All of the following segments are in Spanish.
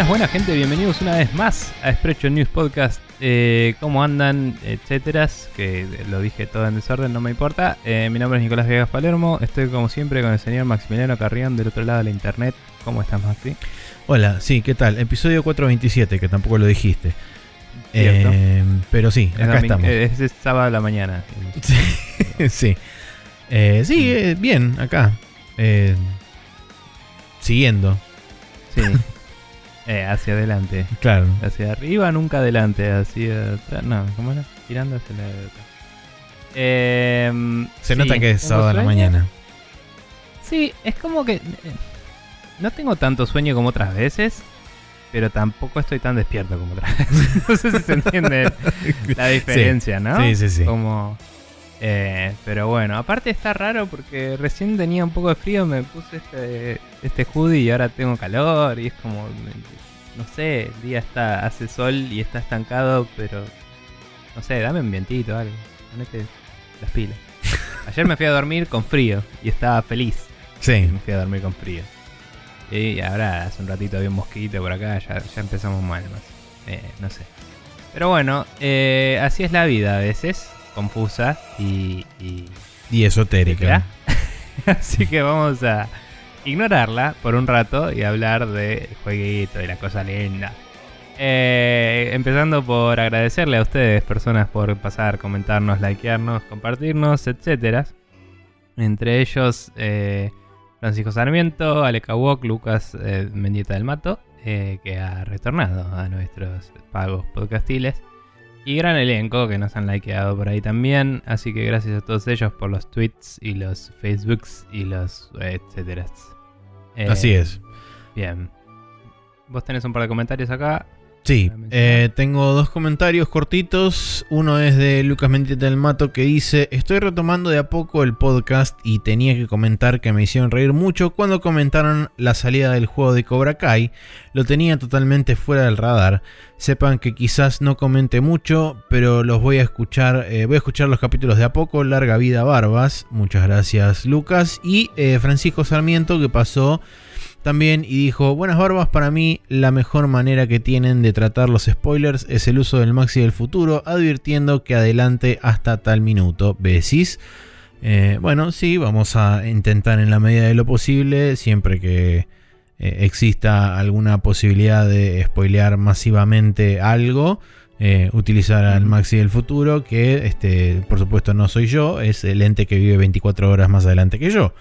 Buenas, buenas gente, bienvenidos una vez más a Sprecho News Podcast. Eh, ¿Cómo andan? Etcétera. Que lo dije todo en desorden, no me importa. Eh, mi nombre es Nicolás Viegas Palermo. Estoy como siempre con el señor Maximiliano Carrión del otro lado de la internet. ¿Cómo estás, Maxi? Hola, sí, ¿qué tal? Episodio 427, que tampoco lo dijiste. Eh, pero sí, Es acá estamos. eh, Es, sábado a la mañana. Sí, sí. Sí, eh, bien, acá. Siguiendo, Sí. Eh, hacia adelante. claro. Hacia arriba, nunca adelante. Hacia atrás. No, ¿cómo era? Tirando hacia la. Eh, Se sí, nota que es ¿tengo sábado a la mañana. Sí, es como que. eh, No tengo tanto sueño como otras veces. Pero tampoco estoy tan despierto como otras veces. no sé si se entiende la diferencia, ¿no? Sí, sí, sí. Como. Eh, pero bueno, aparte está raro porque recién tenía un poco de frío, me puse este, este hoodie y ahora tengo calor y es como, no sé, el día está, hace sol y está estancado, pero no sé, dame un vientito, algo, ponete las pilas. Ayer me fui a dormir con frío y estaba feliz. Sí. Me fui a dormir con frío. Y ahora hace un ratito había un mosquito por acá, ya, ya empezamos mal más. Eh, no sé. Pero bueno, eh, así es la vida a veces, confusa y... y Y esotérica. Así que vamos a ignorarla por un rato y hablar de jueguito, de la cosa linda. Eh, empezando por agradecerle a ustedes, personas, por pasar, comentarnos, likearnos, compartirnos, etcétera. Entre ellos, eh, Francisco Sarmiento, Aleca Wok, Lucas eh, Mendieta del Mato, eh, que ha retornado a nuestros pagos podcastiles. Y gran elenco que nos han likeado por ahí también. Así que gracias a todos ellos por los tweets y los Facebooks y los eh, etcétera. Eh, Así es. Bien. Vos tenés un par de comentarios acá. Sí, eh, tengo dos comentarios cortitos. Uno es de Lucas Mendieta del Mato que dice: Estoy retomando de a poco el podcast y tenía que comentar que me hicieron reír mucho cuando comentaron la salida del juego de Cobra Kai. Lo tenía totalmente fuera del radar. Sepan que quizás no comente mucho, pero los voy a escuchar. eh, voy a escuchar los capítulos de a poco. Larga vida, Barbas. Muchas gracias, Lucas. Y eh, Francisco Sarmiento que pasó también y dijo, buenas barbas, para mí la mejor manera que tienen de tratar los spoilers es el uso del maxi del futuro, advirtiendo que adelante hasta tal minuto. ¿Besis? Eh, bueno, sí, vamos a intentar en la medida de lo posible, siempre que eh, exista alguna posibilidad de spoilear masivamente algo, eh, utilizar al maxi del futuro, que este, por supuesto no soy yo, es el ente que vive 24 horas más adelante que yo.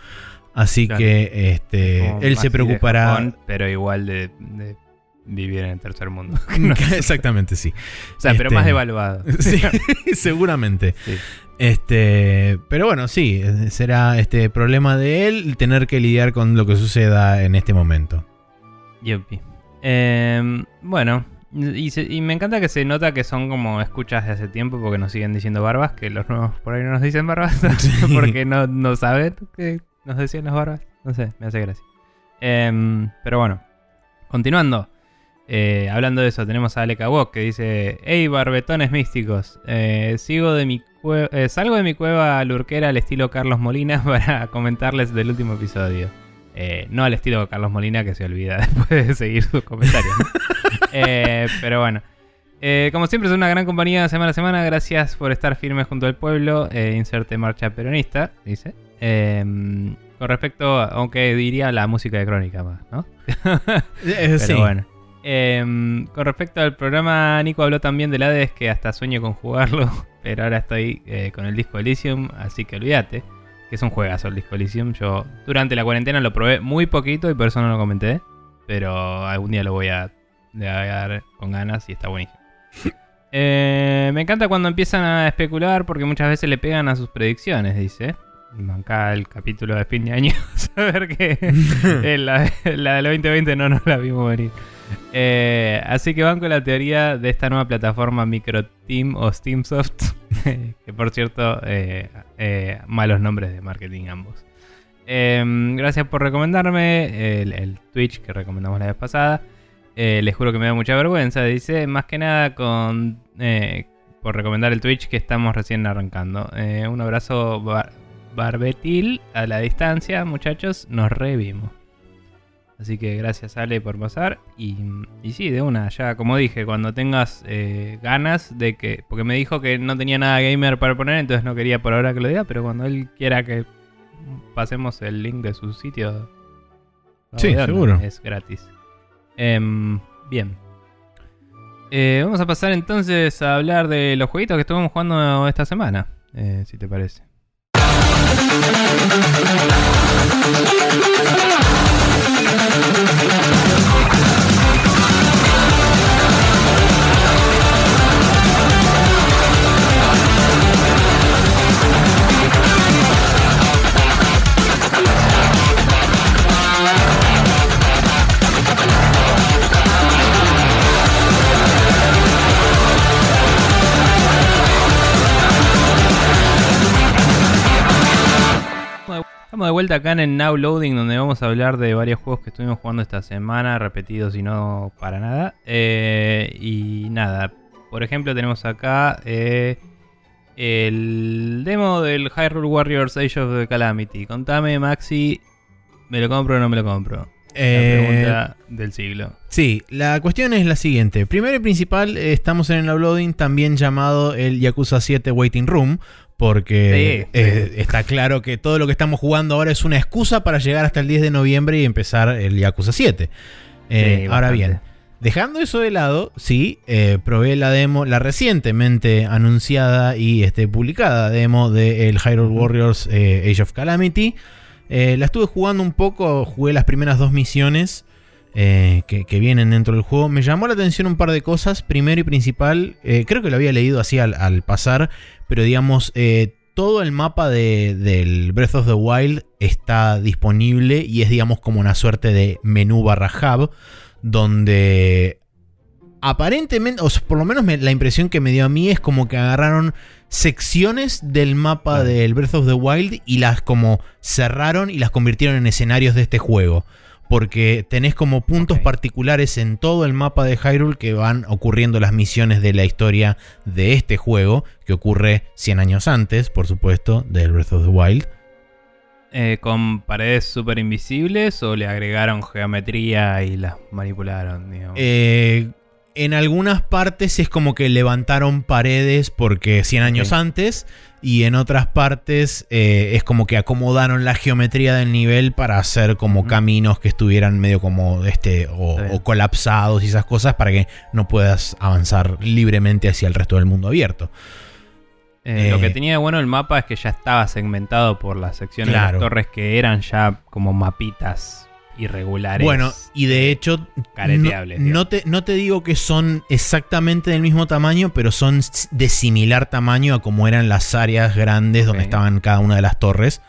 Así Claro. que este, él se preocupará. Japón, pero igual de, de vivir en el tercer mundo. No. Exactamente, sí. O sea, pero Este- más devaluado. Sí, seguramente. Sí. Este, pero bueno, sí, eh, será este problema de él tener que lidiar con lo que suceda en este momento. Yupi. Em, bueno, y, se- y me encanta que se nota que son como escuchas de hace tiempo porque nos siguen diciendo barbas, que los nuevos por ahí no nos dicen barbas porque no, no saben que nos decían las barbas. No sé, me hace gracia. Em, pero bueno, continuando. Eh, hablando de eso, tenemos a Aleka Wok que dice: Hey, barbetones místicos. eh, sigo de mi eh, salgo de mi cueva lurquera al estilo Carlos Molina para comentarles del último episodio. No al estilo Carlos Molina que se olvida después de seguir sus comentarios. pero bueno. Eh, como siempre es una gran compañía semana a semana. Gracias por estar firmes junto al pueblo. Eh, inserte marcha peronista, dice. Eh, con respecto, aunque diría la música de crónica más, ¿no? Eh, Pero bueno. Em, con respecto al programa, Nico habló también del Hades, que hasta sueño con jugarlo, pero ahora estoy eh, con el disco Elysium, así que olvídate, que es un juegazo el disco Elysium. Yo durante la cuarentena lo probé muy poquito y por eso no lo comenté, pero algún día lo voy a, voy a dar con ganas y está buenísimo. Eh, me encanta cuando empiezan a especular porque muchas veces le pegan a sus predicciones, dice. Acá el capítulo de fin de año, saber que eh, la, la del 2020 no nos la vimos venir. Eh, así que van con la teoría de esta nueva plataforma MicroTeam o Steamsoft, que por cierto, eh, eh, malos nombres de marketing ambos. Gracias por recomendarme el, el Twitch que recomendamos la vez pasada. Les juro que me da mucha vergüenza, dice, más que nada con por recomendar el Twitch que estamos recién arrancando. Un abrazo barbetil a la distancia, muchachos, nos revimos. Así que gracias Ale por pasar. Y, y sí, de una, ya como dije, cuando tengas eh, ganas de que... Porque me dijo que no tenía nada gamer para poner, entonces no quería por ahora que lo diga, pero cuando él quiera que pasemos el link de su sitio... Sí, seguro. Es gratis. Em, bien. Eh, vamos a pasar entonces a hablar de los jueguitos que estuvimos jugando esta semana, eh, si te parece. Thank you. Estamos de vuelta acá en el Now Loading, donde vamos a hablar de varios juegos que estuvimos jugando esta semana, repetidos y no para nada. Eh, y nada, por ejemplo, tenemos acá eh, el demo del Hyrule Warriors Age of the Calamity. Contame, Maxi, ¿me lo compro o no me lo compro? Eh, la pregunta del siglo. Sí, la cuestión es la siguiente. Primero y principal, estamos en el uploading también llamado el Yakuza 7 Waiting Room, porque eh, está claro que todo lo que estamos jugando ahora es una excusa para llegar hasta el 10 de noviembre y empezar el Yakuza 7. Eh, ahora bien, dejando eso de lado, sí, eh, probé la demo, la recientemente anunciada y este, publicada demo de el Hyrule Warriors Age of Calamity. la estuve jugando un poco, jugué las primeras dos misiones. Que, vienen dentro del juego. Me llamó la atención un par de cosas. Primero y principal, creo que lo había leído así al pasar, pero digamos, eh, todo el mapa de, del Breath of the Wild está disponible y es, digamos, como una suerte de menú barra hub, donde aparentemente, o por lo menos la impresión que me dio a mí es como que agarraron secciones del mapa del Breath of the Wild y las como cerraron y las convirtieron en escenarios de este juego porque tenés como puntos particulares en todo el mapa de Hyrule que van ocurriendo las misiones de la historia de este juego, que ocurre 100 años antes, por supuesto, del Breath of the Wild. Eh, ¿Con paredes súper invisibles o le agregaron geometría y las manipularon? Eh, en algunas partes es como que levantaron paredes porque 100 años antes y en otras partes eh, es como que acomodaron la geometría del nivel para hacer como caminos que estuvieran medio como este o, colapsados y esas cosas para que no puedas avanzar libremente hacia el resto del mundo abierto. Eh, lo que eh, tenía de bueno el mapa es que ya estaba segmentado por las secciones de las torres que eran ya como mapitas irregulares. Bueno, y de hecho, no, te, no te digo que son exactamente del mismo tamaño, pero son de similar tamaño a como eran las áreas grandes donde estaban cada una de las torres.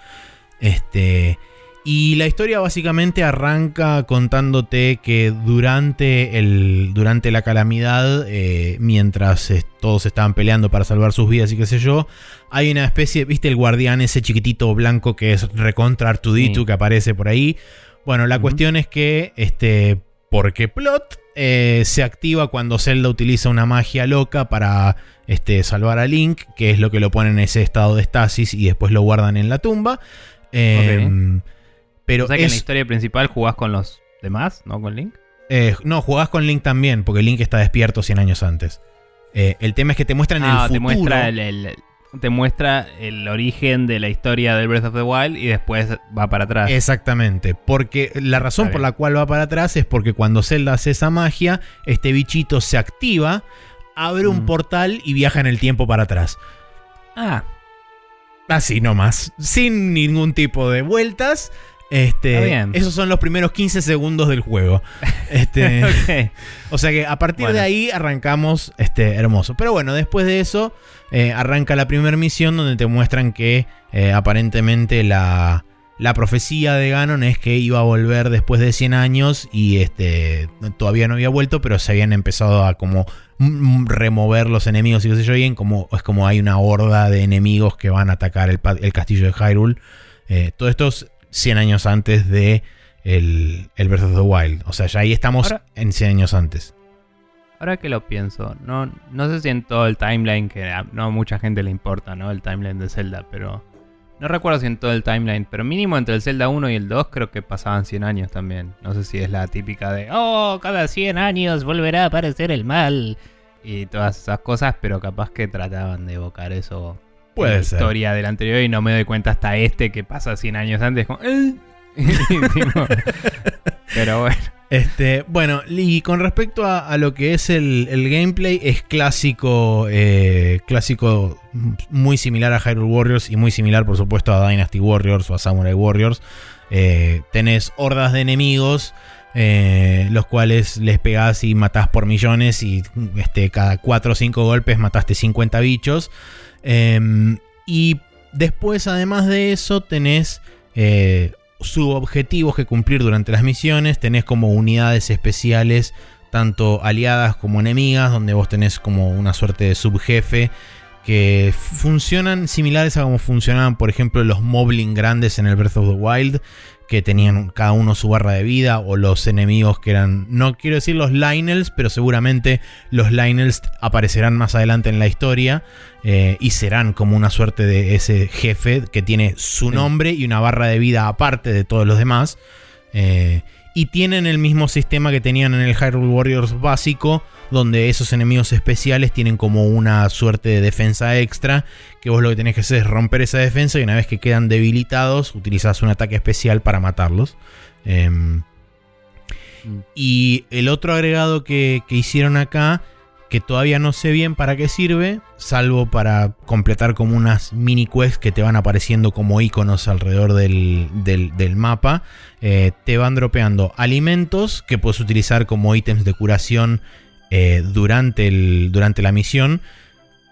Este. Y la historia básicamente arranca contándote que durante, el, durante la calamidad, eh, mientras todos estaban peleando para salvar sus vidas y qué sé yo, hay una especie, viste el guardián ese chiquitito blanco que es recontra Artuditu que aparece por ahí. Bueno, la cuestión es que, este, porque plot eh, se activa cuando Zelda utiliza una magia loca para este, salvar a Link, que es lo que lo pone en ese estado de estasis y después lo guardan en la tumba. Em, pero o sea que en la historia principal jugás con los demás, ¿no? Con Link. Eh, no, jugás con Link también, porque Link está despierto 100 años antes. Eh, el tema es que te muestran ah, el futuro. Te muestra el, te muestra el origen de la historia del Breath of the Wild y después va para atrás. Exactamente, porque la razón por la cual va para atrás es porque cuando Zelda hace esa magia, este bichito se activa, abre un mm. portal y viaja en el tiempo para atrás. Ah. Así nomás, sin ningún tipo de vueltas. Este, esos son los primeros 15 segundos del juego. Este, O sea que a partir de ahí arrancamos este, hermoso. Pero bueno, después de eso eh, arranca la primera misión donde te muestran que eh, aparentemente la, la, profecía de Ganon es que iba a volver después de 100 años y este, todavía no había vuelto, pero se habían empezado a como remover los enemigos y qué sé yo, y como, es como hay una horda de enemigos que van a atacar el, el castillo de Hyrule. Eh, todo esto 100 años antes de el, el, Breath of the Wild. O sea, ya ahí estamos en 100 años antes. Ahora que lo pienso, no, no sé si en todo el timeline, que a, no a mucha gente le importa, ¿no? El timeline de Zelda, pero No recuerdo si en todo el timeline, pero mínimo entre el Zelda 1 y el 2 creo que pasaban 100 años también. No sé si es la típica de, oh, cada 100 años volverá a aparecer el mal. Y todas esas cosas, pero capaz que trataban de evocar eso. Puede la ser. historia del anterior y no me doy cuenta hasta este que pasa 100 años antes. Como, "Eh". Pero bueno. Este, bueno, y con respecto a, a lo que es el, el gameplay, es clásico, eh, clásico muy similar a Hyrule Warriors y muy similar, por supuesto, a Dynasty Warriors o a Samurai Warriors. Eh, tenés hordas de enemigos, eh, los cuales les pegás y matás por millones y este, cada 4 o 5 golpes mataste 50 bichos. Em, y después, además de eso, tenés eh, subobjetivos que cumplir durante las misiones. Tenés como unidades especiales, tanto aliadas como enemigas, donde vos tenés como una suerte de subjefe que funcionan similares a como funcionaban, por ejemplo, los Moblin grandes en el Breath of the Wild, que tenían cada uno su barra de vida, o los enemigos que eran, no quiero decir los Lionels, pero seguramente los Lionels aparecerán más adelante en la historia eh, y serán como una suerte de ese jefe que tiene su nombre y una barra de vida aparte de todos los demás. Eh, y tienen el mismo sistema que tenían en el Hyrule Warriors básico, donde esos enemigos especiales tienen como una suerte de defensa extra, que vos lo que tenés que hacer es romper esa defensa y una vez que quedan debilitados, utilizás un ataque especial para matarlos. Em, y el otro agregado que, que hicieron acá, que todavía no sé bien para qué sirve, salvo para completar como unas mini quests que te van apareciendo como iconos alrededor del, del- del mapa, eh, te van dropeando alimentos que puedes utilizar como ítems de curación eh, durante, el, durante la misión,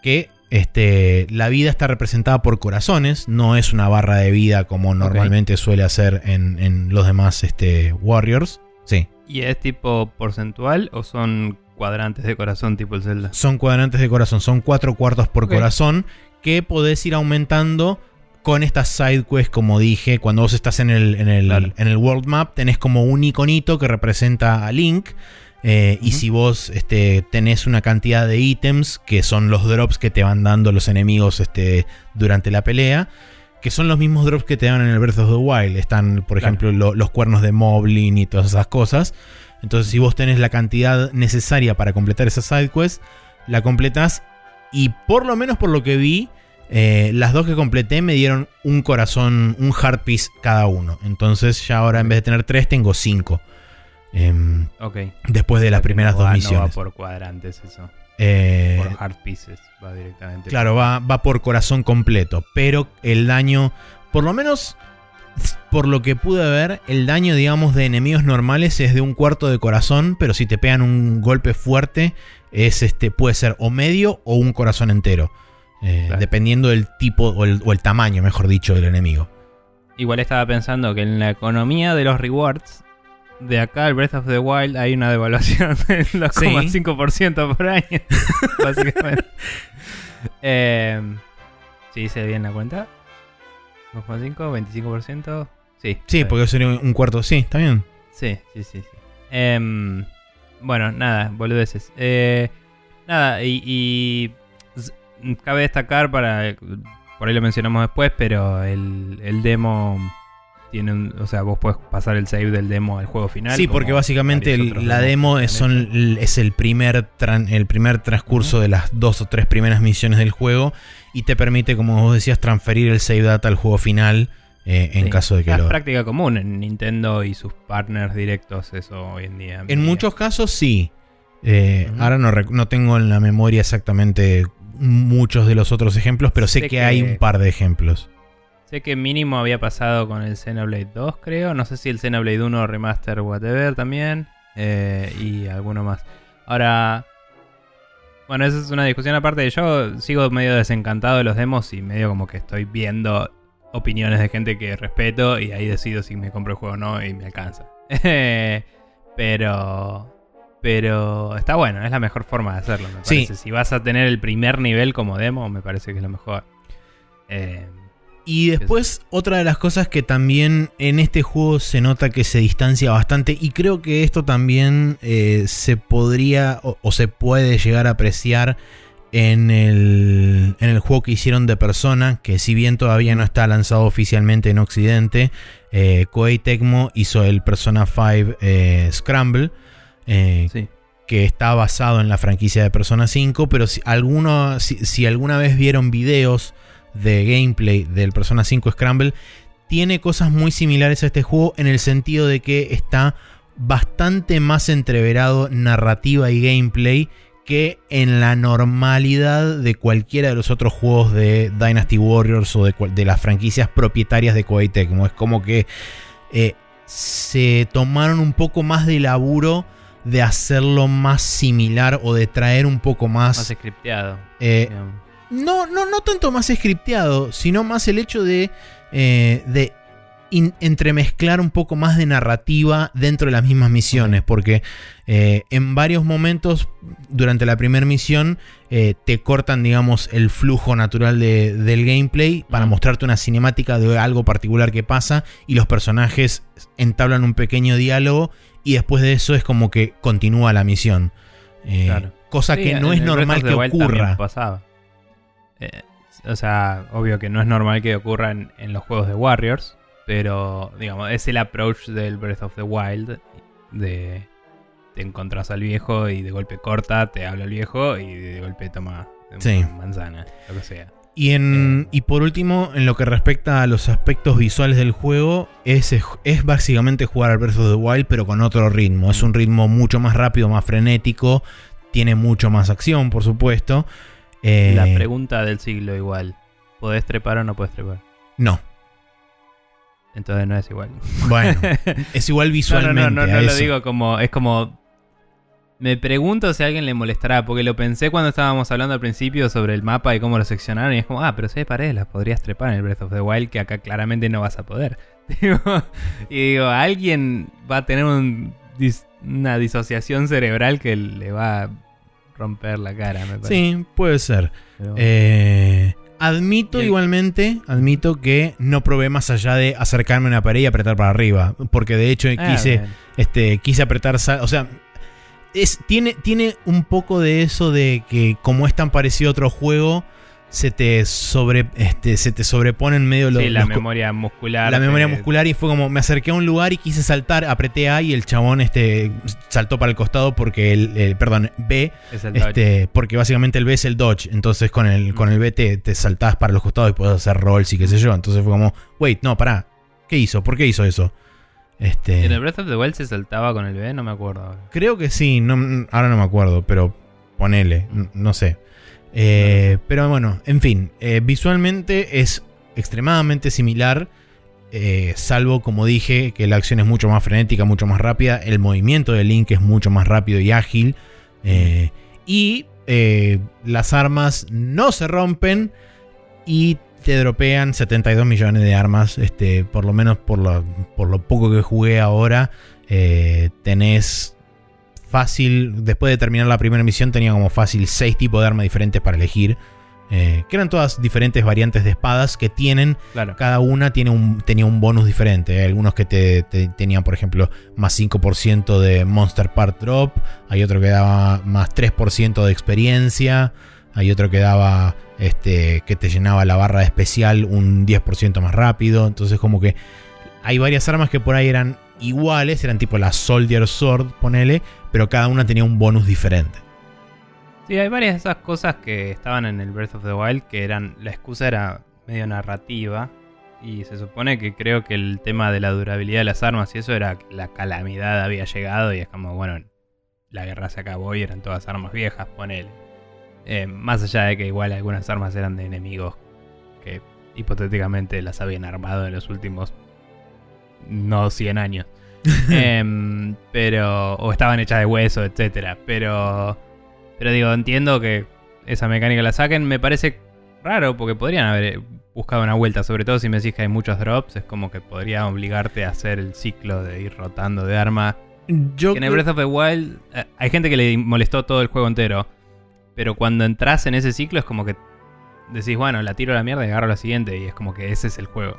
que este, la vida está representada por corazones, no es una barra de vida como normalmente suele hacer en, en los demás este, Warriors. Sí. ¿Y es tipo porcentual o son cuadrantes de corazón tipo el Zelda? Son cuadrantes de corazón, son cuatro cuartos por corazón que podés ir aumentando con estas side quests, como dije, cuando vos estás en el, en el, Claro. en el world map, tenés como un iconito que representa a Link. eh, Y si vos este, tenés una cantidad de ítems, que son los drops que te van dando los enemigos este, durante la pelea, que son los mismos drops que te dan en el Breath of the Wild. Están, por Claro. ejemplo, lo- los cuernos de Moblin y todas esas cosas. Entonces, si vos tenés la cantidad necesaria para completar esa side quest, la completás. Y por lo menos por lo que vi, eh, las dos que completé me dieron un corazón, un heart piece cada uno. Entonces, ya ahora en vez de tener tres, tengo cinco. Em, Ok. después de las primeras no dos va- No misiones. va por cuadrantes eso. Eh, Por hard pieces. Va directamente. Claro, va, va por corazón completo. Pero el daño, por lo menos por lo que pude ver, el daño, digamos, de enemigos normales es de un cuarto de corazón. Pero si te pegan un golpe fuerte, es este, puede ser o medio o un corazón entero. Eh, Claro. Dependiendo del tipo o el, o el tamaño, mejor dicho, del enemigo. Igual estaba pensando que en la economía de los rewards, de acá al Breath of the Wild hay una devaluación del 2,5% por año. básicamente. Eh, ¿Sí hice bien la cuenta? ¿2,5? ¿25%? Sí. Sí, porque sería un cuarto. Sí, está bien. Sí, sí, sí. sí. Em, bueno, nada, boludeces. Eh, nada, y, y cabe destacar para. Por ahí lo mencionamos después, pero el, el demo tiene un. O sea, vos podés pasar el save del demo al juego final. Sí, porque básicamente el- la demo es, son, es el primer, tran- el primer transcurso de las dos o tres primeras misiones del juego y te permite, como vos decías, transferir el save data al juego final eh, en Sí. caso de que es lo... práctica común en Nintendo y sus partners directos, eso hoy en día. En muchos casos sí. Eh. Ahora no, no tengo en la memoria exactamente muchos de los otros ejemplos, pero sé, Sé que, hay un par de ejemplos. Sé que mínimo había pasado con el Xenoblade 2, creo. No sé si el Xenoblade 1 Remaster Whatever también. eh, y alguno más. Ahora. Bueno, esa es una discusión aparte. Yo sigo medio desencantado de los demos y medio como que estoy viendo opiniones de gente que respeto y ahí decido si me compro el juego o no y me alcanza. pero. Pero está bueno, es la mejor forma de hacerlo, me Sí. parece. Si vas a tener el primer nivel como demo, me parece que es lo mejor. Eh, Y después, otra de las cosas que también en este juego se nota que se distancia bastante, y creo que esto también eh, se podría o, o se puede llegar a apreciar en el, en el juego que hicieron de Persona, que si bien todavía no está lanzado oficialmente en Occidente, eh, Koei Tecmo hizo el Persona 5 eh, Scramble, Sí. que está basado en la franquicia de Persona 5, pero si, alguno, si, si alguna vez vieron videos de gameplay del Persona 5 Scramble, tiene cosas muy similares a este juego en el sentido de que está bastante más entreverado narrativa y gameplay que en la normalidad de cualquiera de los otros juegos de Dynasty Warriors o de, las franquicias propietarias de Koei Tecmo. Es como que eh, se tomaron un poco más de laburo de hacerlo más similar o de traer un poco más... Más scripteado. eh. No, no, no tanto más scripteado, sino más el hecho de, eh, de in- entremezclar un poco más de narrativa dentro de las mismas misiones, porque eh, en varios momentos durante la primera misión eh, te cortan, digamos, el flujo natural de- del gameplay para mostrarte una cinemática de algo particular que pasa y los personajes entablan un pequeño diálogo y después de eso es como que continúa la misión. Eh, Claro. Cosa Sí, que no es normal que ocurra. pasaba. Eh, o sea, obvio que no es normal que ocurra en, en los juegos de Warriors, pero digamos, es el approach del Breath of the Wild de te encontrás al viejo y de golpe corta, te habla el viejo y de golpe toma Sí. manzana, lo que sea. Y, en, Eh. y por último, en lo que respecta a los aspectos visuales del juego, es, es básicamente jugar al Breath of the Wild, pero con otro ritmo. Es un ritmo mucho más rápido, más frenético, tiene mucho más acción, por supuesto. Eh, La pregunta del siglo igual, ¿podés trepar o no podés trepar? No, Entonces no es igual. bueno, es igual No, no, visualmente. no, no, a no lo digo como. Es como. Me pregunto si a alguien le molestará, porque lo pensé cuando estábamos hablando al principio sobre el mapa y cómo lo seccionaron. Y es como, ah, pero si hay paredes, las podrías trepar en el Breath of the Wild, que acá claramente no vas a poder. Y digo, alguien va a tener un dis- una disociación cerebral que le va a romper la cara, me parece. Sí, puede ser. Pero- Eh, admito igualmente, admito que no probé más allá de acercarme a una pared y apretar para arriba. Porque de hecho Ah, quise... bien. Este, quise apretar. sal- O sea, es, tiene, tiene un poco de eso de que, como es tan parecido a otro juego, se te, sobre, este, se te sobreponen medio los. Sí, la los memoria muscular. la memoria muscular y fue como me acerqué a un lugar y quise saltar, apreté A y el chabón este saltó para el costado porque el, el- perdón, B, es el dodge. este, porque básicamente el B es el dodge, entonces con el, con el B te, te saltás para los costados y puedes hacer rolls y qué sé yo, entonces fue como, wait, no, pará, ¿qué hizo? ¿Por qué hizo eso? Este, ¿En el Breath of the Wild se saltaba con el B? No me acuerdo. Creo que sí, no, ahora no me acuerdo, pero ponele, n- no sé. Eh, pero bueno, en fin, eh, visualmente es extremadamente similar, eh, salvo como dije que la acción es mucho más frenética, mucho más rápida, el movimiento de Link es mucho más rápido y ágil, y las armas no se rompen y te dropean 72 millones de armas, este, por lo menos por lo, por lo poco que jugué ahora, tenés fácil, después de terminar la primera misión tenía como fácil 6 tipos de armas diferentes para elegir, eh, que eran todas diferentes variantes de espadas que tienen Claro. cada una tiene un, tenía un bonus diferente. Hay algunos que te, te- tenían, por ejemplo, más 5% de Monster Part Drop. Hay otro que daba más 3% de experiencia. Hay otro que daba este, que te llenaba la barra especial un 10% más rápido. Entonces, como que hay varias armas que por ahí eran iguales. Eran tipo la Soldier Sword, ponele. Pero cada una tenía un bonus diferente. Sí, hay varias de esas cosas que estaban en el Breath of the Wild que eran. La excusa era medio narrativa. Y se supone que creo que el tema de la durabilidad de las armas y eso era que la calamidad había llegado. Y es como, bueno, la guerra se acabó y eran todas armas viejas, ponele. Eh, más allá de que igual algunas armas eran de enemigos que hipotéticamente las habían armado en los últimos. No 100 años. Em, pero. O estaban hechas de hueso, etcétera. Pero. Pero digo, entiendo que esa mecánica la saquen. Me parece raro porque podrían haber buscado una vuelta. Sobre todo si me decís que hay muchos drops. Es como que podría obligarte a hacer el ciclo de ir rotando de arma. Yo Que en el Breath of the Wild eh, hay gente que le molestó todo el juego entero. Pero cuando entras en ese ciclo es como que decís, bueno, la tiro a la mierda y agarro la siguiente. Y es como que ese es el juego.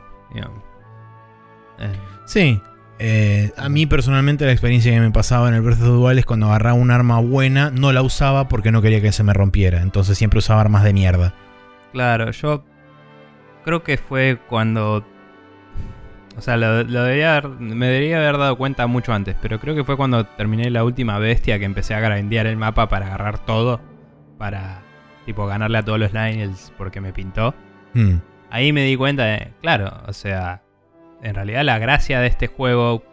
Eh, Sí. Eh, a mí personalmente la experiencia que me pasaba en el Breath of the Wild es cuando agarraba un arma buena, no la usaba porque no quería que se me rompiera. Entonces siempre usaba armas de mierda. Claro, yo creo que fue cuando... O sea, lo, lo debería me debería haber dado cuenta mucho antes, pero creo que fue cuando terminé la última bestia que empecé a grindear el mapa para agarrar todo, para tipo ganarle a todos los Lionels porque me pintó. Hmm. Ahí me di cuenta de, claro, o sea, en realidad la gracia de este juego,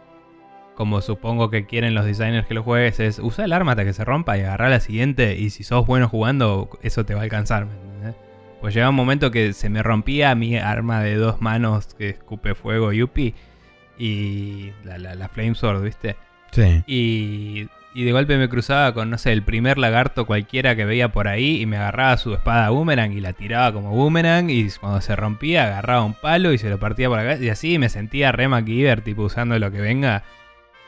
como supongo que quieren los designers que lo juegues, es usar el arma hasta que se rompa y agarrar la siguiente. Y si sos bueno jugando, eso te va a alcanzar. Pues llegaba un momento que se me rompía mi arma de dos manos que escupe fuego Yuppie y la, la, la Flame Sword, ¿viste? Sí. Y, y de golpe me cruzaba con, no sé, el primer lagarto cualquiera que veía por ahí y me agarraba su espada boomerang y la tiraba como boomerang y cuando se rompía agarraba un palo y se lo partía por acá y así me sentía re MacGyver, tipo usando lo que venga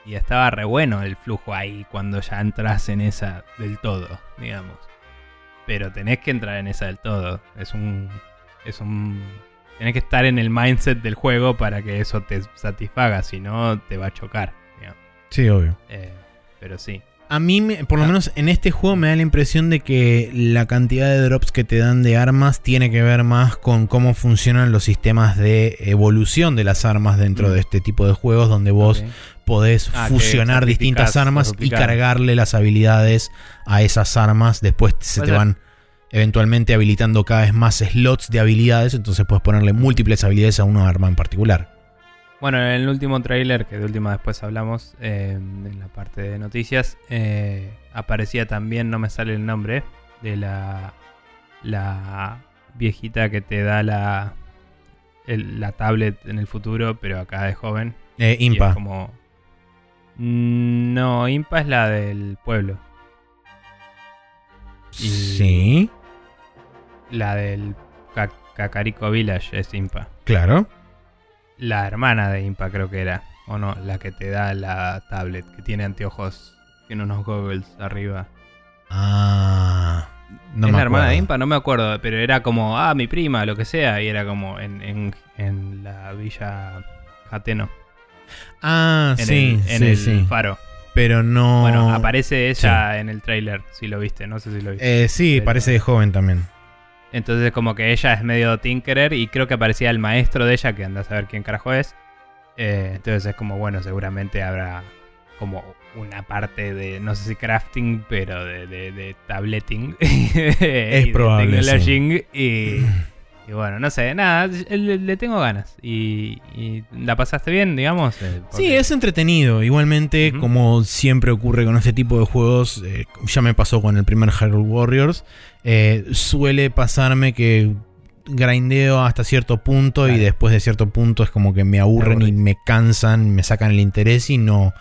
y estaba re bueno el flujo ahí cuando ya entras en esa del todo, digamos. Pero tenés que entrar en esa del todo, es un... Es un tenés que estar en el mindset del juego para que eso te satisfaga, si no te va a chocar, digamos. Sí, obvio. Eh, pero sí. A mí, me- por lo Ah. menos en este juego, me da la impresión de que la cantidad de drops que te dan de armas tiene que ver más con cómo funcionan los sistemas de evolución de las armas dentro Mm. de este tipo de juegos, donde vos podés Ah, fusionar distintas armas y cargarle las habilidades a esas armas. Después se te van eventualmente habilitando cada vez más slots de habilidades, entonces puedes ponerle múltiples habilidades a una arma en particular. Bueno, en el último tráiler, que de última después hablamos, eh, en la parte de noticias, eh, aparecía también, no me sale el nombre, de la, la viejita que te da la, el- la tablet en el futuro, pero acá de joven. Eh, Y es Impa. como... No, Impa es la del pueblo. y- Sí, La del Ca- Cacarico Village es Impa. claro. La hermana de Impa creo que era. O no, la que te da la tablet, que tiene anteojos, tiene unos goggles arriba. Ah, no ¿Es me la hermana de. Impa? No me acuerdo, pero era como, ah, mi prima, lo que sea. Y era como en, en, en la villa Jateno. Ah, En sí, el, en sí, el sí. faro. Pero no. Bueno, aparece ella en el trailer, si lo viste, no sé si lo viste. Eh, sí, Pero- parece de joven también. Entonces como que ella es medio tinkerer y creo que aparecía el maestro de ella, que anda a saber quién carajo es. Eh, entonces es como, bueno, seguramente habrá como una parte de, no sé si crafting, pero de, de, de tableting. es probable, Y, y bueno, no sé, nada, le, le tengo ganas. Y, y la pasaste bien, digamos. Eh, Sí, es entretenido. Igualmente, como siempre ocurre con este tipo de juegos, eh, ya me pasó con el primer Hyrule Warriors, eh, suele pasarme que grindeo hasta cierto punto y después de cierto punto es como que me aburren y me cansan, me sacan el interés y no,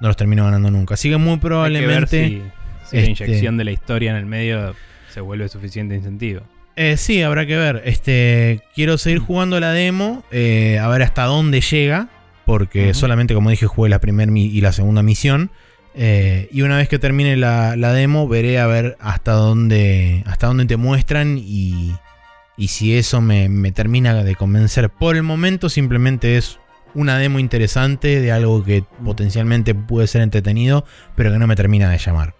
no los termino ganando nunca. Así que muy Hay que ver probablemente... si, si la este- inyección de la historia en el medio se vuelve suficiente incentivo. Eh, sí, habrá que ver. Este, quiero seguir jugando la demo, eh, a ver hasta dónde llega, porque solamente, como dije, jugué la primera y la segunda misión. eh, y una vez que termine la, la demo, veré a ver hasta dónde, hasta dónde te muestran y, y si eso me, me termina de convencer. Por el momento, simplemente es una demo interesante de algo que potencialmente puede ser entretenido, pero que no me termina de llamar.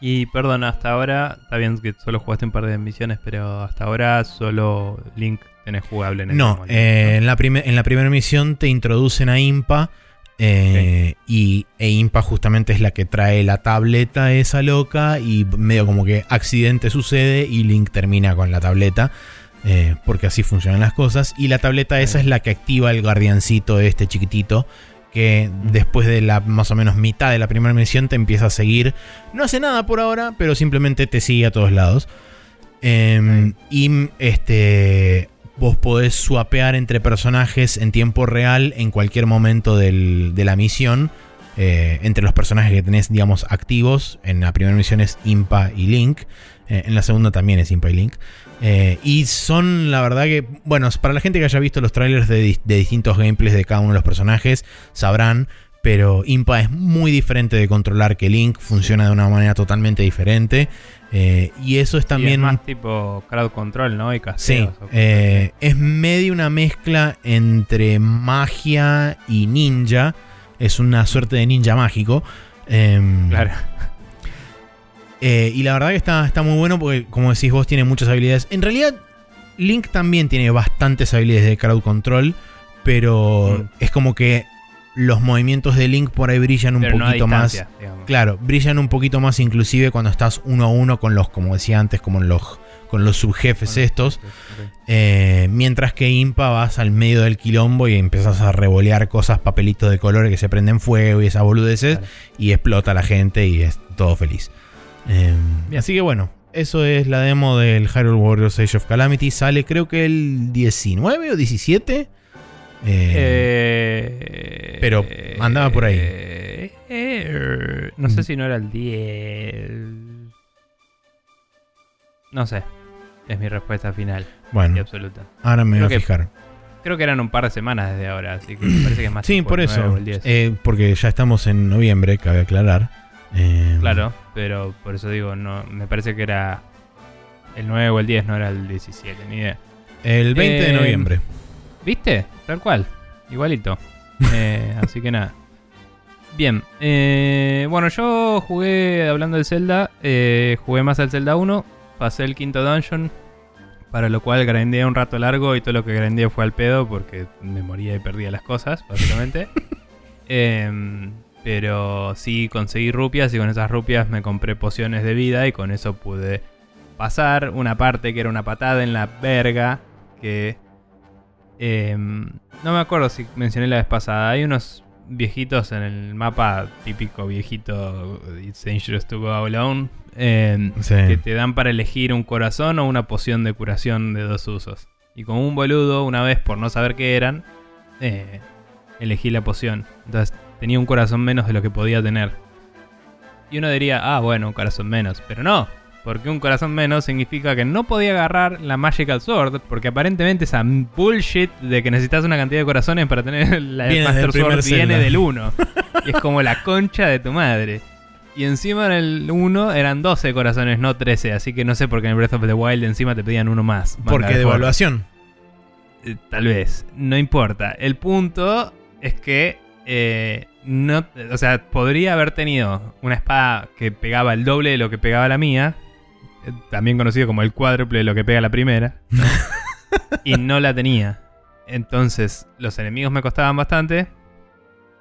Y perdón, hasta ahora, está bien que solo jugaste un par de misiones, pero hasta ahora solo Link tenés jugable en el No, eh, ¿no? en, la en la primera misión te introducen a Impa. eh, y e Impa justamente es la que trae la tableta esa loca. Y medio como que accidente sucede y Link termina con la tableta. eh, porque así funcionan las cosas. Y la tableta esa es la que activa el guardiancito este chiquitito. Que después de la más o menos mitad de la primera misión te empieza a seguir. No hace nada por ahora, pero simplemente te sigue a todos lados. Em, y este. Vos podés swapear entre personajes en tiempo real en cualquier momento del- de la misión. eh, entre los personajes que tenés, digamos, activos. En la primera misión es Impa y Link. eh, en la segunda también es Impa y Link. Eh, y son, la verdad que, bueno, para la gente que haya visto los trailers de, de distintos gameplays de cada uno de los personajes, sabrán. pero Impa es muy diferente de controlar que Link, funciona de una manera totalmente diferente. eh, y eso es Y también... es más tipo crowd control, ¿no? Y Sí, eh, es medio una mezcla entre magia y ninja. Es una suerte de ninja mágico. Em, Claro. Eh, y la verdad que está, está muy bueno porque, como decís vos, tiene muchas habilidades. En realidad, Link también tiene bastantes habilidades de crowd control, pero Mm. es como que los movimientos de Link por ahí brillan un Pero no a poquito más. digamos. Claro, brillan un poquito más inclusive cuando estás uno a uno con los, como decía antes, como los, con los subjefes estos. Eh, mientras que Impa vas al medio del quilombo y empiezas a revolear cosas, papelitos de colores que se prenden fuego y esas boludeces y explota la gente y es todo feliz. Eh, así que bueno, eso es la demo del Hyrule Warriors Age of Calamity. Sale creo que el 19 o 17. Eh, Eh, pero andaba por ahí. eh, eh, no sé si no era el 10. No sé. Es mi respuesta final y absoluta. ahora me voy a que- fijar. Creo que eran un par de semanas desde ahora, así que me parece que es más Sí, por el 9 eso. o el 10. eh, porque ya estamos en noviembre, cabe aclarar. Eh, Claro, pero por eso digo, no me parece que era el 9 o el 10, no era el 17, ni idea. El 20 de Eh, noviembre. ¿Viste? Tal cual. Igualito. Eh, así que nada. Bien. eh, bueno, yo jugué, hablando del Zelda, eh, jugué más al Zelda 1. Pasé el quinto dungeon. Para lo cual grindeé un rato largo y todo lo que grindeé fue al pedo porque me moría y perdía las cosas, básicamente. Em, pero sí conseguí rupias y con esas rupias me compré pociones de vida y con eso pude pasar una parte que era una patada en la verga que em, no me acuerdo si mencioné la vez pasada. Hay unos viejitos en el mapa típico viejito It's dangerous to go alone em, Sí. que te dan para elegir un corazón o una poción de curación de dos usos. Y como un boludo, una vez por no saber qué eran, eh, elegí la poción. Entonces tenía un corazón menos de lo que podía tener. Y uno diría, ah, bueno, un corazón menos. Pero no, porque un corazón menos significa que no podía agarrar la Magical Sword, porque aparentemente esa bullshit de que necesitas una cantidad de corazones para tener la Viene Master Sword viene del 1. y es como la concha de tu madre. Y encima en el 1 eran 12 corazones, no 13. Así que no sé por qué en Breath of the Wild encima te pedían uno más. Porque de evaluación. Eh, Tal vez. No importa. El punto es que. eh, no, o sea, podría haber tenido una espada que pegaba el doble de lo que pegaba la mía. eh, También conocido como el cuádruple de lo que pega la primera. y no la tenía. Entonces, los enemigos me costaban bastante.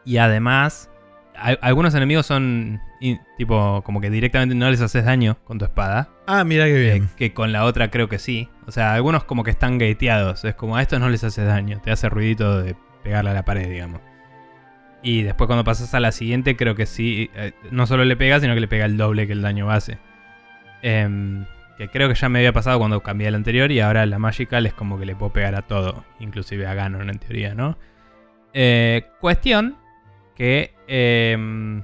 Y además, al- algunos enemigos son in- tipo como que directamente no les haces daño con tu espada. Ah, mira qué Eh, bien. que con la otra creo que sí. O sea, algunos como que están gateados. Es como a estos no les hace daño. Te hace ruidito de pegarle a la pared, digamos. Y después cuando pasas a la siguiente creo que sí. eh, no solo le pega, sino que le pega el doble que el daño base. Em, que creo que ya me había pasado cuando cambié el anterior y ahora la Magical es como que le puedo pegar a todo. Inclusive a Ganon en teoría, ¿no? Eh, cuestión que... em,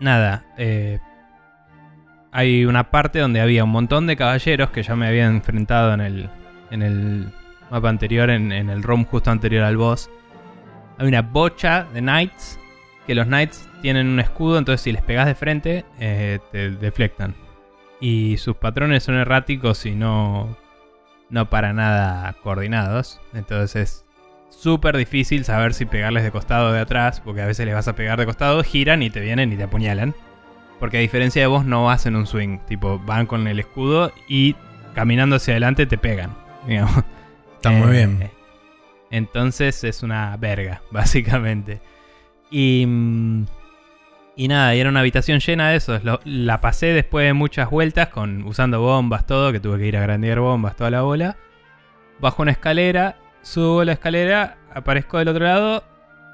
nada. eh, hay una parte donde había un montón de caballeros que ya me había enfrentado en el, en el mapa anterior, en, el ROM justo anterior al boss. Hay una bocha de knights, que los knights tienen un escudo, entonces si les pegas de frente, eh, te deflectan. Y sus patrones son erráticos y no, no para nada coordinados. Entonces es súper difícil saber si pegarles de costado o de atrás, porque a veces les vas a pegar de costado, giran y te vienen y te apuñalan. Porque a diferencia de vos no hacen un swing, tipo van con el escudo y caminando hacia adelante te pegan. digamos. Está muy Eh, bien. Entonces es una verga, básicamente. Y, mm, y nada, y era una habitación llena de esos. Lo- la pasé después de muchas vueltas con usando bombas, todo, que tuve que ir a grandear bombas, toda la bola. Bajo una escalera, subo la escalera, aparezco del otro lado,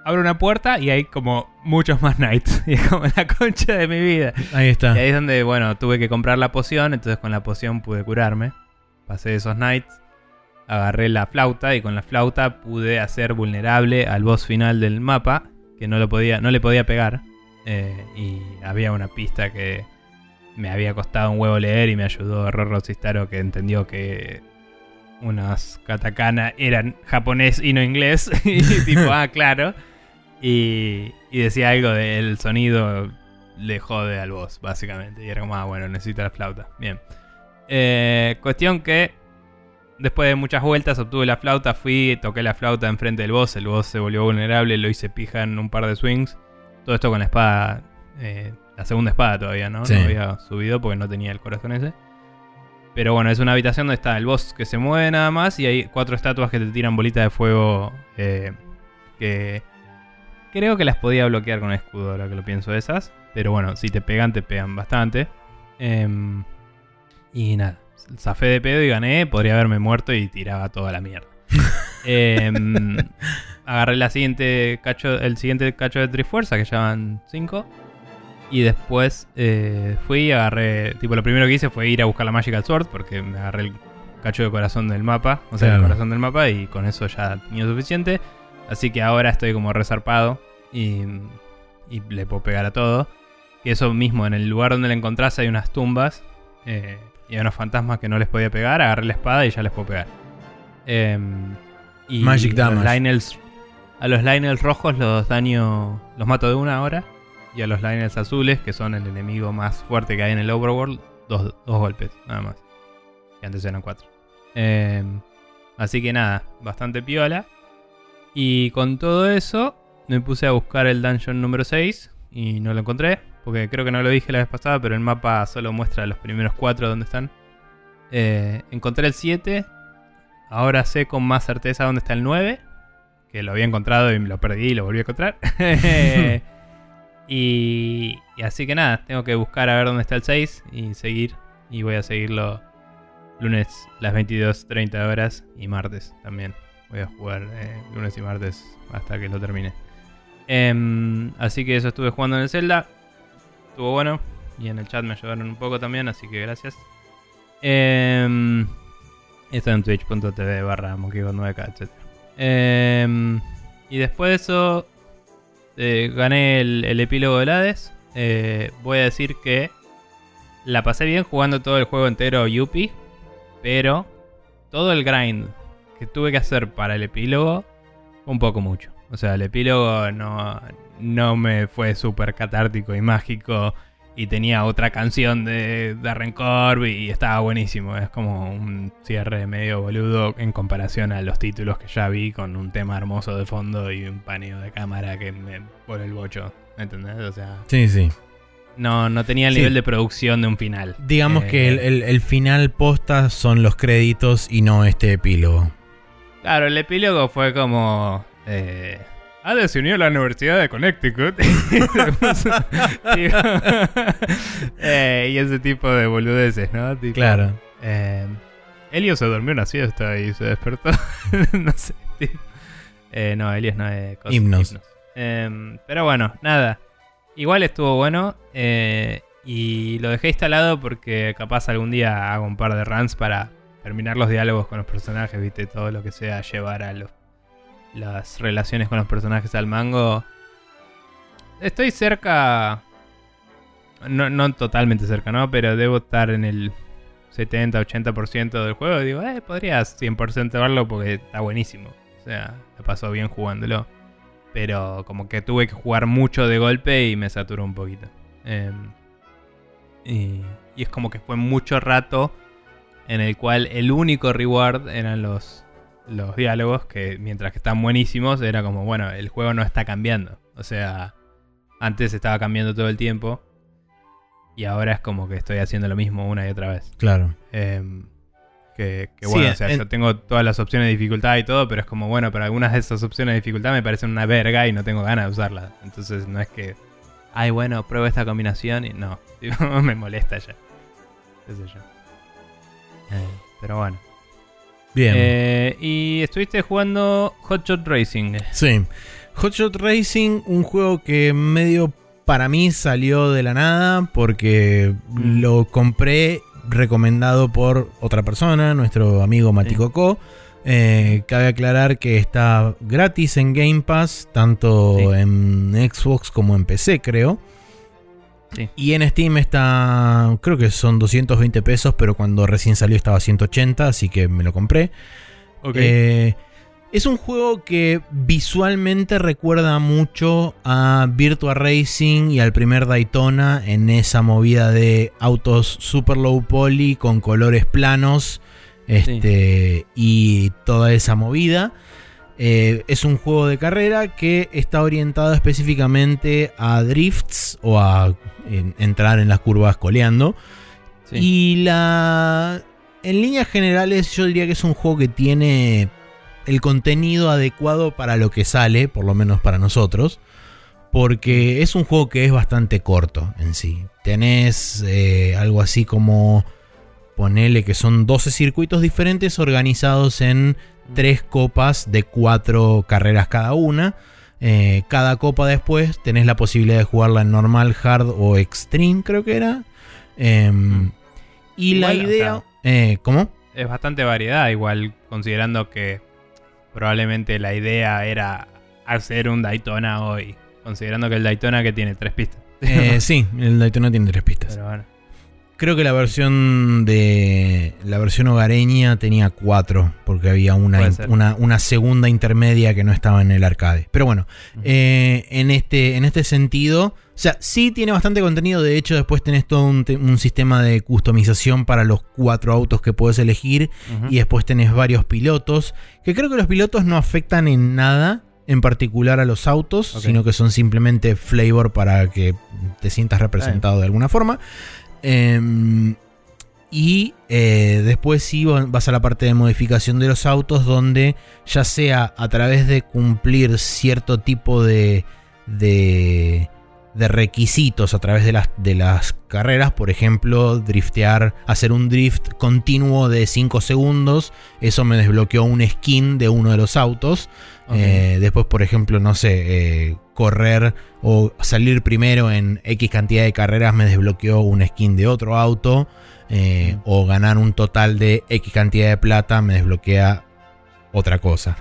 abro una puerta y hay como muchos más knights. Y es como la concha de mi vida. Ahí está. Y ahí es donde, bueno, tuve que comprar la poción, entonces con la poción pude curarme. Pasé esos nights, agarré la flauta y con la flauta pude hacer vulnerable al boss final del mapa, que no, lo podía, no le podía pegar. Eh, y había una pista que me había costado un huevo leer y me ayudó Rorro Sistaro que entendió que unos katakana eran japonés y no inglés. y tipo, ah, claro. Y, y decía algo del sonido le jode al boss, básicamente. Y era como, ah, bueno, necesita la flauta. Bien. Eh, cuestión que después de muchas vueltas obtuve la flauta, fui, toqué la flauta enfrente del boss, el boss se volvió vulnerable, lo hice pija en un par de swings. Todo esto con la espada, eh, la segunda espada todavía, ¿no? Sí. No había subido porque no tenía el corazón ese. Pero bueno, es una habitación donde está el boss que se mueve nada más y hay cuatro estatuas que te tiran bolitas de fuego eh, que creo que las podía bloquear con escudo ahora que lo pienso esas. Pero bueno, si te pegan, te pegan bastante. Em, y nada, zafé de pedo y gané. Podría haberme muerto y tiraba toda la mierda. Em, agarré la siguiente cacho, el siguiente cacho de Trifuerza, que ya van 5. Y después eh, fui y agarré. Tipo, lo primero que hice fue ir a buscar la Magical Sword. Porque me agarré el cacho de corazón del mapa. O sea, el corazón del mapa. Y con eso ya tenía suficiente. Así que ahora estoy como resarpado. Y, y le puedo pegar a todo. Y eso mismo, en el lugar donde la encontrás hay unas tumbas. eh, y hay unos fantasmas que no les podía pegar. Agarré la espada y ya les puedo pegar. Em, y Magic a los damage. Lionels- a los Lionels rojos los daño. Los mato de una hora. Y a los Lionels azules, que son el enemigo más fuerte que hay en el Overworld, dos, dos golpes, nada más. Que antes eran cuatro. Em, así que nada, bastante piola. Y con todo eso, me puse a buscar el dungeon número 6 y no lo encontré. Porque creo que no lo dije la vez pasada, pero el mapa solo muestra los primeros cuatro donde están. Eh, encontré el 7. Ahora sé con más certeza dónde está el 9. Que lo había encontrado y lo perdí y lo volví a encontrar. y, y así que nada, tengo que buscar a ver dónde está el 6 y seguir. Y voy a seguirlo lunes las 22.30 horas y martes también. Voy a jugar eh, lunes y martes hasta que lo termine. Em, así que eso estuve jugando en el Zelda. Estuvo bueno. Y en el chat me ayudaron un poco también, así que gracias. Em, esto en twitch.tv barra monkeygon9k, etc. Em, y después de eso, eh, gané el, el epílogo del Hades. Eh, voy a decir que la pasé bien jugando todo el juego entero Yuppie. Pero todo el grind que tuve que hacer para el epílogo un poco mucho. O sea, el epílogo no, no me fue súper catártico y mágico. Y tenía otra canción de Darren Corby y estaba buenísimo. Es como un cierre medio boludo en comparación a los títulos que ya vi con un tema hermoso de fondo y un paneo de cámara que me pone el bocho. ¿Me entendés? O sea, Sí, sí. no, no tenía el Sí. nivel de producción de un final. Digamos Eh, que el, el- el final posta son los créditos y no este epílogo. Claro, el epílogo fue como. Eh, Hades se unió a la Universidad de Connecticut. Eh, y ese tipo de boludeces, ¿no? Tipo, Claro. eh, Elio se durmió una siesta y se despertó. no sé. tipo. Eh, no, Elio no es cosa- Himnos. Eh, pero bueno, nada. Igual estuvo bueno. y lo dejé instalado porque capaz algún día hago un par de runs para terminar los diálogos con los personajes, viste, todo lo que sea llevar a los, las relaciones con los personajes al mango. Estoy cerca, no, no totalmente cerca, ¿no? Pero debo estar en el 70-80% del juego. Digo, eh, podría 100% verlo porque está buenísimo. O sea, me pasó bien jugándolo. Pero como que tuve que jugar mucho de golpe y me saturó un poquito. Em, y, y es como que fue mucho rato en el cual el único reward eran los, los diálogos, que mientras que están buenísimos, era como, bueno, el juego no está cambiando. O sea, antes estaba cambiando todo el tiempo. Y ahora es como que estoy haciendo lo mismo una y otra vez. Claro. Em, que, que Sí, bueno, o sea, en- yo tengo todas las opciones de dificultad y todo, pero es como, bueno, pero algunas de esas opciones de dificultad me parecen una verga y no tengo ganas de usarlas. Entonces no es que, ay, bueno, pruebo esta combinación y no, me molesta ya. Qué sé yo. Eh, pero bueno. Bien. Eh, y estuviste jugando Hotshot Racing. Sí. Hotshot Racing, un juego que medio para mí salió de la nada porque Mm. lo compré recomendado por otra persona, nuestro amigo Maticoco. Eh, cabe aclarar que está gratis en Game Pass, tanto Sí. en Xbox como en PC, creo. Sí. Y en Steam está, creo que son 220 pesos, pero cuando recién salió estaba 180, así que me lo compré. Ok. Eh, Es un juego que visualmente recuerda mucho a Virtua Racing y al primer Daytona en esa movida de autos super low poly con colores planos este, y toda esa movida. Eh, es un juego de carrera que está orientado específicamente a drifts o a entrar en las curvas coleando. Y la... En líneas generales yo diría que es un juego que tiene el contenido adecuado para lo que sale, por lo menos para nosotros. Porque es un juego que es bastante corto en sí. Tenés eh, algo así como. Ponele que son 12 circuitos diferentes organizados en tres copas de cuatro carreras cada una. Eh, cada copa después tenés la posibilidad de jugarla en normal, hard o extreme, creo que era. Em, y la idea. Eh, ¿Cómo? Es bastante variedad, igual, considerando que probablemente la idea era hacer un Daytona hoy, considerando que el Daytona que tiene tres pistas. Eh, sí, el Daytona tiene tres pistas. Creo que la versión de la versión hogareña tenía cuatro, porque había una, una, segunda intermedia que no estaba en el arcade. Pero bueno, eh, en, este, en este sentido, o sea, sí tiene bastante contenido. De hecho, después tenés todo un, sistema de customización para los cuatro autos que puedes elegir. Y después tenés varios pilotos. Que creo que los pilotos no afectan en nada en particular a los autos, sino que son simplemente flavor para que te sientas representado de alguna forma. Em, y eh, después sí vas a la parte de modificación de los autos, donde ya sea a través de cumplir cierto tipo de, de, requisitos a través de las, de las carreras, por ejemplo, driftear, hacer un drift continuo de 5 segundos, eso me desbloqueó un skin de uno de los autos. Eh, después, por ejemplo, no sé, eh, correr o salir primero en X cantidad de carreras me desbloqueó un skin de otro auto. Eh, o ganar un total de X cantidad de plata me desbloquea otra cosa.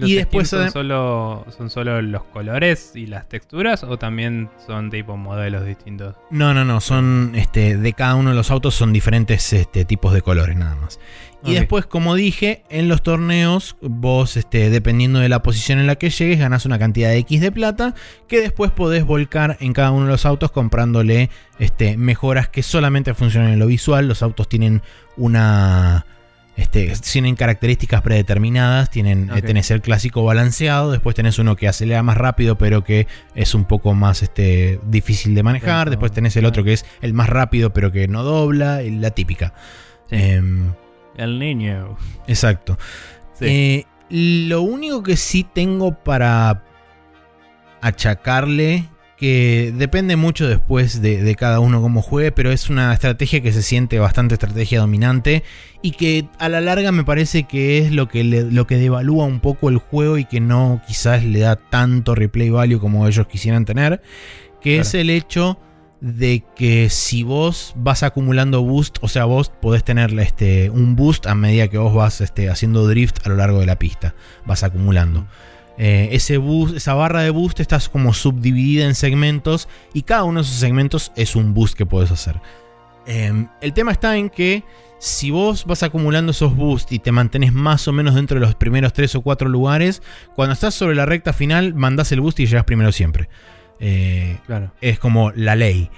Y después son solo, son solo los colores y las texturas o también son tipo modelos distintos. No, no, no, son este de cada uno de los autos son diferentes este, tipos de colores nada más. Y después, como dije, en los torneos, vos, este, dependiendo de la posición en la que llegues, ganás una cantidad de X de plata que después podés volcar en cada uno de los autos comprándole este, mejoras que solamente funcionan en lo visual. Los autos tienen una. Este, tienen características predeterminadas. Tienen, eh, tenés el clásico balanceado. Después tenés uno que acelera más rápido, pero que es un poco más este, difícil de manejar. Después tenés el otro que es el más rápido, pero que no dobla. La típica. Em, el niño. Exacto. Eh, lo único que sí tengo para achacarle, que depende mucho después de, cada uno cómo juegue, pero es una estrategia que se siente bastante estrategia dominante y que a la larga me parece que es lo que, lo que devalúa un poco el juego y que no quizás le da tanto replay value como ellos quisieran tener, que es el hecho de que si vos vas acumulando boost, o sea, vos podés tener este, un boost a medida que vos vas este, haciendo drift a lo largo de la pista, vas acumulando. Eh, ese esa barra de boost está como subdividida en segmentos y cada uno de esos segmentos es un boost que puedes hacer. Em, el tema está en que si vos vas acumulando esos boosts y te mantenés más o menos dentro de los primeros 3 o 4 lugares, cuando estás sobre la recta final, mandás el boost y llegas primero siempre. Eh, claro. Es como la ley.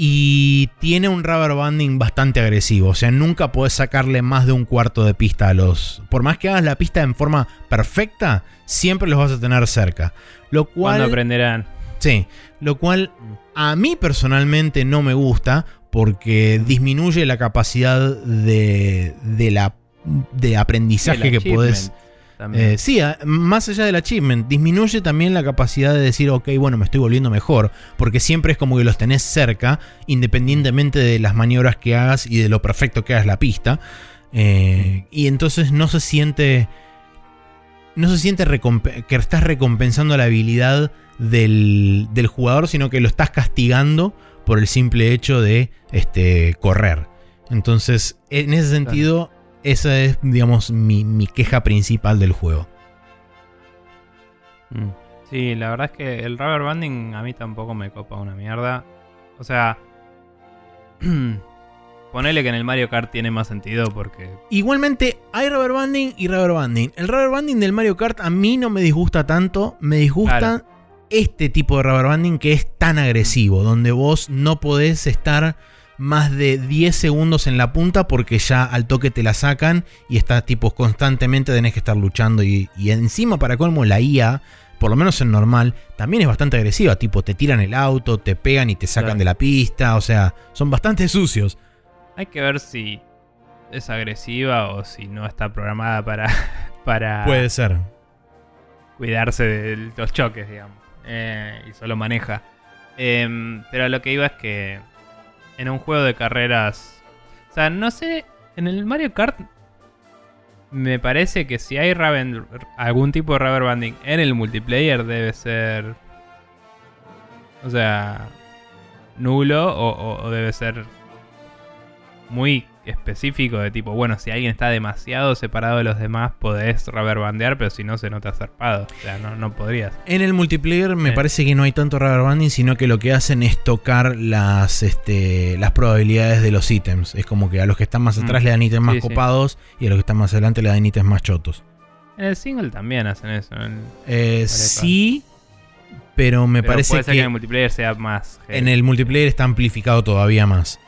Y tiene un rubber banding bastante agresivo. O sea, nunca podés sacarle más de un cuarto de pista a los. Por más que hagas la pista en forma perfecta, siempre los vas a tener cerca. Lo cual. aprenderán? Sí. Lo cual a mí personalmente no me gusta. Porque disminuye la capacidad de. de la. de aprendizaje que podés eh, sí, más allá del achievement, disminuye también la capacidad de decir, ok, bueno, me estoy volviendo mejor, porque siempre es como que los tenés cerca, independientemente de las maniobras que hagas y de lo perfecto que hagas la pista. Eh, y entonces no se siente. No se siente que estás recompensando la habilidad del, jugador, sino que lo estás castigando por el simple hecho de este, correr. Entonces, en ese sentido, esa es, digamos, mi, queja principal del juego. Mm. Sí, la verdad es que el rubber banding a mí tampoco me copa una mierda. O sea, ponele que en el Mario Kart tiene más sentido porque. Igualmente, hay rubber banding y rubber banding. El rubber banding del Mario Kart a mí no me disgusta tanto. Me disgusta Claro. este tipo de rubber banding que es tan agresivo, donde vos no podés estar más de 10 segundos en la punta porque ya al toque te la sacan y estás tipo constantemente tenés que estar luchando y, y encima para colmo la IA, por lo menos en normal, también es bastante agresiva, tipo te tiran el auto, te pegan y te sacan Claro. de la pista, o sea, son bastante sucios. Hay que ver si es agresiva o si no está programada para, para Puede ser. cuidarse de los choques, digamos. Eh, y solo maneja. Em, pero lo que iba es que en un juego de carreras. O sea, no sé. En el Mario Kart. Me parece que si hay algún tipo de rubber banding en el multiplayer debe ser. O sea. Nulo o debe ser muy específico de tipo, bueno, si alguien está demasiado separado de los demás, podés rubber bandear, pero si no se nota zarpado. O sea, no, no podrías. En el multiplayer me Sí. parece que no hay tanto rubber banding, sino que lo que hacen es tocar las, este, las probabilidades de los ítems. Es como que a los que están más Mm. atrás le dan ítems más Sí, sí. copados y a los que están más adelante le dan ítems más chotos. En el single también hacen eso. en- Eh, sí, pero me pero parece puede ser que que en el multiplayer sea más. heavy. en el multiplayer está amplificado todavía más.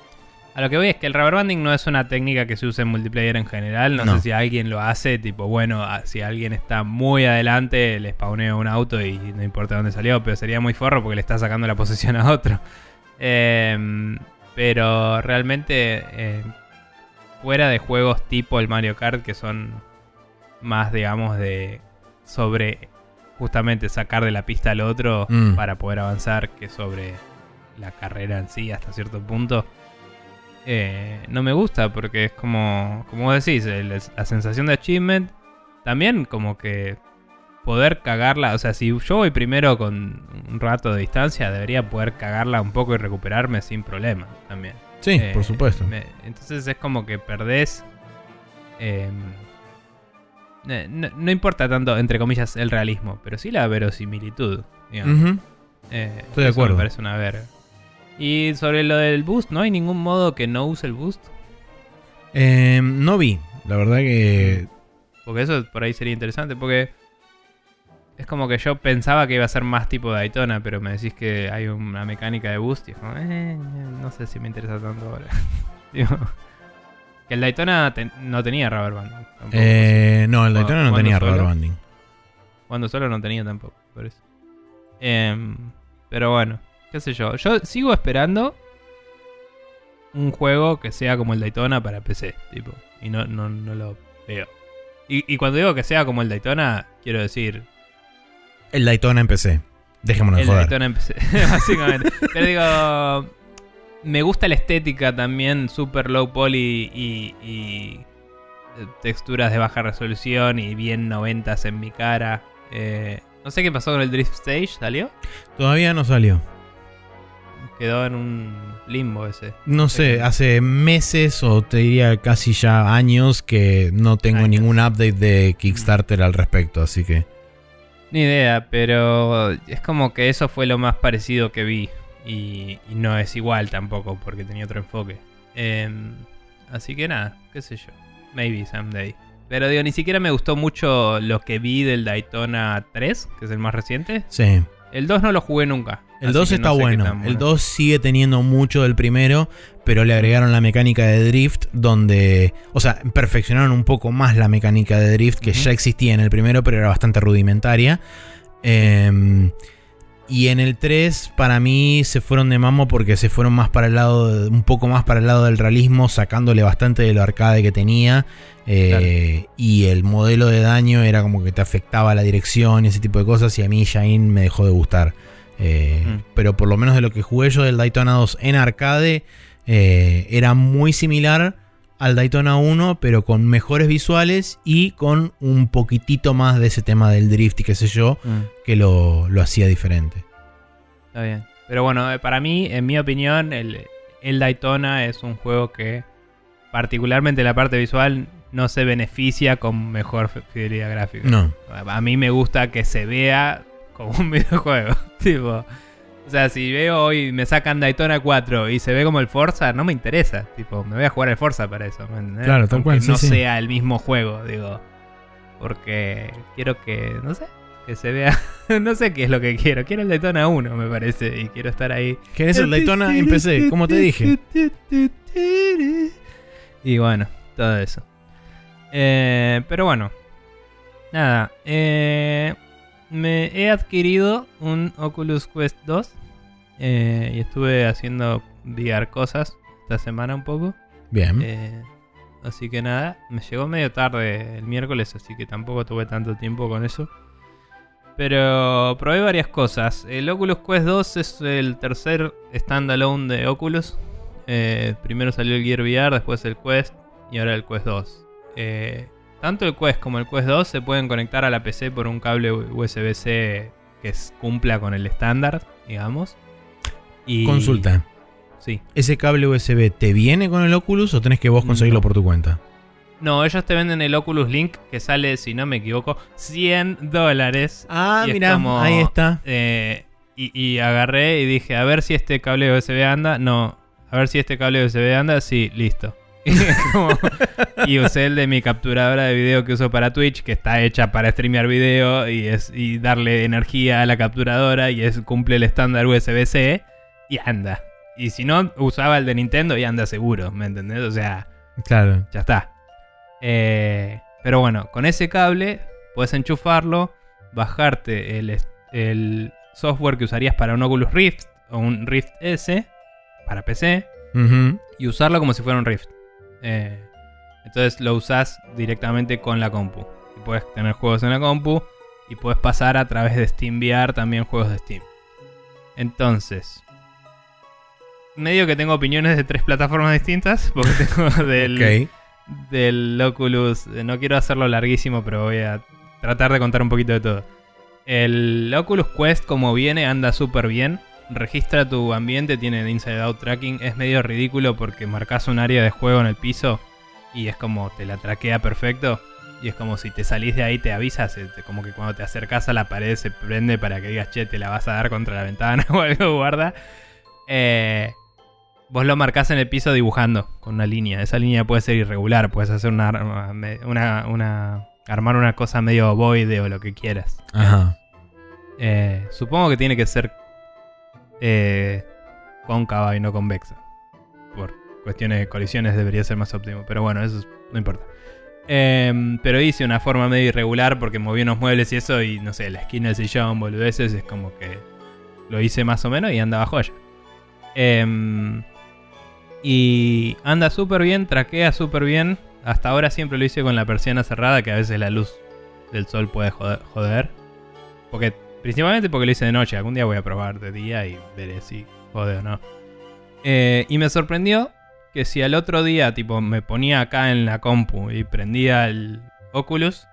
A lo que voy es que el rubber banding no es una técnica que se usa en multiplayer en general. No, No. sé si alguien lo hace, tipo, bueno, si alguien está muy adelante, le spawneo un auto y no importa dónde salió, pero sería muy forro porque le está sacando la posición a otro. Em, pero realmente, eh, fuera de juegos tipo el Mario Kart, que son más, digamos, de sobre justamente sacar de la pista al otro Mm. para poder avanzar que sobre la carrera en sí hasta cierto punto. Eh, no me gusta porque es como, como vos decís, el- la sensación de achievement, también como que poder cagarla, o sea, si yo voy primero con un rato de distancia, debería poder cagarla un poco y recuperarme sin problema también. Sí, Eh, por supuesto. me- entonces es como que perdés. eh, eh, no, no importa tanto, entre comillas, el realismo, pero sí la verosimilitud. digamos. Eh, Estoy de acuerdo. Me parece una verga. Y sobre lo del boost, ¿no hay ningún modo que no use el boost? Eh, no vi, la verdad que... Porque eso por ahí sería interesante, porque es como que yo pensaba que iba a ser más tipo Daytona, pero me decís que hay una mecánica de boost y es como, eh, no sé si me interesa tanto ahora. Digo, que el Daytona no tenía rubber band. tampoco. eh, no, el ¿Cuándo- Daytona no tenía solo? rubber banding. Cuando solo no tenía tampoco, por eso. Em, pero bueno, qué sé yo. Yo sigo esperando un juego que sea como el Daytona para PC, tipo. Y no, no, no lo veo. Y, y cuando digo que sea como el Daytona, quiero decir El Daytona en PC. Dejémonos de el joder. Daytona en PC, básicamente. Pero digo, me gusta la estética también, super low poly y, y, eh, texturas de baja resolución y bien noventas en mi cara. Eh, no sé qué pasó con el Drift Stage, ¿salió? Todavía no salió. Quedó en un limbo ese. No sé, hace meses o te diría casi ya años que no tengo Años. ningún update de Kickstarter al respecto, así que... Ni idea, pero es como que eso fue lo más parecido que vi. Y, y no es igual tampoco, porque tenía otro enfoque. Em, así que nada, qué sé yo. Maybe someday. Pero digo, ni siquiera me gustó mucho lo que vi del Daytona 3, que es el más reciente. Sí. El 2 no lo jugué nunca. El así 2 que está no sé qué bueno. El 2 sigue teniendo mucho del primero, pero le agregaron la mecánica de drift donde... O sea, perfeccionaron un poco más la mecánica de drift que ya existía en el primero, pero era bastante rudimentaria. Em, y en el 3 para mí se fueron de mamo porque se fueron más para el lado, un poco más para el lado del realismo, sacándole bastante de lo arcade que tenía. Eh, Y el modelo de daño era como que te afectaba la dirección y ese tipo de cosas. Y a mí Shine me dejó de gustar. Eh, Mm. Pero por lo menos de lo que jugué yo del Daytona 2 en arcade, eh, era muy similar al Daytona 1, pero con mejores visuales y con un poquitito más de ese tema del drift y qué sé yo, Mm, que lo, lo hacía diferente. está bien. Pero bueno, eh, para mí, en mi opinión, el, el Daytona es un juego que, particularmente la parte visual, no se beneficia con mejor fi- fidelidad gráfica. No. A mí me gusta que se vea como un videojuego. tipo, O sea, si veo hoy me sacan Daytona 4 y se ve como el Forza, no me interesa. Tipo, me voy a jugar el Forza para eso. Claro, tal cual, sí, no sí. sea el mismo juego, digo. Porque quiero que, no sé, que se vea. no sé qué es lo que quiero. Quiero el Daytona 1, me parece. Y quiero estar ahí. ¿Querés el Daytona en PC? Como te dije. Y bueno, todo eso. Eh, pero bueno. Nada. eh, me he adquirido un Oculus Quest 2. Eh, y estuve haciendo VR cosas esta semana un poco. Bien. eh, así que nada, me llegó medio tarde el miércoles, así que tampoco tuve tanto tiempo con eso. Pero probé varias cosas. El Oculus Quest 2 es el tercer standalone de Oculus. Eh, primero salió el Gear VR, después el Quest y ahora el Quest 2. Eh, tanto el Quest como el Quest 2 se pueden conectar a la PC por un cable USB-C que cumpla con el estándar, digamos. Y, Consulta. Sí. ¿Ese cable USB te viene con el Oculus o tenés que vos conseguirlo No. por tu cuenta? No, ellos te venden el Oculus Link que sale, si no me equivoco, 100 dólares. Ah, es como- ahí está. Eh, y, y agarré y dije, a ver si este cable USB anda. No, a ver si este cable USB anda. Sí, listo. Como- y usé el de mi capturadora de video que uso para Twitch, que está hecha para streamear video y, es, y darle energía a la capturadora y es, cumple el estándar USB-C y anda. Y si no, usaba el de Nintendo y anda seguro, ¿me entendés? O sea, Claro. ya está. Eh, pero bueno, con ese cable puedes enchufarlo, bajarte el, el software que usarías para un Oculus Rift o un Rift S para PC y usarlo como si fuera un Rift. Eh, entonces lo usas directamente con la compu. Y puedes tener juegos en la compu y puedes pasar a través de SteamVR también juegos de Steam. Entonces, medio que tengo opiniones de tres plataformas distintas porque tengo del del Oculus. eh, No quiero hacerlo larguísimo, pero voy a tratar de contar un poquito de todo. El Oculus Quest, como viene, anda súper bien. Registra tu ambiente, tiene inside out tracking. Es medio ridículo porque marcas un área de juego en el piso y es como te la traquea perfecto. Y es como si te salís de ahí, te avisas. Como que cuando te acercas a la pared se prende para que digas, che, te la vas a dar contra la ventana o algo, guarda. Eh, Vos lo marcás en el piso dibujando con una línea. Esa línea puede ser irregular, puedes hacer una, una, una- armar una cosa medio ovoide o lo que quieras. Ajá. Eh, supongo que tiene que ser eh, cóncava y no convexa. Por cuestiones de colisiones debería ser más óptimo, pero bueno, eso es- no importa. Em, pero hice una forma medio irregular porque moví unos muebles y eso y no sé, la esquina del sillón, boludeces, es como que lo hice más o menos y andaba joya. Em, y anda súper bien, traquea súper bien. Hasta ahora siempre lo hice con la persiana cerrada, que a veces la luz del sol puede joder. Porque, principalmente porque lo hice de noche. Algún día voy a probar de día y veré si jode o no. Eh, y me sorprendió que si al otro día, tipo, me ponía acá en la compu y prendía el Oculus,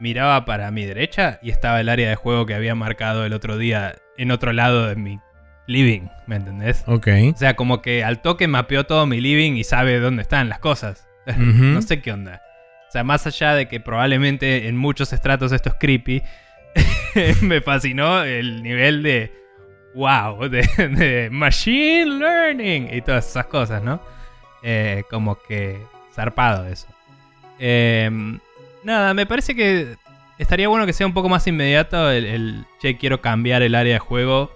miraba para mi derecha y estaba el área de juego que había marcado el otro día en otro lado de mi living, ¿me entendés? Ok. O sea, como que al toque mapeó todo mi living y sabe dónde están las cosas. No sé qué onda. O sea, más allá de que probablemente en muchos estratos esto es creepy, me fascinó el nivel de wow, de, de machine learning y todas esas cosas, ¿no? Eh, como que zarpado eso. Eh, nada, me parece que estaría bueno que sea un poco más inmediato el, el, che, quiero cambiar el área de juego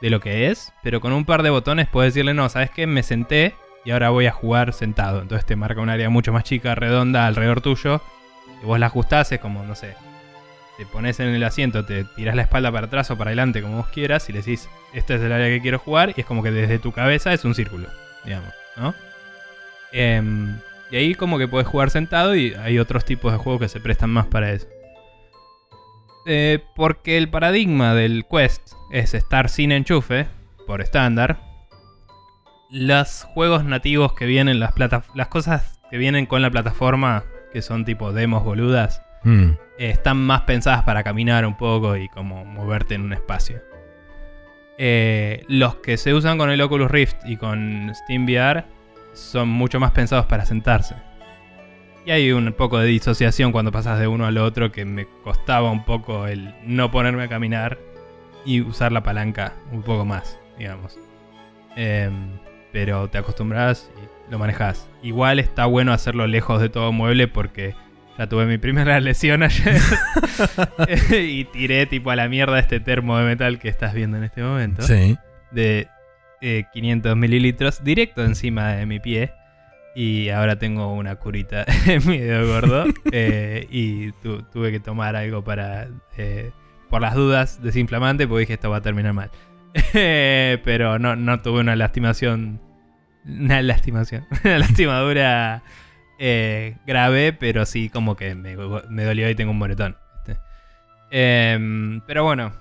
de lo que es, pero con un par de botones puedes decirle, no, ¿sabes qué? Me senté y ahora voy a jugar sentado. Entonces te marca un área mucho más chica, redonda, alrededor tuyo. Y vos la ajustás, es como, no sé, te pones en el asiento, te tirás la espalda para atrás o para adelante, como vos quieras, y le decís, este es el área que quiero jugar, y es como que desde tu cabeza es un círculo, digamos, ¿no? Em, y ahí como que puedes jugar sentado y hay otros tipos de juegos que se prestan más para eso. Eh, porque el paradigma del Quest es estar sin enchufe, por estándar. Los juegos nativos que vienen, las, plata- las cosas que vienen con la plataforma, que son tipo demos boludas, Mm. eh, están más pensadas para caminar un poco y como moverte en un espacio. Eh, los que se usan con el Oculus Rift y con SteamVR son mucho más pensados para sentarse. Y hay un poco de disociación cuando pasas de uno al otro que me costaba un poco el no ponerme a caminar y usar la palanca un poco más, digamos. Em, pero te acostumbras y lo manejas. Igual está bueno hacerlo lejos de todo mueble porque ya tuve mi primera lesión ayer y tiré tipo a la mierda este termo de metal que estás viendo en este momento. Sí. De 500 eh, mililitros directo encima de mi pie. Y ahora tengo una curita en mi dedo gordo. Eh, y tuve que tomar algo para, eh, por las dudas, desinflamante, porque dije esto va a terminar mal. Pero no, no tuve una lastimación. Una lastimación. Una lastimadura grave, pero sí como que me, dolió y tengo un moretón. Em, pero bueno,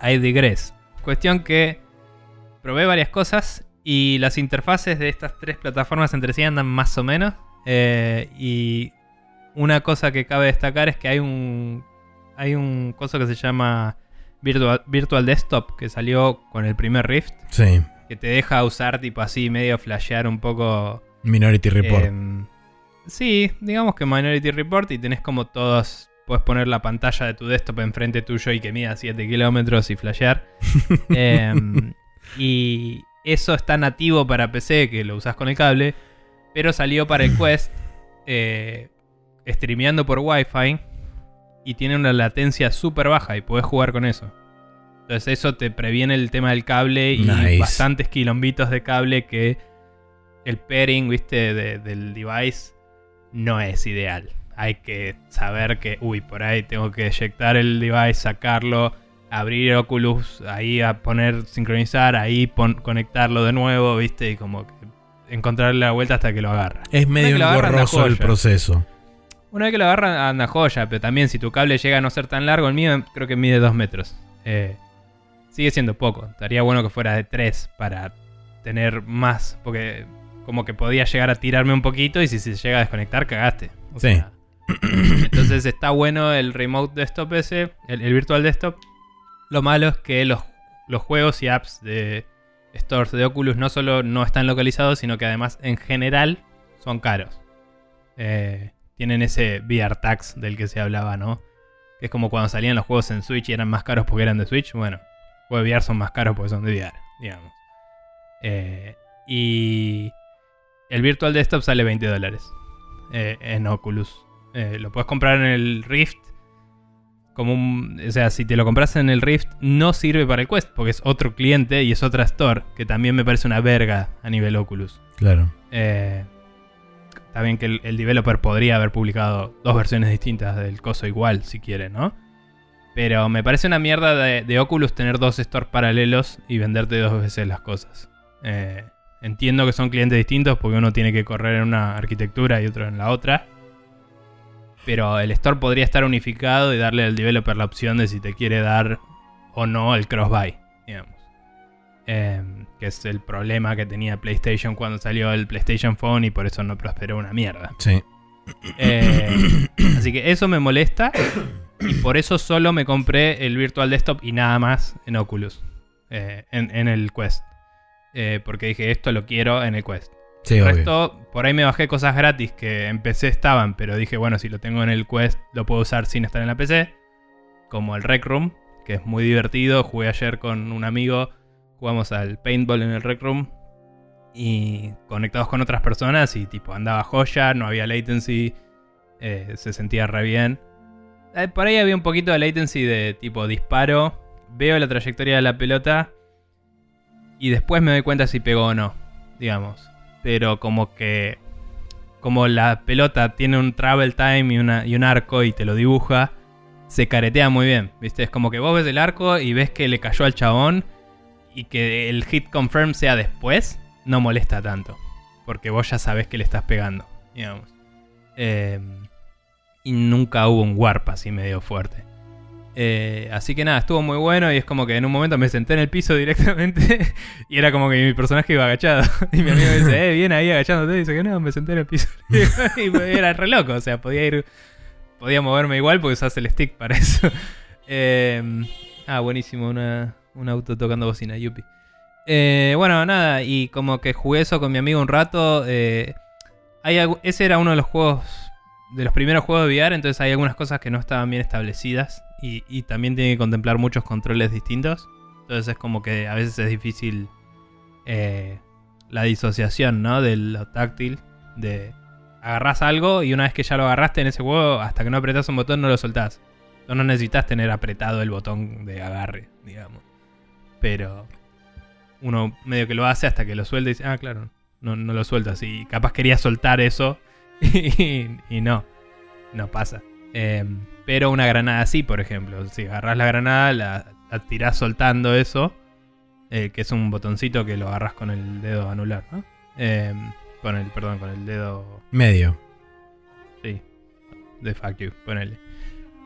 hay digress. Cuestión que probé varias cosas y las interfaces de estas tres plataformas entre sí andan más o menos. Eh, y una cosa que cabe destacar es que hay un. Hay un coso que se llama Virtual, Virtual Desktop que salió con el primer Rift. Sí. Que te deja usar tipo así, medio flashear un poco. Minority Report. Em, sí, digamos que Minority Report y tenés como todos. Puedes poner la pantalla de tu desktop enfrente tuyo y que mida 7 kilómetros y flashear. Em, y eso está nativo para PC, que lo usas con el cable, pero salió para el Quest eh, streameando por Wi-Fi y tiene una latencia súper baja y puedes jugar con eso. Entonces eso te previene el tema del cable y bastantes kilombitos de cable que el pairing, viste, del device no es ideal. Hay que saber que, uy, por ahí tengo que eyectar el device, sacarlo, abrir Oculus, ahí a poner sincronizar, ahí conectarlo de nuevo, ¿viste? Y como que encontrarle la vuelta hasta que lo agarra. Es medio engorroso el proceso. Una vez que lo agarra, anda joya, pero también si tu cable llega a no ser tan largo, el mío creo que mide 2 metros. Eh, sigue siendo poco. Estaría bueno que fuera de 3 para tener más, porque como que podía llegar a tirarme un poquito y si se llega a desconectar, cagaste. sí. entonces está bueno el remote desktop ese, el virtual desktop, lo malo es que los, juegos y apps de stores de Oculus no solo no están localizados, sino que además en general son caros. Eh, tienen ese VR tax del que se hablaba, ¿no? Que es como cuando salían los juegos en Switch y eran más caros porque eran de Switch. Bueno, juegos de VR son más caros porque son de VR, digamos. Eh, y el Virtual Desktop sale 20 dólares eh, en Oculus. lo puedes comprar en el Rift como un, o sea, si te lo compras en el Rift, no sirve para el Quest, porque es otro cliente y es otra store, que también me parece una verga a nivel Oculus. Claro. Eh, está bien que el, developer podría haber publicado dos versiones distintas del coso igual, si quiere, ¿no? Pero me parece una mierda de, Oculus tener dos stores paralelos y venderte dos veces las cosas. Eh, entiendo que son clientes distintos porque uno tiene que correr en una arquitectura y otro en la otra. Pero el store podría estar unificado y darle al developer la opción de si te quiere dar o no el cross-buy, digamos. Em, que es el problema que tenía PlayStation cuando salió el PlayStation Phone y por eso no prosperó una mierda. Sí. Eh, así que eso me molesta y por eso solo me compré el Virtual Desktop y nada más en Oculus, eh, en, el Quest. Eh, porque dije, esto lo quiero en el Quest. Sí, el resto, por ahí me bajé cosas gratis que en PC estaban, pero dije, bueno, si lo tengo en el Quest, lo puedo usar sin estar en la PC. Como el Rec Room, que es muy divertido. Jugué ayer con un amigo, jugamos al paintball en el Rec Room. Y conectados con otras personas y tipo andaba joya, no había latency, eh, se sentía re bien. Eh, por ahí había un poquito de latency de tipo disparo, veo la trayectoria de la pelota y después me doy cuenta si pegó o no, digamos pero como que como la pelota tiene un travel time y, una, y un arco y te lo dibuja, se caretea muy bien, ¿viste? Es como que vos ves el arco y ves que le cayó al chabón y que el hit confirm sea después, no molesta tanto, porque vos ya sabés que le estás pegando, digamos. Em, y nunca hubo un warp así medio fuerte. Eh, así que nada, estuvo muy bueno y es como que en un momento me senté en el piso directamente y era como que mi personaje iba agachado. Y mi amigo dice, eh, bien ahí agachándote. Y dice que no, me senté en el piso. y era re loco, o sea, podía ir, podía moverme igual porque usas el stick para eso. Em, ah, buenísimo, una, un auto tocando bocina, yupi. Eh, bueno, nada, y como que jugué eso con mi amigo un rato. Eh, ese era uno de los juegos, de los primeros juegos de VR, entonces hay algunas cosas que no estaban bien establecidas y, y también tiene que contemplar muchos controles distintos. Entonces es como que a veces es difícil eh, la disociación, ¿no? De lo táctil. De agarrás algo y una vez que ya lo agarraste en ese juego, hasta que no apretas un botón no lo soltás. Entonces no necesitas tener apretado el botón de agarre, digamos. Pero uno medio que lo hace hasta que lo suelta y dice, ah, claro, no, no lo sueltas. Y capaz quería soltar eso y, y no, no pasa. Em, pero una granada sí, por ejemplo. Si agarras la granada, la, la tirás soltando eso, eh, que es un botoncito que lo agarras con el dedo anular, ¿no? Em, con el, perdón, con el dedo Medio. Sí. De fuck you, ponele.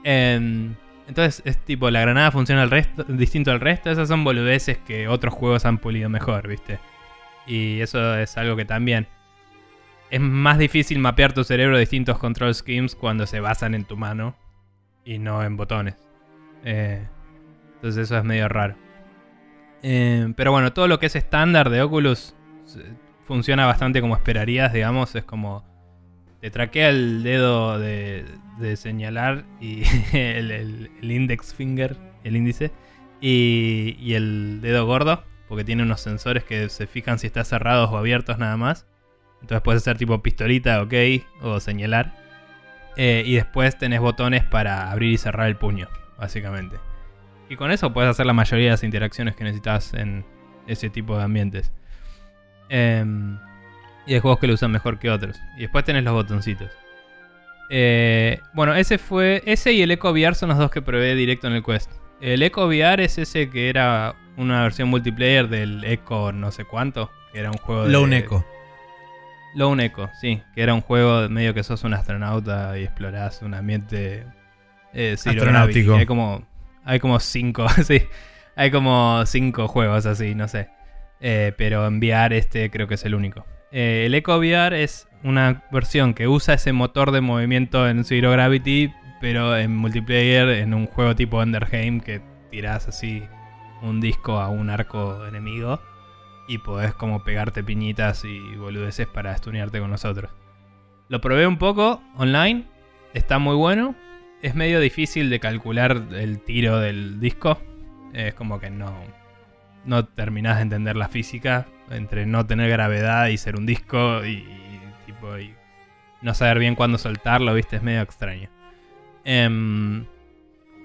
Em, entonces es tipo, la granada funciona al resto, distinto al resto. Esas son boludeces que otros juegos han pulido mejor, ¿viste? Y eso es algo que también... Es más difícil mapear tu cerebro distintos control schemes cuando se basan en tu mano y no en botones. Eh, entonces eso es medio raro. Eh, pero bueno, todo lo que es estándar de Oculus se- funciona bastante como esperarías, digamos. Es como te traquea el dedo de, señalar y el, index finger, el índice, y, y el dedo gordo, porque tiene unos sensores que se fijan si está cerrados o abiertos nada más. Entonces puedes hacer tipo pistolita, ok, o señalar. Eh, y después tenés botones para abrir y cerrar el puño, básicamente. Y con eso puedes hacer la mayoría de las interacciones que necesitas en ese tipo de ambientes. Em, y hay juegos que lo usan mejor que otros. Y después tenés los botoncitos. Eh, bueno, ese fue. Ese y el Echo VR son los dos que probé directo en el Quest. El Echo VR es ese que era una versión multiplayer del Echo no sé cuánto. Que era un juego de. Lone Echo. Lone Echo, sí. Que era un juego de medio que sos un astronauta y explorás un ambiente eh, Astronáutico. Hay como, hay como cinco, sí. Hay como cinco juegos así, no sé. Eh, pero en VR este creo que es el único. Eh, el Echo VR es una versión que usa ese motor de movimiento en Zero Gravity, pero en multiplayer, en un juego tipo Undergame que tirás así un disco a un arco enemigo y podés como pegarte piñitas y boludeces para estunearte con nosotros. Lo probé un poco online, está muy bueno. Es medio difícil de calcular el tiro del disco. Es como que no, no terminás de entender la física entre no tener gravedad y ser un disco y, tipo y no saber bien cuándo soltarlo, viste, es medio extraño. Em,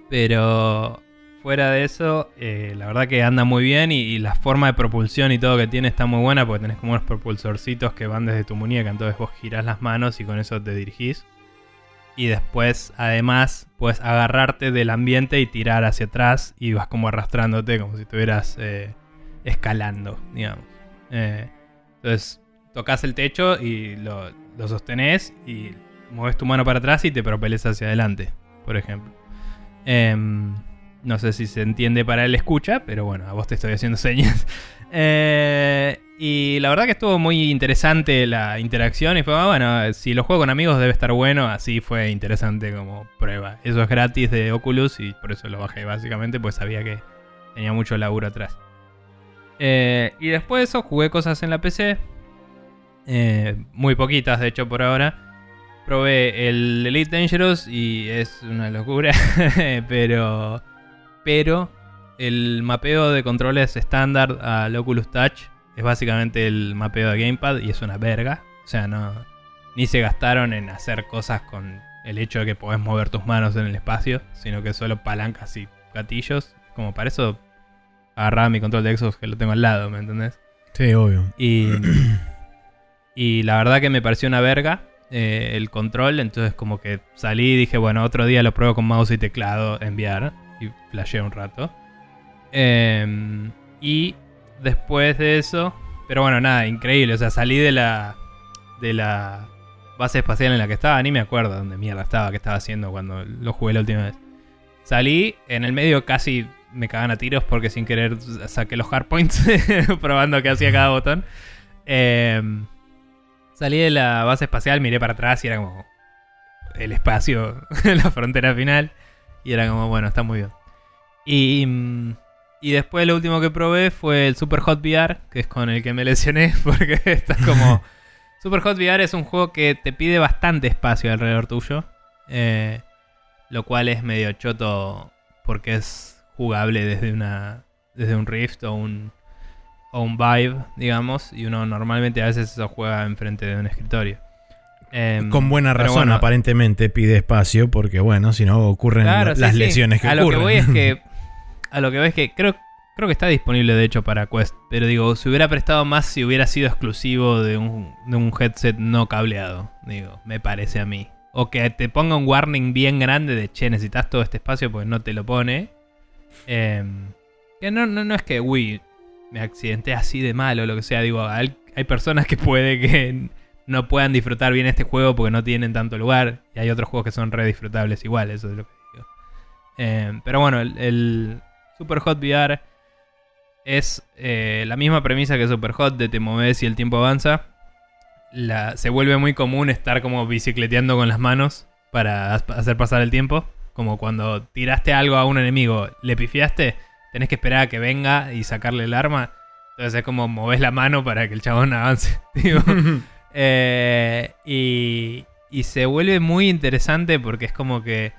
pero fuera de eso, eh, la verdad que anda muy bien y, la forma de propulsión y todo que tiene está muy buena porque tenés como unos propulsorcitos que van desde tu muñeca, entonces vos girás las manos y con eso te dirigís. Y después, además, puedes agarrarte del ambiente y tirar hacia atrás y vas como arrastrándote como si estuvieras eh, escalando, digamos. Eh, entonces, tocas el techo y lo, lo sostenés y mueves tu mano para atrás y te propeles hacia adelante, por ejemplo. No sé si se entiende para el escucha, pero bueno, a vos te estoy haciendo señas. Eh, y la verdad que estuvo muy interesante la interacción y fue, ah, bueno, si lo juego con amigos debe estar bueno, así fue interesante como prueba. Eso es gratis de Oculus y por eso lo bajé básicamente, pues sabía que tenía mucho laburo atrás. Eh, y después de eso jugué cosas en la PC, eh, muy poquitas de hecho por ahora. Probé el Elite Dangerous y es una locura, pero pero el mapeo de controles estándar al Oculus Touch es básicamente el mapeo de Gamepad y es una verga. O sea, no ni se gastaron en hacer cosas con el hecho de que podés mover tus manos en el espacio, sino que solo palancas y gatillos. Como para eso agarraba mi control de Xbox que lo tengo al lado, ¿me entendés? Sí, obvio. Y, y la verdad que me pareció una verga eh, el control. Entonces, como que salí y dije, bueno, otro día lo pruebo con mouse y teclado en VR. Y flasheé un rato. Em, y después de eso. Pero bueno, nada, increíble. O sea, salí de la. De la base espacial en la que estaba. Ni me acuerdo dónde mierda estaba, qué estaba haciendo cuando lo jugué la última vez. Salí, en el medio casi me cagan a tiros porque sin querer saqué los hardpoints probando qué hacía cada botón. Em, salí de la base espacial, miré para atrás y era como el espacio, la frontera final. Y era como, bueno, está muy bien. Y, y después lo último que probé fue el Super Hot VR, que es con el que me lesioné porque está como... Super Hot VR es un juego que te pide bastante espacio alrededor tuyo. eh, lo cual es medio choto porque es jugable desde una desde un Rift o un o un Vive, digamos, y uno normalmente a veces eso juega enfrente de un escritorio. Em, Con buena razón, bueno, aparentemente pide espacio porque, bueno, si no ocurren Claro, sí, las sí. lesiones que a lo que voy es que a lo que voy es que creo creo que está disponible de hecho para Quest, pero digo, se hubiera prestado más si hubiera sido exclusivo de un, de un headset no cableado, digo, me parece a mí. O que te ponga un warning bien grande de, che, necesitas todo este espacio porque no te lo pone. Em, que no, no, no es que, uy, me accidenté así de mal o lo que sea. Digo, hay, hay personas que puede que no puedan disfrutar bien este juego porque no tienen tanto lugar. Y hay otros juegos que son re disfrutables igual, eso es lo que digo. Em, pero bueno, el, Super Hot VR es eh, la misma premisa que Super Hot de te moves y el tiempo avanza. Se vuelve muy común estar como bicicleteando con las manos para hacer pasar el tiempo. Como cuando tiraste algo a un enemigo, le pifiaste, tenés que esperar a que venga y sacarle el arma. Entonces es como moves la mano para que el chabón avance. digo. Eh, y, y se vuelve muy interesante porque es como que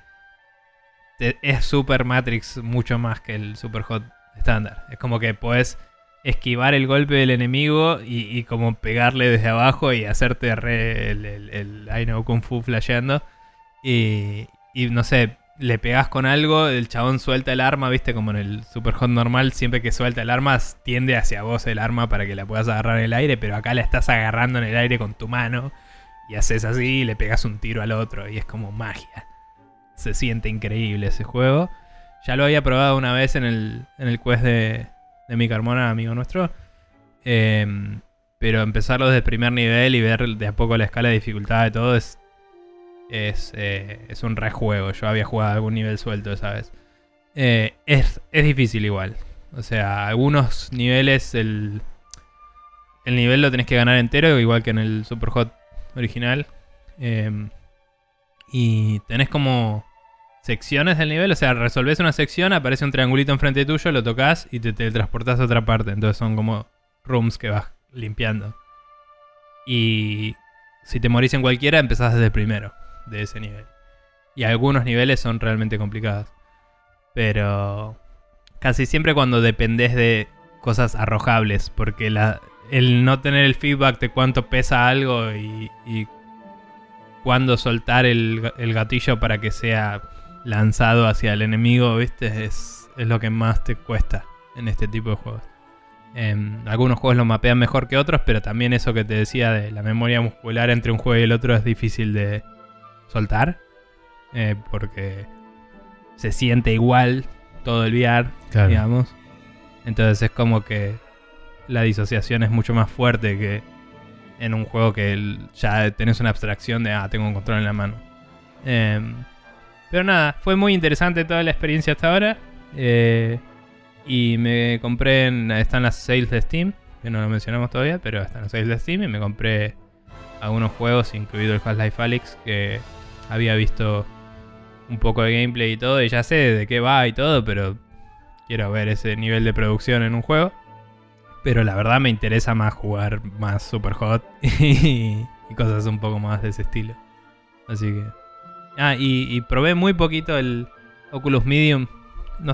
es Super Matrix mucho más que el Super Hot estándar. Es como que puedes esquivar el golpe del enemigo y, y como pegarle desde abajo y hacerte re el, el, Kung Fu flasheando. Y, y no sé, le pegas con algo, el chabón suelta el arma, viste, como en el Super Hot normal, siempre que suelta el arma tiende hacia vos el arma para que la puedas agarrar en el aire, pero acá la estás agarrando en el aire con tu mano y haces así y le pegas un tiro al otro y es como magia. Se siente increíble ese juego. Ya lo había probado una vez en el, en el quest de, de mi Carmona, amigo nuestro. Em, pero empezarlo desde el primer nivel y ver de a poco la escala de dificultad de todo es, es, eh, es un rejuego. Yo había jugado algún nivel suelto esa vez. Eh, es, es difícil igual. O sea, algunos niveles el, el nivel lo tenés que ganar entero, igual que en el Super Hot original. Em, y tenés como secciones del nivel, o sea, resolvés una sección, aparece un triangulito enfrente tuyo, lo tocas y te teletransportás a otra parte. Entonces son como rooms que vas limpiando. Y si te morís en cualquiera, empezás desde el primero de ese nivel. Y algunos niveles son realmente complicados. Pero casi siempre cuando dependés de cosas arrojables, porque la, el no tener el feedback de cuánto pesa algo y, y cuándo soltar el, el gatillo para que sea lanzado hacia el enemigo, ¿viste? Es, es lo que más te cuesta en este tipo de juegos. Em, algunos juegos lo mapean mejor que otros, pero también eso que te decía de la memoria muscular entre un juego y el otro es difícil de soltar. eh, porque se siente igual todo el VR, Claro. digamos. Entonces es como que la disociación es mucho más fuerte que en un juego que ya tenés una abstracción de, ah, tengo un control en la mano. Em, pero nada, fue muy interesante toda la experiencia hasta ahora. eh, y me compré, en, están las sales de Steam, que no lo mencionamos todavía, pero están las sales de Steam y me compré algunos juegos, incluido el Half-Life Alyx, que había visto un poco de gameplay y todo, y ya sé de qué va y todo, pero quiero ver ese nivel de producción en un juego. Pero la verdad me interesa más jugar más super hot y, cosas un poco más de ese estilo. Así que. Ah, y, probé muy poquito el Oculus Medium. No,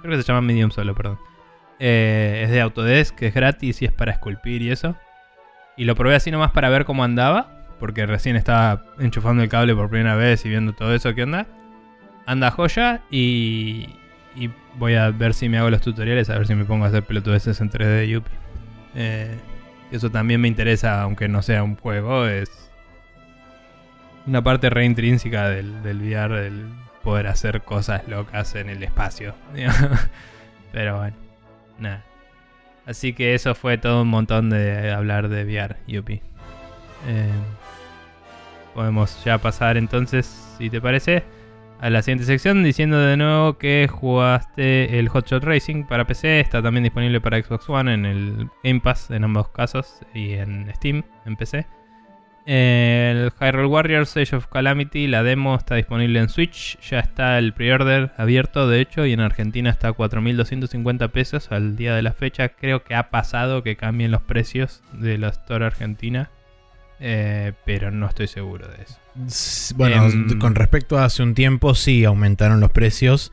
creo que se llama Medium solo, perdón. Eh, es de Autodesk, es gratis y es para esculpir y eso. Y lo probé así nomás para ver cómo andaba. Porque recién estaba enchufando el cable por primera vez y viendo todo eso, ¿qué onda? Anda joya y, y voy a ver si me hago los tutoriales, a ver si me pongo a hacer pelotudeces en 3D de Yuppie. Eh, eso también me interesa, aunque no sea un juego, es una parte re intrínseca del, del VR, del poder hacer cosas locas en el espacio. Pero bueno, nada. Así que eso fue todo un montón de hablar de VR, Yuppie. Eh, podemos ya pasar entonces, si te parece, a la siguiente sección diciendo de nuevo que jugaste el Hotshot Racing para PC. Está también disponible para Xbox One en el Game Pass en ambos casos y en Steam en PC. El Hyrule Warriors Age of Calamity, la demo está disponible en Switch. Ya está el pre-order abierto, de hecho, y en Argentina está a 4.250 pesos al día de la fecha. Creo que ha pasado que cambien los precios de la Store Argentina, eh, pero no estoy seguro de eso. Bueno, Em, con respecto a hace un tiempo, sí aumentaron los precios.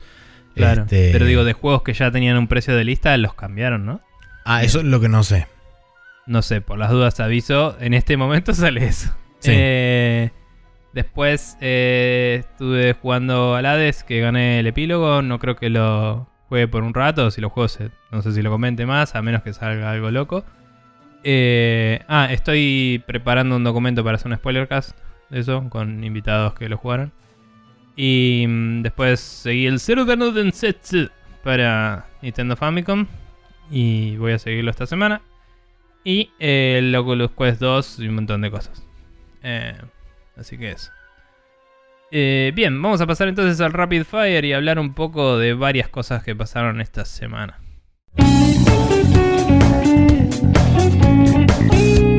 Claro. Este- Pero digo, de juegos que ya tenían un precio de lista, los cambiaron, ¿no? Ah, eso es lo que no sé. No sé, por las dudas aviso. En este momento sale eso. Sí. Eh, después eh, estuve jugando al Hades, que gané el epílogo. No creo que lo juegue por un rato. Si lo juego, se- no sé si lo comente más, a menos que salga algo loco. Eh, ah, estoy preparando un documento para hacer un spoilercast de eso, con invitados que lo jugaron. Y mm, después seguí el Zero Dawn Densetsu para Nintendo Famicom. Y voy a seguirlo esta semana. Y eh, el Oculus Quest 2 y un montón de cosas. Eh, así que eso. Eh, bien, vamos a pasar entonces al Rapid Fire y hablar un poco de varias cosas que pasaron esta semana. Bye.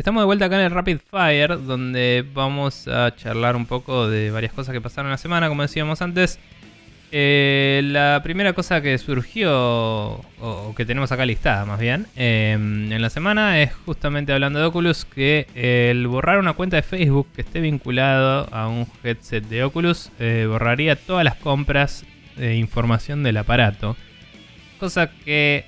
Estamos de vuelta acá en el Rapid Fire, donde vamos a charlar un poco de varias cosas que pasaron la semana, como decíamos antes. Eh, la primera cosa que surgió, o, que tenemos acá listada más bien, eh, en la semana es justamente hablando de Oculus, que el borrar una cuenta de Facebook que esté vinculado a un headset de Oculus eh, borraría todas las compras de información del aparato. Cosa que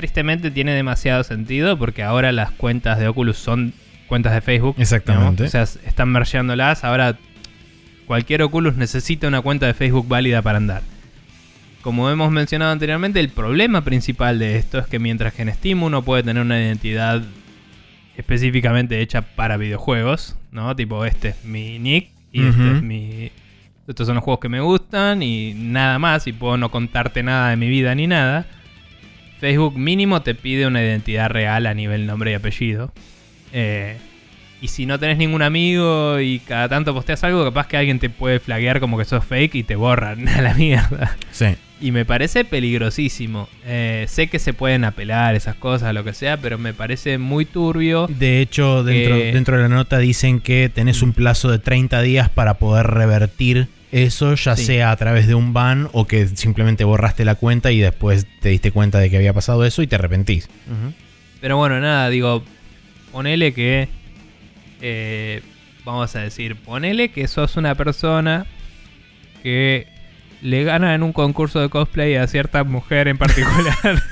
tristemente tiene demasiado sentido porque ahora las cuentas de Oculus son cuentas de Facebook. Exactamente. O sea, están mergeándolas. Ahora cualquier Oculus necesita una cuenta de Facebook válida para andar. Como hemos mencionado anteriormente, el problema principal de esto es que mientras que en Steam uno puede tener una identidad específicamente hecha para videojuegos, ¿no? Tipo, este es mi nick y este es mi... Estos son los juegos que me gustan y nada más, y puedo no contarte nada de mi vida ni nada. Facebook mínimo te pide una identidad real a nivel nombre y apellido. Eh, y si no tenés ningún amigo y cada tanto posteas algo, capaz que alguien te puede flaguear como que sos fake y te borran a la mierda. Sí. Y me parece peligrosísimo. Eh, sé que se pueden apelar esas cosas, lo que sea, pero me parece muy turbio. De hecho, dentro, Que- dentro de la nota dicen que tenés un plazo de 30 días para poder revertir eso, ya Sí. sea a través de un ban o que simplemente borraste la cuenta y después te diste cuenta de que había pasado eso y te arrepentís. Pero bueno, nada, digo, ponele que... eh, vamos a decir, ponele que sos una persona que le gana en un concurso de cosplay a cierta mujer en particular.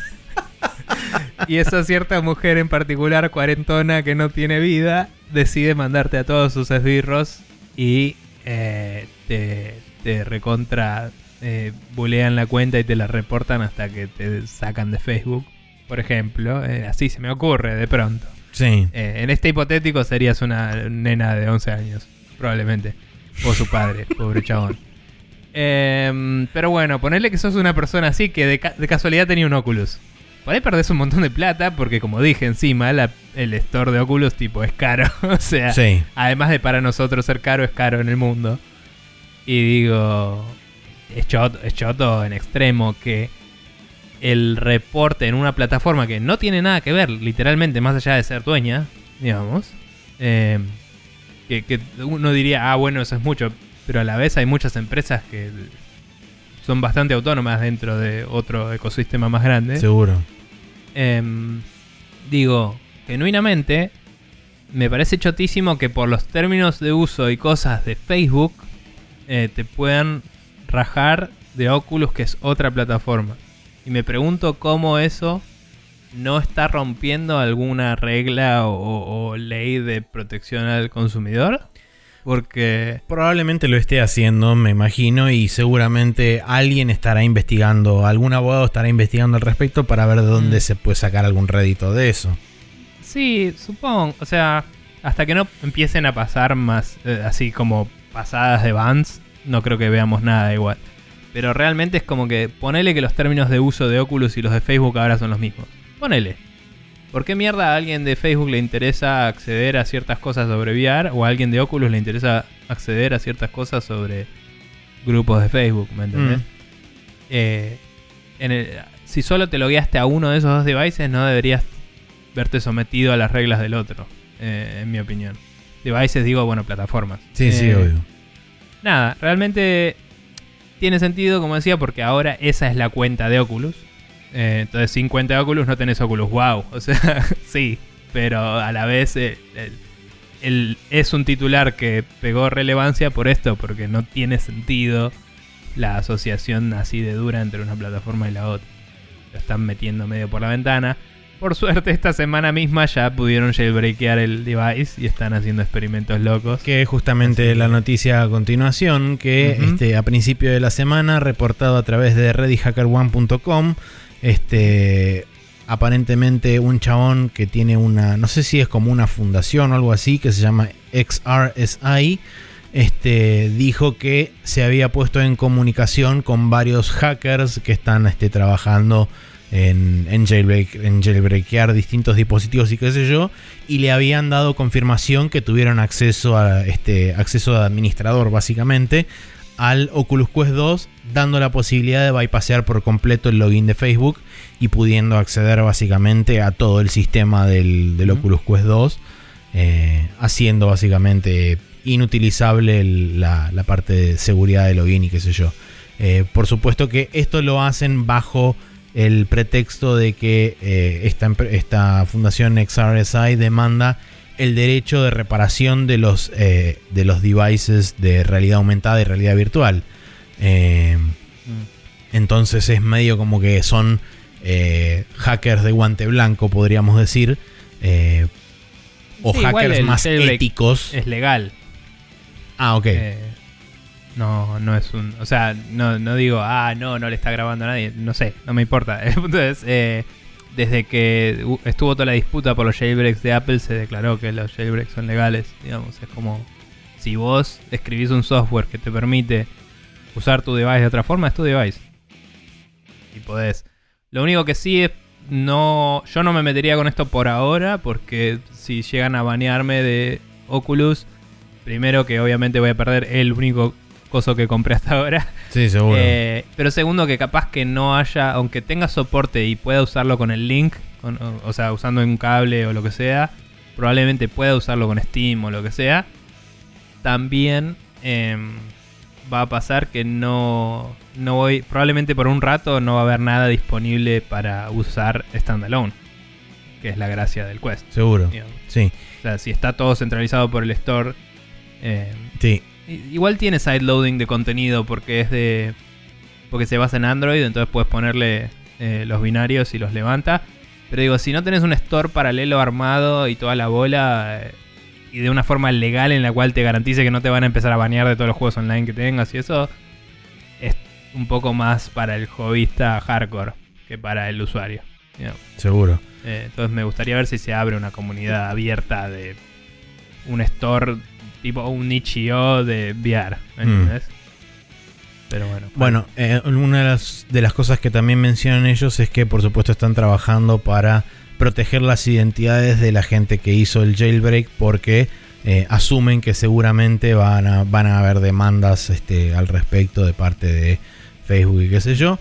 y esa cierta mujer en particular, cuarentona, que no tiene vida, decide mandarte a todos sus esbirros y eh, te, te recontra eh, bulean la cuenta y te la reportan hasta que te sacan de Facebook, por ejemplo. Eh, así se me ocurre de pronto. Sí. Eh, en este hipotético serías una nena de 11 años, probablemente. O su padre, pobre chabón. Em, pero bueno, ponerle que sos una persona así que de, ca- de casualidad tenía un Oculus. Por ahí perdés un montón de plata porque como dije encima, la- el store de Oculus tipo es caro. o sea, Sí. además de para nosotros ser caro, es caro en el mundo. Y digo, es choto, es choto en extremo que el reporte en una plataforma que no tiene nada que ver, literalmente, más allá de ser dueña, digamos, eh, que, que uno diría, ah, bueno, eso es mucho, pero a la vez hay muchas empresas que son bastante autónomas dentro de otro ecosistema más grande. Seguro. Em, digo, genuinamente, me parece chotísimo que por los términos de uso y cosas de Facebook eh, te puedan rajar de Oculus, que es otra plataforma. Y me pregunto cómo eso no está rompiendo alguna regla o, o ley de protección al consumidor. Porque Probablemente lo esté haciendo, me imagino, y seguramente alguien estará investigando, algún abogado estará investigando al respecto para ver de dónde Mm. se puede sacar algún rédito de eso. Sí, supongo. O sea, hasta que no empiecen a pasar más, eh, así como pasadas de bans, no creo que veamos nada igual. Pero realmente es como que ponele que los términos de uso de Oculus y los de Facebook ahora son los mismos. Ponele. ¿Por qué mierda a alguien de Facebook le interesa acceder a ciertas cosas sobre VR o a alguien de Oculus le interesa acceder a ciertas cosas sobre grupos de Facebook? ¿Me entendés? Mm. Eh, en el- si solo te logueaste a uno de esos dos devices, no deberías verte sometido a las reglas del otro, eh, en mi opinión. Devices, digo, bueno, plataformas. Sí, sí, Eh, obvio. Nada, realmente tiene sentido, como decía, porque ahora esa es la cuenta de Oculus. Eh, entonces, sin cuenta de Oculus no tenés Oculus Wow. O sea, sí, pero a la vez eh, el- el- es un titular que pegó relevancia por esto, porque no tiene sentido la asociación así de dura entre una plataforma y la otra. Lo están metiendo medio por la ventana. Por suerte, esta semana misma ya pudieron jailbreakear el device y están haciendo experimentos locos. Que justamente Así. la noticia a continuación, que este, a principio de la semana, reportado a través de readyhackerone.com, este, aparentemente un chabón que tiene una, no sé si es como una fundación o algo así, que se llama XRSI, este, dijo que se había puesto en comunicación con varios hackers que están este, trabajando en, en, jailbreak, en jailbreakear distintos dispositivos y qué sé yo, y le habían dado confirmación que tuvieron acceso a este acceso de administrador básicamente al Oculus Quest 2, dando la posibilidad de bypassear por completo el login de Facebook y pudiendo acceder básicamente a todo el sistema del, del. Oculus Quest 2, eh, haciendo básicamente inutilizable el- la, la parte de seguridad de login y qué sé yo. Eh, por supuesto que esto lo hacen bajo el pretexto de que eh, esta, esta fundación XRSI demanda el derecho de reparación de los, eh, de los devices de realidad aumentada y realidad virtual. Eh, Mm. entonces es medio como que son eh, hackers de guante blanco, podríamos decir. eh, o Sí, hackers el más éticos. Es legal. ah, ok. Eh, no, no es un. O sea, no, no digo, ah, no, no le está grabando a nadie. No sé, no me importa. El punto es, eh, desde que estuvo toda la disputa por los jailbreaks de Apple, se declaró que los jailbreaks son legales. Digamos, es como si vos escribís un software que te permite usar tu device de otra forma, es tu device. Y podés. Lo único que sí es. No, yo no me metería con esto por ahora, porque si llegan a banearme de Oculus, primero que obviamente voy a perder el único coso que compré hasta ahora. Sí, seguro. Eh, pero segundo que capaz que no haya, aunque tenga soporte y pueda usarlo con el link, con- o, o sea, usando un cable o lo que sea, probablemente pueda usarlo con Steam o lo que sea. También em, va a pasar que no, no voy, probablemente por un rato no va a haber nada disponible para usar standalone, que es la gracia del Quest. seguro. digamos. Sí, O sea, si está todo centralizado por el store, eh, sí. Igual tiene sideloading de contenido porque es de. porque se basa en Android, entonces puedes ponerle eh, los binarios y los levanta. Pero digo, si no tenés un store paralelo armado y toda la bola, eh, y de una forma legal en la cual te garantice que no te van a empezar a banear de todos los juegos online que tengas y eso, es un poco más para el hobbyista hardcore que para el usuario. Seguro. Eh, entonces me gustaría ver si se abre una comunidad abierta de un store tipo un Nichio de VR. ¿me Mm. ¿Entendés? Pero bueno. Bueno, eh, una de las, de las cosas que también mencionan ellos es que por supuesto están trabajando para proteger las identidades de la gente que hizo el jailbreak porque eh, asumen que seguramente van a, van a haber demandas este, al respecto de parte de Facebook y qué sé yo.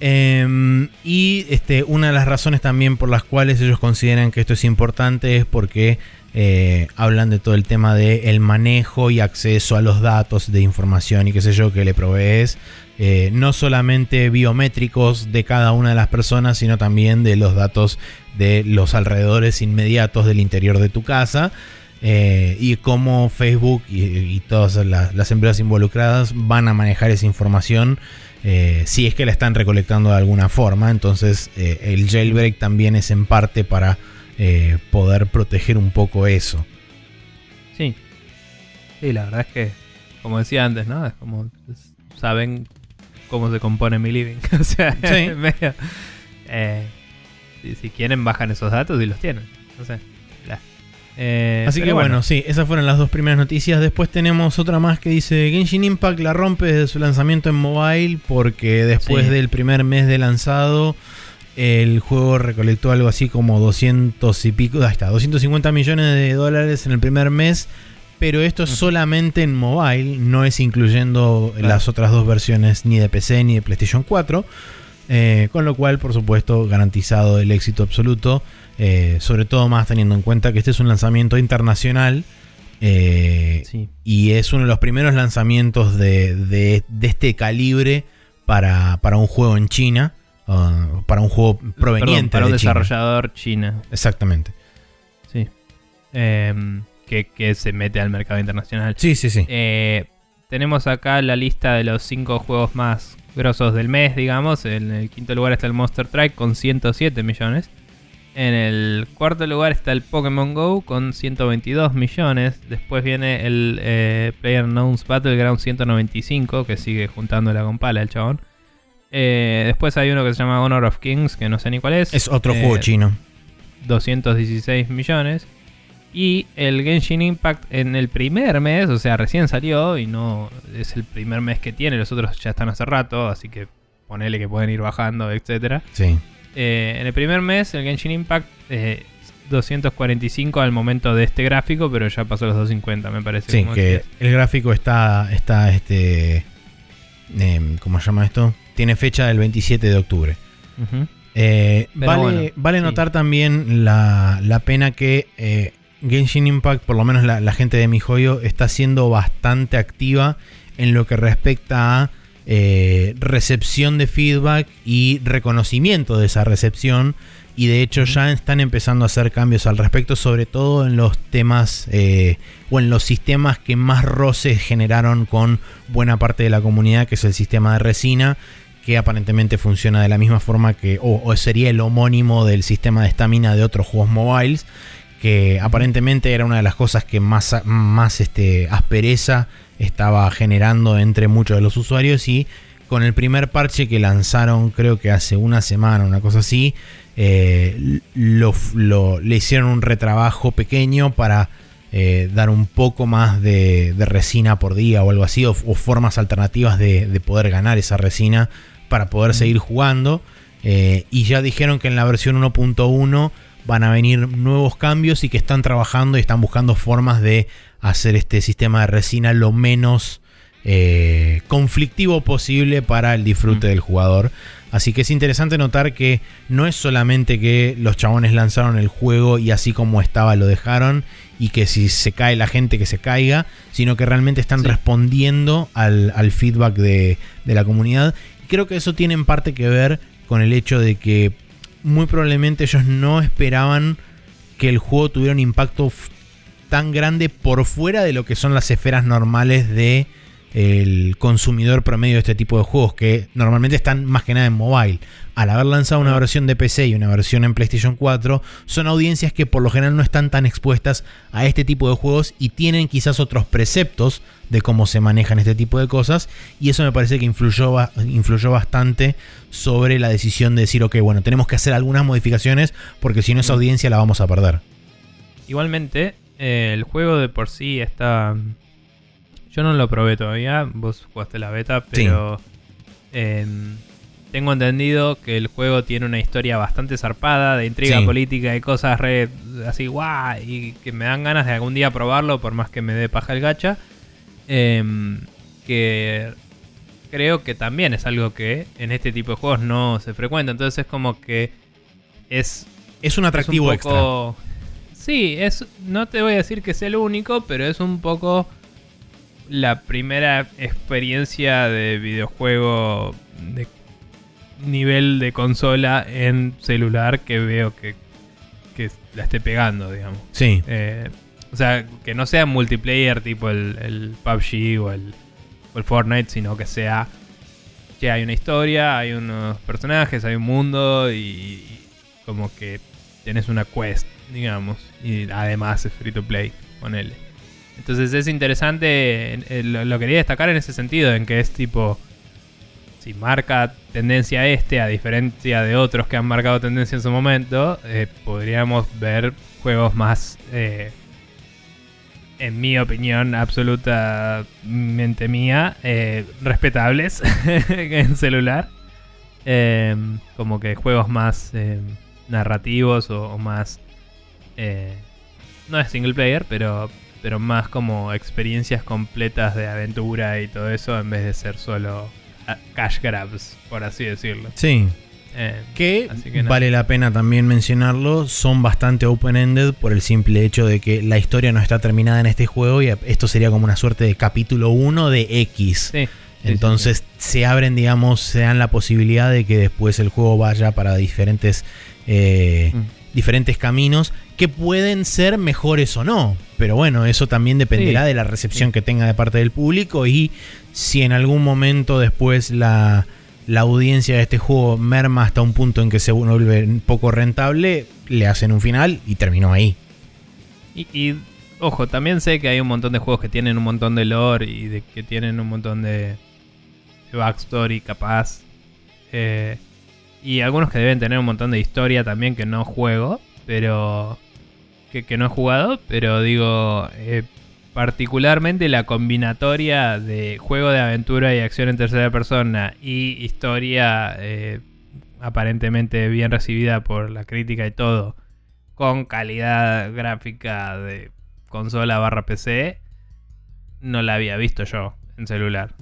Em, y este, una de las razones también por las cuales ellos consideran que esto es importante es porque eh, hablan de todo el tema de el manejo y acceso a los datos de información y qué sé yo que le provees. eh, no solamente biométricos de cada una de las personas, sino también de los datos de los alrededores inmediatos del interior de tu casa. eh, y cómo Facebook y, todas las, empresas involucradas van a manejar esa información eh, si es que la están recolectando de alguna forma. Entonces el jailbreak también es en parte para eh, poder proteger un poco eso. Sí. Sí, la verdad es que, como decía antes, ¿no? Es como es- saben cómo se compone mi living. o sea, Sí. medio- eh, si, si quieren, bajan esos datos y los tienen. No sé. Eh, Así que bueno, sí, esas fueron las dos primeras noticias. Después tenemos otra más que dice Genshin Impact la rompe desde su lanzamiento en mobile porque después Sí. del primer mes de lanzado el juego recolectó algo así como 200 y pico, ahí está, 250 millones de dólares en el primer mes, pero esto es solamente en mobile, no es incluyendo Claro. las otras dos versiones ni de PC ni de PlayStation 4. Eh, con lo cual, por supuesto, garantizado el éxito absoluto. eh, sobre todo más teniendo en cuenta que este es un lanzamiento internacional. eh, Sí. y es uno de los primeros lanzamientos de, de- de este calibre para, para un juego en China. Uh, para un juego Perdón, proveniente para un de China. desarrollador china. Exactamente. Sí. Em, que, que se mete al mercado internacional. Sí, sí, sí. Eh, tenemos acá la lista de los 5 juegos más grosos del mes, digamos. En el quinto lugar está el Monster Strike con 107 millones. En el cuarto lugar está el Pokémon Go con 122 millones. Después viene el eh, PlayerUnknown's Battleground 195, que sigue juntándola con pala el chabón. Eh, después hay uno que se llama Honor of Kings, que no sé ni cuál es. Es otro Eh, juego chino. 216 millones. Y el Genshin Impact en el primer mes, o sea, recién salió y no es el primer mes que tiene, los otros ya están hace rato, así que ponele que pueden ir bajando, etcétera. Sí. Eh, en el primer mes, el Genshin Impact, eh, 245 al momento de este gráfico, pero ya pasó los 250, me parece. Sí, que el gráfico está, está este, em, ¿cómo se llama esto? Tiene fecha del 27 de octubre. Eh, vale bueno, vale sí. notar también la, la pena que eh, Genshin Impact, por lo menos la, la gente de mi joyo, está siendo bastante activa en lo que respecta a eh, recepción de feedback y reconocimiento de esa recepción. Y de hecho ya están empezando a hacer cambios al respecto, sobre todo en los temas eh, o en los sistemas que más roces generaron con buena parte de la comunidad, que es el sistema de resina, que aparentemente funciona de la misma forma que, o, sería el homónimo del sistema de estamina de otros juegos mobiles, que aparentemente era una de las cosas que más, más este, aspereza estaba generando entre muchos de los usuarios y con el primer parche que lanzaron creo que hace una semana, una cosa así, eh, lo, lo- le hicieron un retrabajo pequeño para eh, dar un poco más de, de resina por día o algo así, o, o formas alternativas de, de poder ganar esa resina para poder seguir jugando. Eh, y ya dijeron que en la versión 1.1 van a venir nuevos cambios y que están trabajando y están buscando formas de hacer este sistema de resina lo menos eh, conflictivo posible para el disfrute Mm. del jugador. Así que es interesante notar que no es solamente que los chabones lanzaron el juego y así como estaba lo dejaron y que si se cae la gente que se caiga, sino que realmente están Sí. respondiendo al, al feedback de, de la comunidad. Creo que eso tiene en parte que ver con el hecho de que muy probablemente ellos no esperaban que el juego tuviera un impacto tan grande por fuera de lo que son las esferas normales de el consumidor promedio de este tipo de juegos que normalmente están más que nada en mobile. Al haber lanzado una versión de PC y una versión en PlayStation 4, son audiencias que por lo general no están tan expuestas a este tipo de juegos y tienen quizás otros preceptos de cómo se manejan este tipo de cosas y eso me parece que influyó, influyó bastante sobre la decisión de decir, ok, bueno, tenemos que hacer algunas modificaciones porque si no esa audiencia la vamos a perder. Igualmente, eh, el juego de por sí está. Yo no lo probé todavía, vos jugaste la beta, pero. em, tengo entendido que el juego tiene una historia bastante zarpada, de intriga Sí. política y cosas re así guau, y que me dan ganas de algún día probarlo, por más que me dé paja el gacha. Em, que creo que también es algo que en este tipo de juegos no se frecuenta. Entonces es como que es Es un atractivo es un poco- Sí, es, no te voy a decir que es el único, pero es un poco la primera experiencia de videojuego de nivel de consola en celular que veo que, que la esté pegando, digamos. Sí. Eh, o sea, que no sea multiplayer tipo el, el PUBG o el, o el Fortnite, sino que sea que hay una historia, hay unos personajes, hay un mundo y, y como que tenés una quest, digamos. Y además es free to play, ponele. Entonces es interesante, eh, lo, quería destacar en ese sentido, en que es tipo, si marca tendencia este, a diferencia de otros que han marcado tendencia en su momento, eh, podríamos ver juegos más, eh, en mi opinión absolutamente mía, respetables en celular. Eh, como que juegos más eh, narrativos o, o más... no es single player, pero, pero más como experiencias completas de aventura y todo eso en vez de ser solo a- cash grabs, por así decirlo. Sí, Eh, que, vale la pena también mencionarlo, son bastante open-ended por el simple hecho de que la historia no está terminada en este juego y esto sería como una suerte de capítulo 1 de X. sí, sí, Entonces se abren, digamos, se dan la posibilidad de que después el juego vaya para diferentes, eh. Mm. diferentes caminos que pueden ser mejores o no. Pero bueno, eso también dependerá Sí. de la recepción que tenga de parte del público y si en algún momento después la, la audiencia de este juego merma hasta un punto en que se vuelve poco rentable, le hacen un final y terminó ahí. Y, y, ojo, también sé que hay un montón de juegos que tienen un montón de lore y de que tienen un montón de, de backstory capaz. Eh, y algunos que deben tener un montón de historia también que no juego, pero que, que no he jugado, pero digo, eh, particularmente la combinatoria de juego de aventura y acción en tercera persona y historia eh, aparentemente bien recibida por la crítica y todo, con calidad gráfica de consola barra PC, no la había visto yo en celular.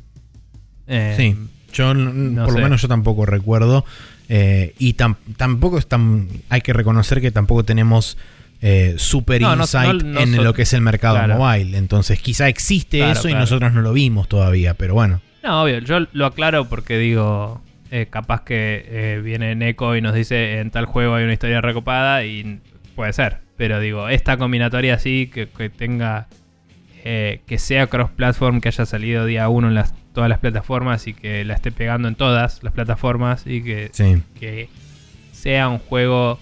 Eh, Sí. Yo, no por sé. lo menos yo tampoco recuerdo. eh, y tam- tampoco es tan. Hay que reconocer que tampoco tenemos eh, super No, insight no- no en lo que es el mercado Claro. mobile. Entonces, quizá existe Claro, eso y nosotros no lo vimos todavía. Pero bueno. No, obvio, yo lo aclaro porque digo, eh, capaz que eh, viene Neko y nos dice en tal juego hay una historia recopada y puede ser. Pero digo, esta combinatoria así, que, que tenga, eh, que sea cross-platform, que haya salido día uno en las, todas las plataformas y que la esté pegando en todas las plataformas y que, Sí. que sea un juego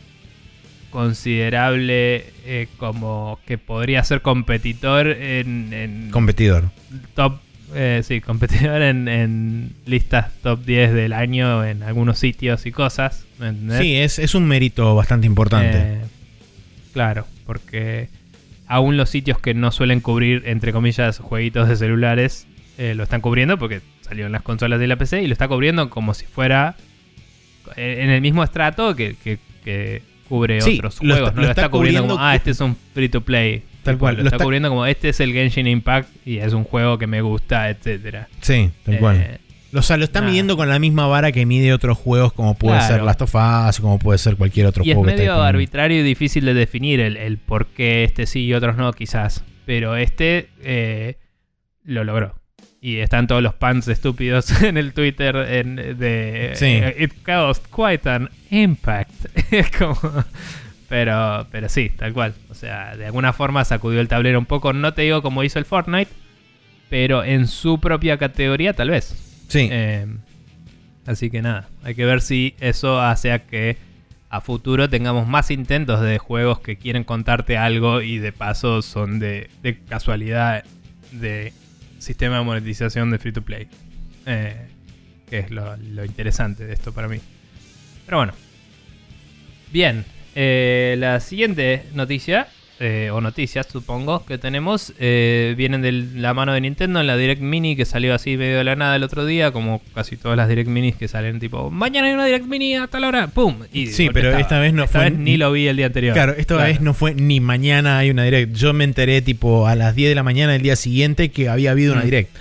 considerable eh, como que podría ser competitor en, en Competidor. top, eh, sí, competidor en, en listas top 10 del año en algunos sitios y cosas. ¿me entendés? Sí, es, es un mérito bastante importante. Eh, claro, porque aún los sitios que no suelen cubrir, entre comillas, jueguitos de celulares, lo están cubriendo porque salió en las consolas de la PC y lo está cubriendo como si fuera en el mismo estrato que, que- que cubre Sí, otros juegos. está- no lo lo está, está cubriendo como, ah, este es un free to play. Tal cual, Lo, lo está, está- cubriendo como, este es el Genshin Impact y es un juego que me gusta, etcétera. Sí, tal Eh, cual. O sea, lo está midiendo con la misma vara que mide otros juegos como puede Claro. ser Last of Us, como puede ser cualquier otro Y es juego que está medio disponible. arbitrario y difícil de definir el, el por qué este sí y otros no, quizás. Pero este eh, lo logró. Y están todos los pants estúpidos en el Twitter en- de... Sí. eh, It caused quite an impact. Es como... Pero, pero sí, tal cual. O sea, de alguna forma sacudió el tablero un poco. No te digo como hizo el Fortnite, pero en su propia categoría tal vez. Sí. Eh, así que nada, hay que ver si eso hace a que a futuro tengamos más intentos de juegos que quieren contarte algo y de paso son de, de casualidad de sistema de monetización de free to play. Eh, que es lo, interesante de esto para mí. Pero bueno. Bien, eh, la siguiente noticia, eh, o noticias supongo, que tenemos, eh, vienen de la mano de Nintendo en la Direct Mini que salió así medio de la nada el otro día, como casi todas las Direct Minis que salen tipo, mañana hay una Direct Mini a tal hora, ¡pum! Y Sí, pero estaba. esta vez no Esta fue vez ni lo vi el día anterior. Claro, esta vez no fue ni mañana hay una direct. Yo me enteré tipo a las 10 de la mañana del día siguiente que había habido una Mm. direct.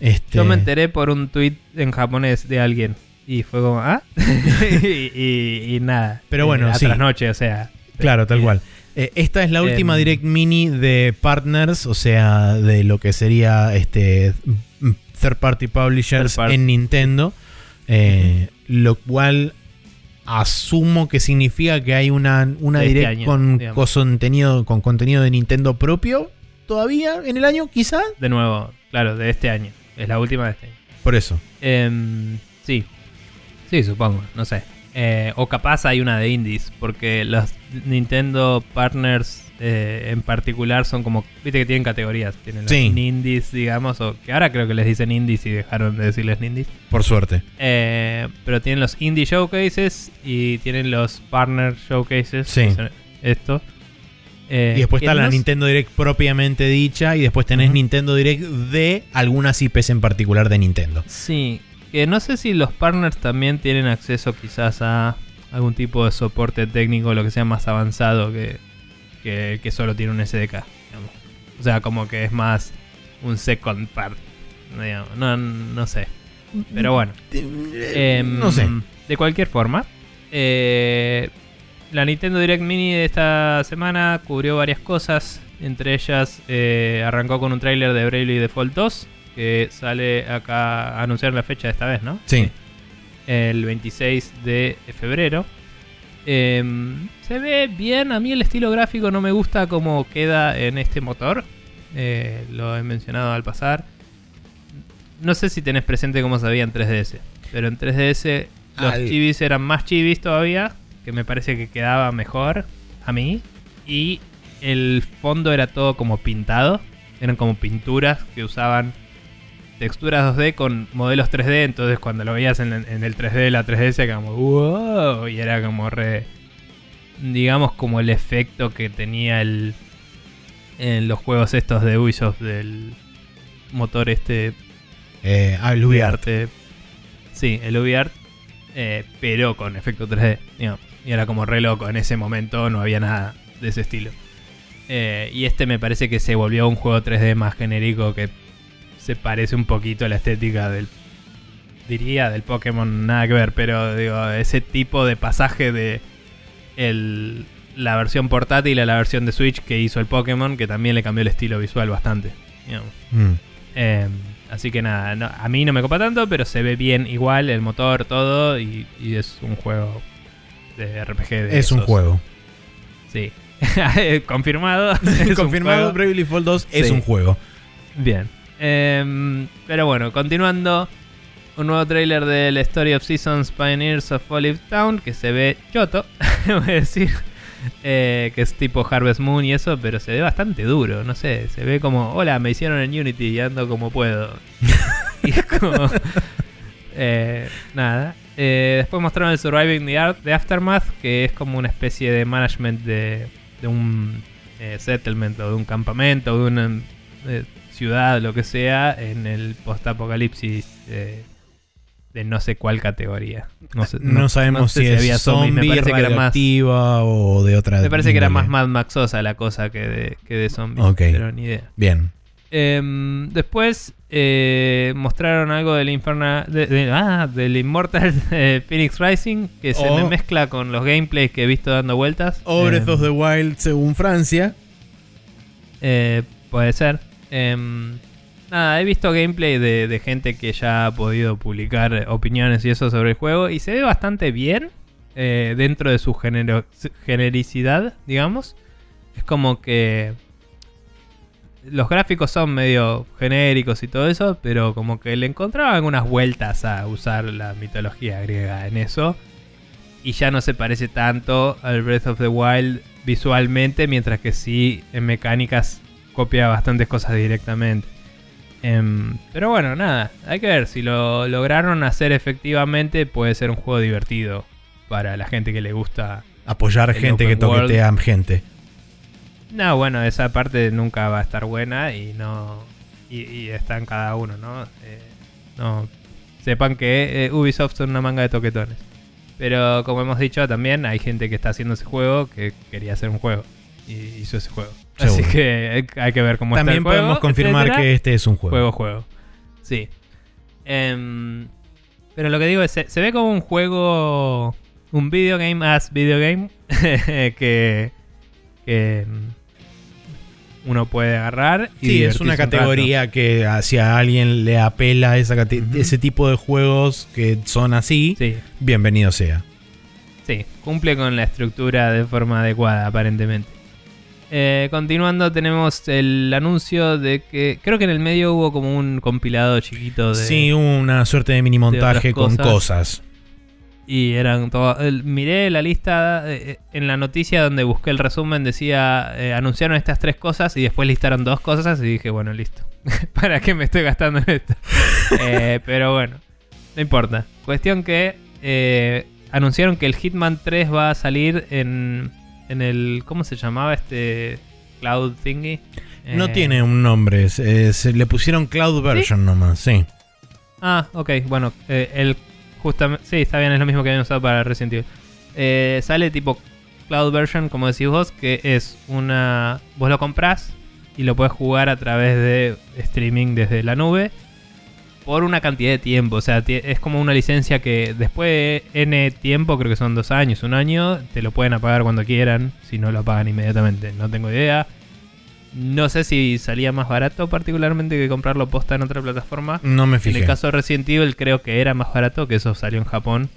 Este, Yo me enteré por un tweet en japonés de alguien. Y fue como, ¿ah? y, y- y nada. Pero bueno, a sí. trasnoche, o sea. Claro, tal Eh, cual. Eh, esta es la última Em. direct mini de partners, o sea, de lo que sería este third party publishers Third party. en Nintendo. Eh, Lo cual asumo que significa que hay una, una este direct año, con, digamos. contenido, con contenido de Nintendo propio todavía en el año, quizá. De nuevo, claro, de este año. Es la última de este año. Por eso. Em, sí. Sí, supongo, no sé. Eh, o capaz hay una de indies, porque los Nintendo Partners eh, en particular son como, viste que tienen categorías, tienen los Sí. indies, digamos, o que ahora creo que les dicen indies y dejaron de decirles indies. Por suerte. Eh, pero tienen los indie showcases y tienen los partner showcases. Sí. Esto. Eh, Y después está la Nintendo Direct propiamente dicha. Y después tenés. Nintendo Direct de algunas IPs en particular de Nintendo. Sí, que no sé si los partners también tienen acceso quizás a algún tipo de soporte técnico, lo que sea más avanzado que, que, que solo tiene un SDK. digamos. O sea, como que es más un second part. digamos. No, no sé. Pero bueno. Em, no sé. De cualquier forma, eh, la Nintendo Direct Mini de esta semana cubrió varias cosas. Entre ellas, eh, arrancó con un tráiler de Bravely Default 2, que sale acá a anunciar la fecha de esta vez, ¿no? Sí. El 26 de febrero. Em, se ve bien, a mí el estilo gráfico no me gusta como queda en este motor. Eh, lo he mencionado al pasar. No sé si tenés presente cómo se veía en 3DS, pero en 3DS los chivis eran más chivis todavía, que me parece que quedaba mejor a mí. Y el fondo era todo como pintado, eran como pinturas que usaban texturas 2D con modelos 3D, entonces cuando lo veías en, en el 3D de la 3DS era como wow, y era como re digamos como el efecto que tenía el en los juegos estos de Ubisoft del motor este Eh, ah, el. UbiArt, sí, el UbiArt eh, pero con efecto 3D, digamos. y era como re loco en ese momento no había nada de ese estilo. Eh, y este me parece que se volvió un juego 3D más genérico que se parece un poquito a la estética del. Diría del Pokémon, nada que ver, pero digo, ese tipo de pasaje de el, la versión portátil a la versión de Switch que hizo el Pokémon, que también le cambió el estilo visual bastante. Mm. Eh, así que nada, no- a mí no me copa tanto, pero se ve bien igual el motor, todo, y, y es un juego de RPG. De Es un juego. Sí. Confirmado. Es Confirmado. Bravely Default 2 es Sí. un juego. Bien. Em, pero bueno, continuando. Un nuevo tráiler del Story of Seasons Pioneers of Olive Town que se ve choto, voy a decir. Eh, que es tipo Harvest Moon y eso, pero se ve bastante duro, no sé, se ve como, hola, me hicieron en Unity y ando como puedo. y es como... eh, nada. Eh, después mostraron el Surviving the, Ar- the Aftermath, que es como una especie de management de, de un eh, settlement o de un campamento, de una eh, ciudad, lo que sea, en el postapocalipsis eh, de no sé cuál categoría. No, sé- No, sabemos no sé si, es había zombies, zombie, me parece que era más radioactiva o de otra. me parece que era más. Mad Maxosa la cosa que de, que de zombies, Ok. pero ni idea. Bien. Em, después eh, mostraron algo del Inferna, de- de- ah, del Immortal eh, Phoenix Rising que se Oh. me mezcla con los gameplays que he visto dando vueltas. O Breath Em, of the Wild según Francia. eh, puede ser. Em, nada, he visto gameplay de, gente que ya ha podido publicar opiniones y eso sobre el juego y se ve bastante bien eh, dentro de su genero- genericidad, digamos. Es como que los gráficos son medio genéricos y todo eso, pero como que le encontraba algunas vueltas a usar la mitología griega en eso. Y ya no se parece tanto al Breath of the Wild visualmente, mientras que sí en mecánicas copia bastantes cosas directamente. Em, pero bueno, nada, hay que ver si lo lograron hacer efectivamente, puede ser un juego divertido para la gente que le gusta. Apoyar gente que toquetea gente. No, bueno, esa parte nunca va a estar buena y no. Y, y está en cada uno, ¿no? Eh, no. Sepan que eh, Ubisoft son una manga de toquetones. Pero como hemos dicho también, hay gente que está haciendo ese juego que quería hacer un juego. Y hizo ese juego. Así que hay- que ver cómo está También el juego. podemos confirmar etcétera. que este es un juego. Juego, juego. Sí. Em, pero lo que digo es, se, se ve como un juego, un video game as video game que, que mm, uno puede agarrar. Y Sí, es una un categoría que hacia alguien le apela esa ese tipo de juegos que son así. Sí, Bienvenido sea. sí, cumple con la estructura de forma adecuada aparentemente. Eh, continuando tenemos el anuncio de que creo que en el medio hubo como un compilado chiquito de... Sí, una suerte de mini montaje con cosas. Y eran todo. el- miré la lista eh, en la noticia donde busqué el resumen, decía eh, anunciaron estas tres cosas y después listaron dos cosas y dije, bueno, listo. ¿Para qué me estoy gastando en esto? Eh, pero bueno, no importa. Cuestión que eh, anunciaron que el Hitman 3 va a salir en, en el. ¿Cómo se llamaba este Cloud Thingy? No Eh, tiene un nombre, es- le pusieron Cloud Version nomás, sí. Ah, ok, bueno, eh, el justamente, sí, está bien, es lo mismo que habían usado para Resident Evil. Eh, sale tipo Cloud Version, como decís vos, que es una, vos lo comprás y lo puedes jugar a través de streaming desde la nube por una cantidad de tiempo. O sea, es como una licencia que después de N tiempo, creo que son dos años, un año, te lo pueden apagar cuando quieran, si no lo apagan inmediatamente. No tengo idea. No sé si salía más barato particularmente que comprarlo posta en otra plataforma. No me En fijé. el caso de Resident Evil creo que era más barato, que eso salió en Japón.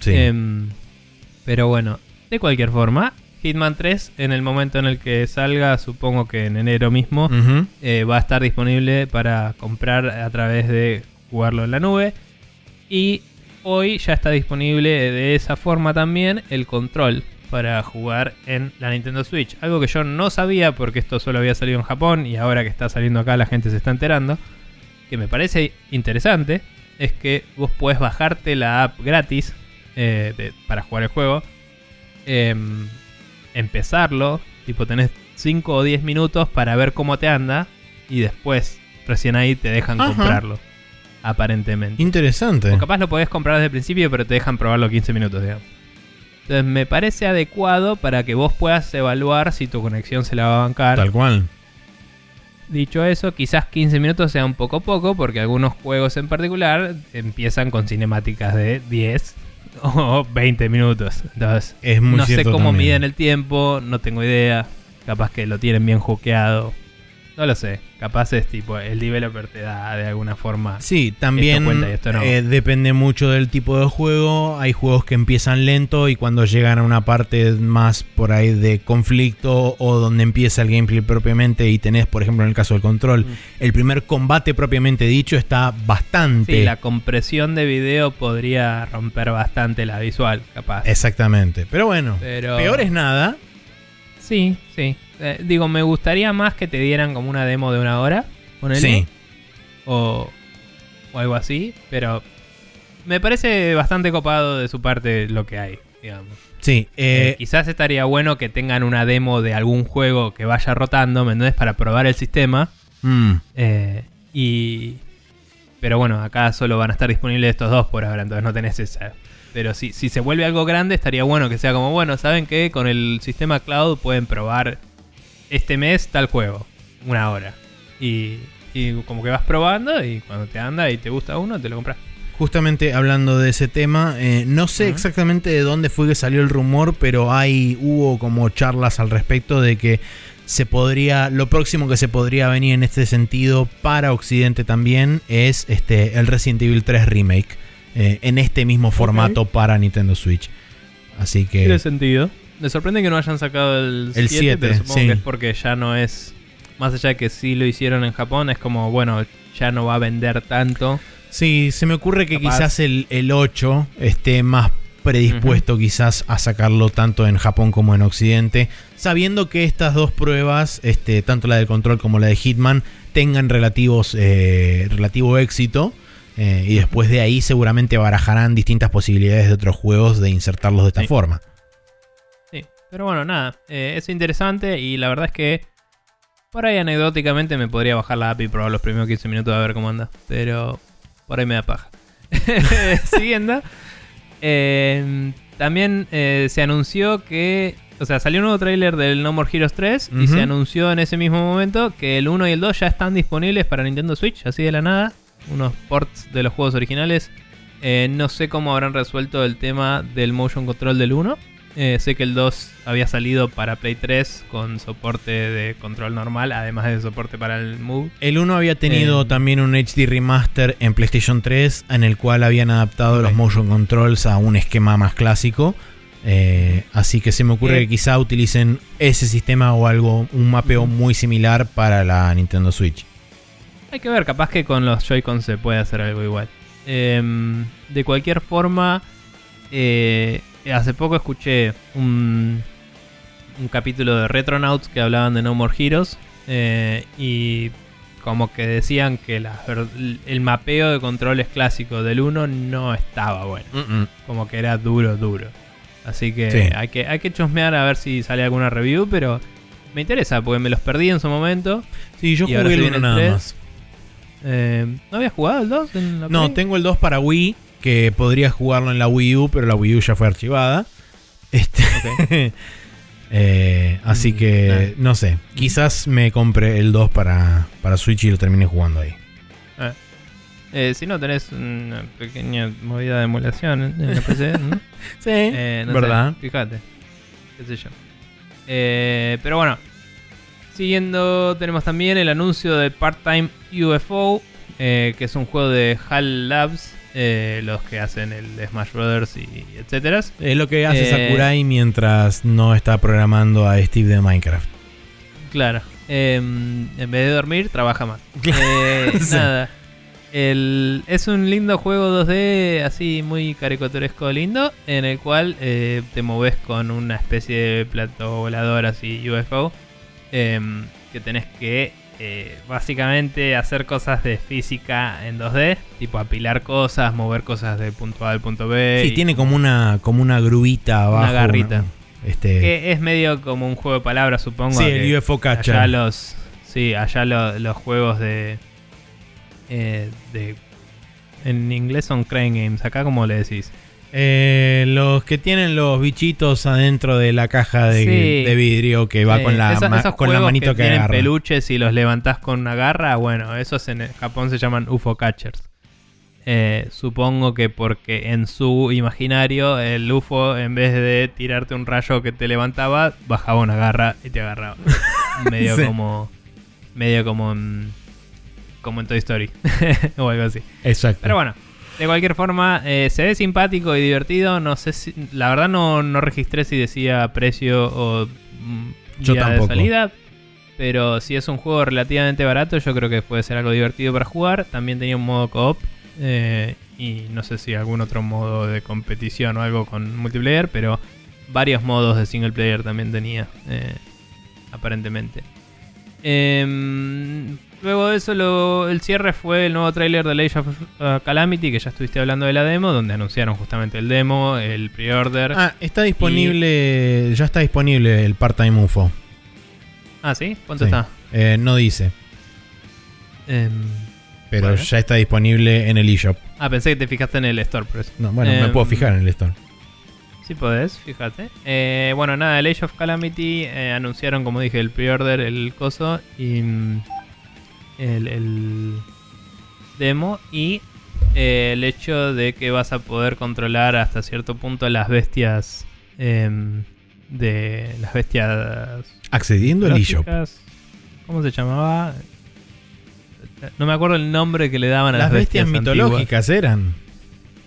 Sí. Em, pero bueno, de cualquier forma, Hitman 3 en el momento en el que salga, supongo que en enero mismo, eh, va a estar disponible para comprar a través de jugarlo en la nube. Y hoy ya está disponible de esa forma también el control para jugar en la Nintendo Switch. Algo que yo no sabía porque esto solo había salido en Japón y ahora que está saliendo acá la gente se está enterando. Que me parece interesante es que vos podés bajarte la app gratis eh, de- para jugar el juego. em, empezarlo, tipo tenés 5 o 10 minutos para ver cómo te anda y después recién ahí te dejan Ajá. comprarlo. Aparentemente. Interesante. O capaz lo podés comprar desde el principio, pero te dejan probarlo 15 minutos, digamos. Entonces me parece adecuado para que vos puedas evaluar si tu conexión se la va a bancar. Tal cual. Dicho eso, quizás 15 minutos sea un poco poco, porque algunos juegos en particular empiezan con cinemáticas de 10 o 20 minutos. Entonces, Es muy no sé cómo también. miden el tiempo, no tengo idea. Capaz que lo tienen bien hookeado. No lo sé. Capaz es tipo, el developer te da de alguna forma. Sí, también Esto cuenta y esto no. eh, depende mucho del tipo de juego. Hay juegos que empiezan lento y cuando llegan a una parte más por ahí de conflicto o donde empieza el gameplay propiamente y tenés, por ejemplo, en el caso del control, Mm. el primer combate propiamente dicho está bastante... Sí, la compresión de video podría romper bastante la visual, capaz. Exactamente. Pero bueno, Pero- peor es nada. Sí, sí. Eh, digo, me gustaría más que te dieran como una demo de una hora. ponele, Sí. O, o algo así. Pero me parece bastante copado de su parte lo que hay, digamos. Sí, Eh, eh, quizás estaría bueno que tengan una demo de algún juego que vaya rotando, ¿me entendés? Para probar el sistema. mm, Eh, y. Pero bueno, acá solo van a estar disponibles estos dos por ahora, entonces no tenés esa. Pero si, si se vuelve algo grande, estaría bueno que sea como, bueno, ¿saben qué? Con el sistema cloud pueden probar este mes tal juego, una hora. Y, y como que vas probando y cuando te anda y te gusta uno, te lo compras. Justamente hablando de ese tema, eh, no sé exactamente de dónde fue que salió el rumor, pero hay hubo como charlas al respecto de que se podría, lo próximo que se podría venir en este sentido para Occidente también es este el Resident Evil 3 remake eh, en este mismo formato para Nintendo Switch. Así que Tiene sentido. Me sorprende que no hayan sacado el, El 7, 7, pero supongo sí. que es porque ya no es. Más allá de que sí lo hicieron en Japón, es como, bueno, ya no va a vender tanto. sí, se me ocurre que Capaz. quizás el, el 8 esté más predispuesto quizás a sacarlo tanto en Japón como en Occidente, sabiendo que estas dos pruebas, este, tanto la del control como la de Hitman, tengan relativos, eh, relativo éxito. eh, y después de ahí seguramente barajarán distintas posibilidades de otros juegos de insertarlos de esta Sí. forma. Pero bueno, nada, eh, es interesante y la verdad es que por ahí anecdóticamente me podría bajar la app y probar los primeros 15 minutos a ver cómo anda, pero por ahí me da paja. Siguiendo, eh, también eh, se anunció que, o sea, salió un nuevo tráiler del No More Heroes 3 y se anunció en ese mismo momento que el 1 y el 2 ya están disponibles para Nintendo Switch, así de la nada, unos ports de los juegos originales. Eh, no sé cómo habrán resuelto el tema del motion control del 1. Eh, sé que el 2 había salido para Play 3 con soporte de control normal, además de soporte para el Move. El 1 había tenido Eh. también un HD remaster en PlayStation 3 en el cual habían adaptado los motion controls a un esquema más clásico. Eh, así que se me ocurre que quizá utilicen ese sistema o algo, un mapeo muy similar para la Nintendo Switch. Hay que ver, capaz que con los Joy-Con se puede hacer algo igual. Em, de cualquier forma, eh, hace poco escuché un, un capítulo de Retronauts que hablaban de No More Heroes eh, y como que decían que la el mapeo de controles clásico del 1 no estaba bueno. Como que era duro, duro. Así que Sí. hay que hay que chusmear a ver si sale alguna review, pero me interesa porque me los perdí en su momento. Sí, yo jugué el viene 1 el nada 3. más. Eh, ¿No habías jugado el 2 en la No, tengo el 2 para Wii, que podría jugarlo en la Wii U, pero la Wii U ya fue archivada. Este, eh, así Mm, que, no sé, quizás me compre el 2 para, para Switch y lo termine jugando ahí. Eh, si no, tenés una pequeña movida de emulación en el PC, ¿no? Sí, Eh, no sé, ¿verdad? fíjate. Qué sé yo. Eh, pero bueno. Siguiendo, tenemos también el anuncio de Part-Time UFO, que es un juego de HAL Labs, eh, los que hacen el Smash Brothers y etcétera. Es lo que hace Eh, Sakurai mientras no está programando a Steve de Minecraft. Claro. Eh, en vez de dormir, trabaja más. Eh, Sí. Nada. El- es un lindo juego 2D, así muy caricaturesco lindo, en el cual eh, te moves con una especie de plato volador así UFO, em, que tenés que eh, básicamente hacer cosas de física en 2D, tipo apilar cosas, mover cosas de punto A al punto B. Sí, y- tiene como una, como una grubita abajo. garrita. este, que es medio como un juego de palabras, supongo. sí, el UFO Catcher. Allá los. Sí, allá lo- los juegos de. eh, de. En inglés son Crane Games. Acá, como le decís? Eh, los que tienen los bichitos adentro de la caja de, Sí. de vidrio que va con la, ma- esos con la manito que, tienen agarra. peluches y los levantás con una garra. Bueno, esos en Japón se llaman UFO Catchers. Eh, supongo que porque en su imaginario el UFO, en vez de tirarte un rayo que te levantaba, bajaba una garra y te agarraba. medio Sí. como. Medio como en. Como en Toy Story. o algo así. Exacto. Pero bueno, de cualquier forma, eh, se ve simpático y divertido. No sé si. La verdad no, no registré si decía precio o. mm, Yo día tampoco. de salida. Pero si es un juego relativamente barato, yo creo que puede ser algo divertido para jugar. También tenía un modo co-op. eh, y no sé si algún otro modo de competición o algo con multiplayer. Pero varios modos de single player también tenía. eh, aparentemente. Em, luego de eso, lo- el cierre fue el nuevo tráiler de Age of uh, Calamity, que ya estuviste hablando de la demo, donde anunciaron justamente el demo, el pre-order. Ah, Ah, está disponible. Ya está disponible el part-time UFO. ¿sí? ¿Cuánto Sí. está? Eh, no dice, Em, pero Bueno. ya está disponible en el eShop. ah, pensé que te fijaste en el store, por eso. No, bueno, me Em, puedo fijar en el store. Sí podés, fíjate. Eh, bueno, nada, el Age of Calamity eh, anunciaron, como dije, el pre-order, el coso y mm, el, el demo y eh, el hecho de que vas a poder controlar hasta cierto punto las bestias em, de las bestias Accediendo al eShop. ¿Cómo se llamaba? No me acuerdo el nombre que le daban a las, Las bestias mitológicas eran.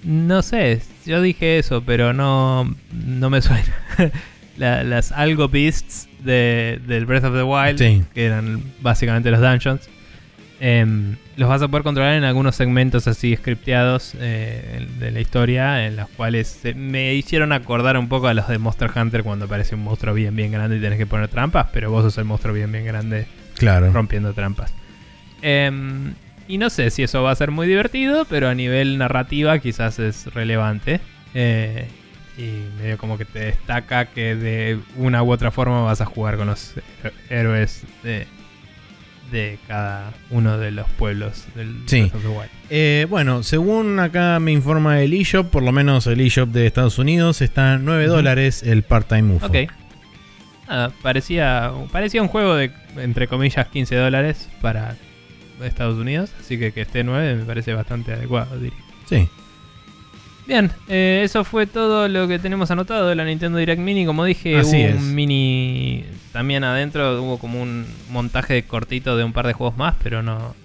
No sé, yo dije eso, pero no, no me suena. La- las Algo Beasts de, del Breath of the Wild, Sí. que eran básicamente los dungeons, em, los vas a poder controlar en algunos segmentos así scripteados eh, de la historia, en los cuales me hicieron acordar un poco a los de Monster Hunter cuando aparece un monstruo bien, bien grande y tenés que poner trampas, pero vos sos el monstruo bien, bien grande Claro. rompiendo trampas. Em, y no sé si eso va a ser muy divertido, pero a nivel narrativa quizás es relevante. Eh, y medio como que te destaca que de una u otra forma vas a jugar con los héroes de, de cada uno de los pueblos del Sí. Eh, bueno, según acá me informa el eShop, por lo menos el eShop de Estados Unidos, está a 9 Ujú. dólares el part-time UFO. Ok. Nada, parecía, parecía un juego de, entre comillas, 15 dólares para Estados Unidos. Así que que esté 9 me parece bastante adecuado, diría. Sí. Bien, eh, eso fue todo lo que tenemos anotado de la Nintendo Direct Mini. Como dije, Así hubo es. un mini. También adentro hubo como un montaje cortito de un par de juegos más, pero no,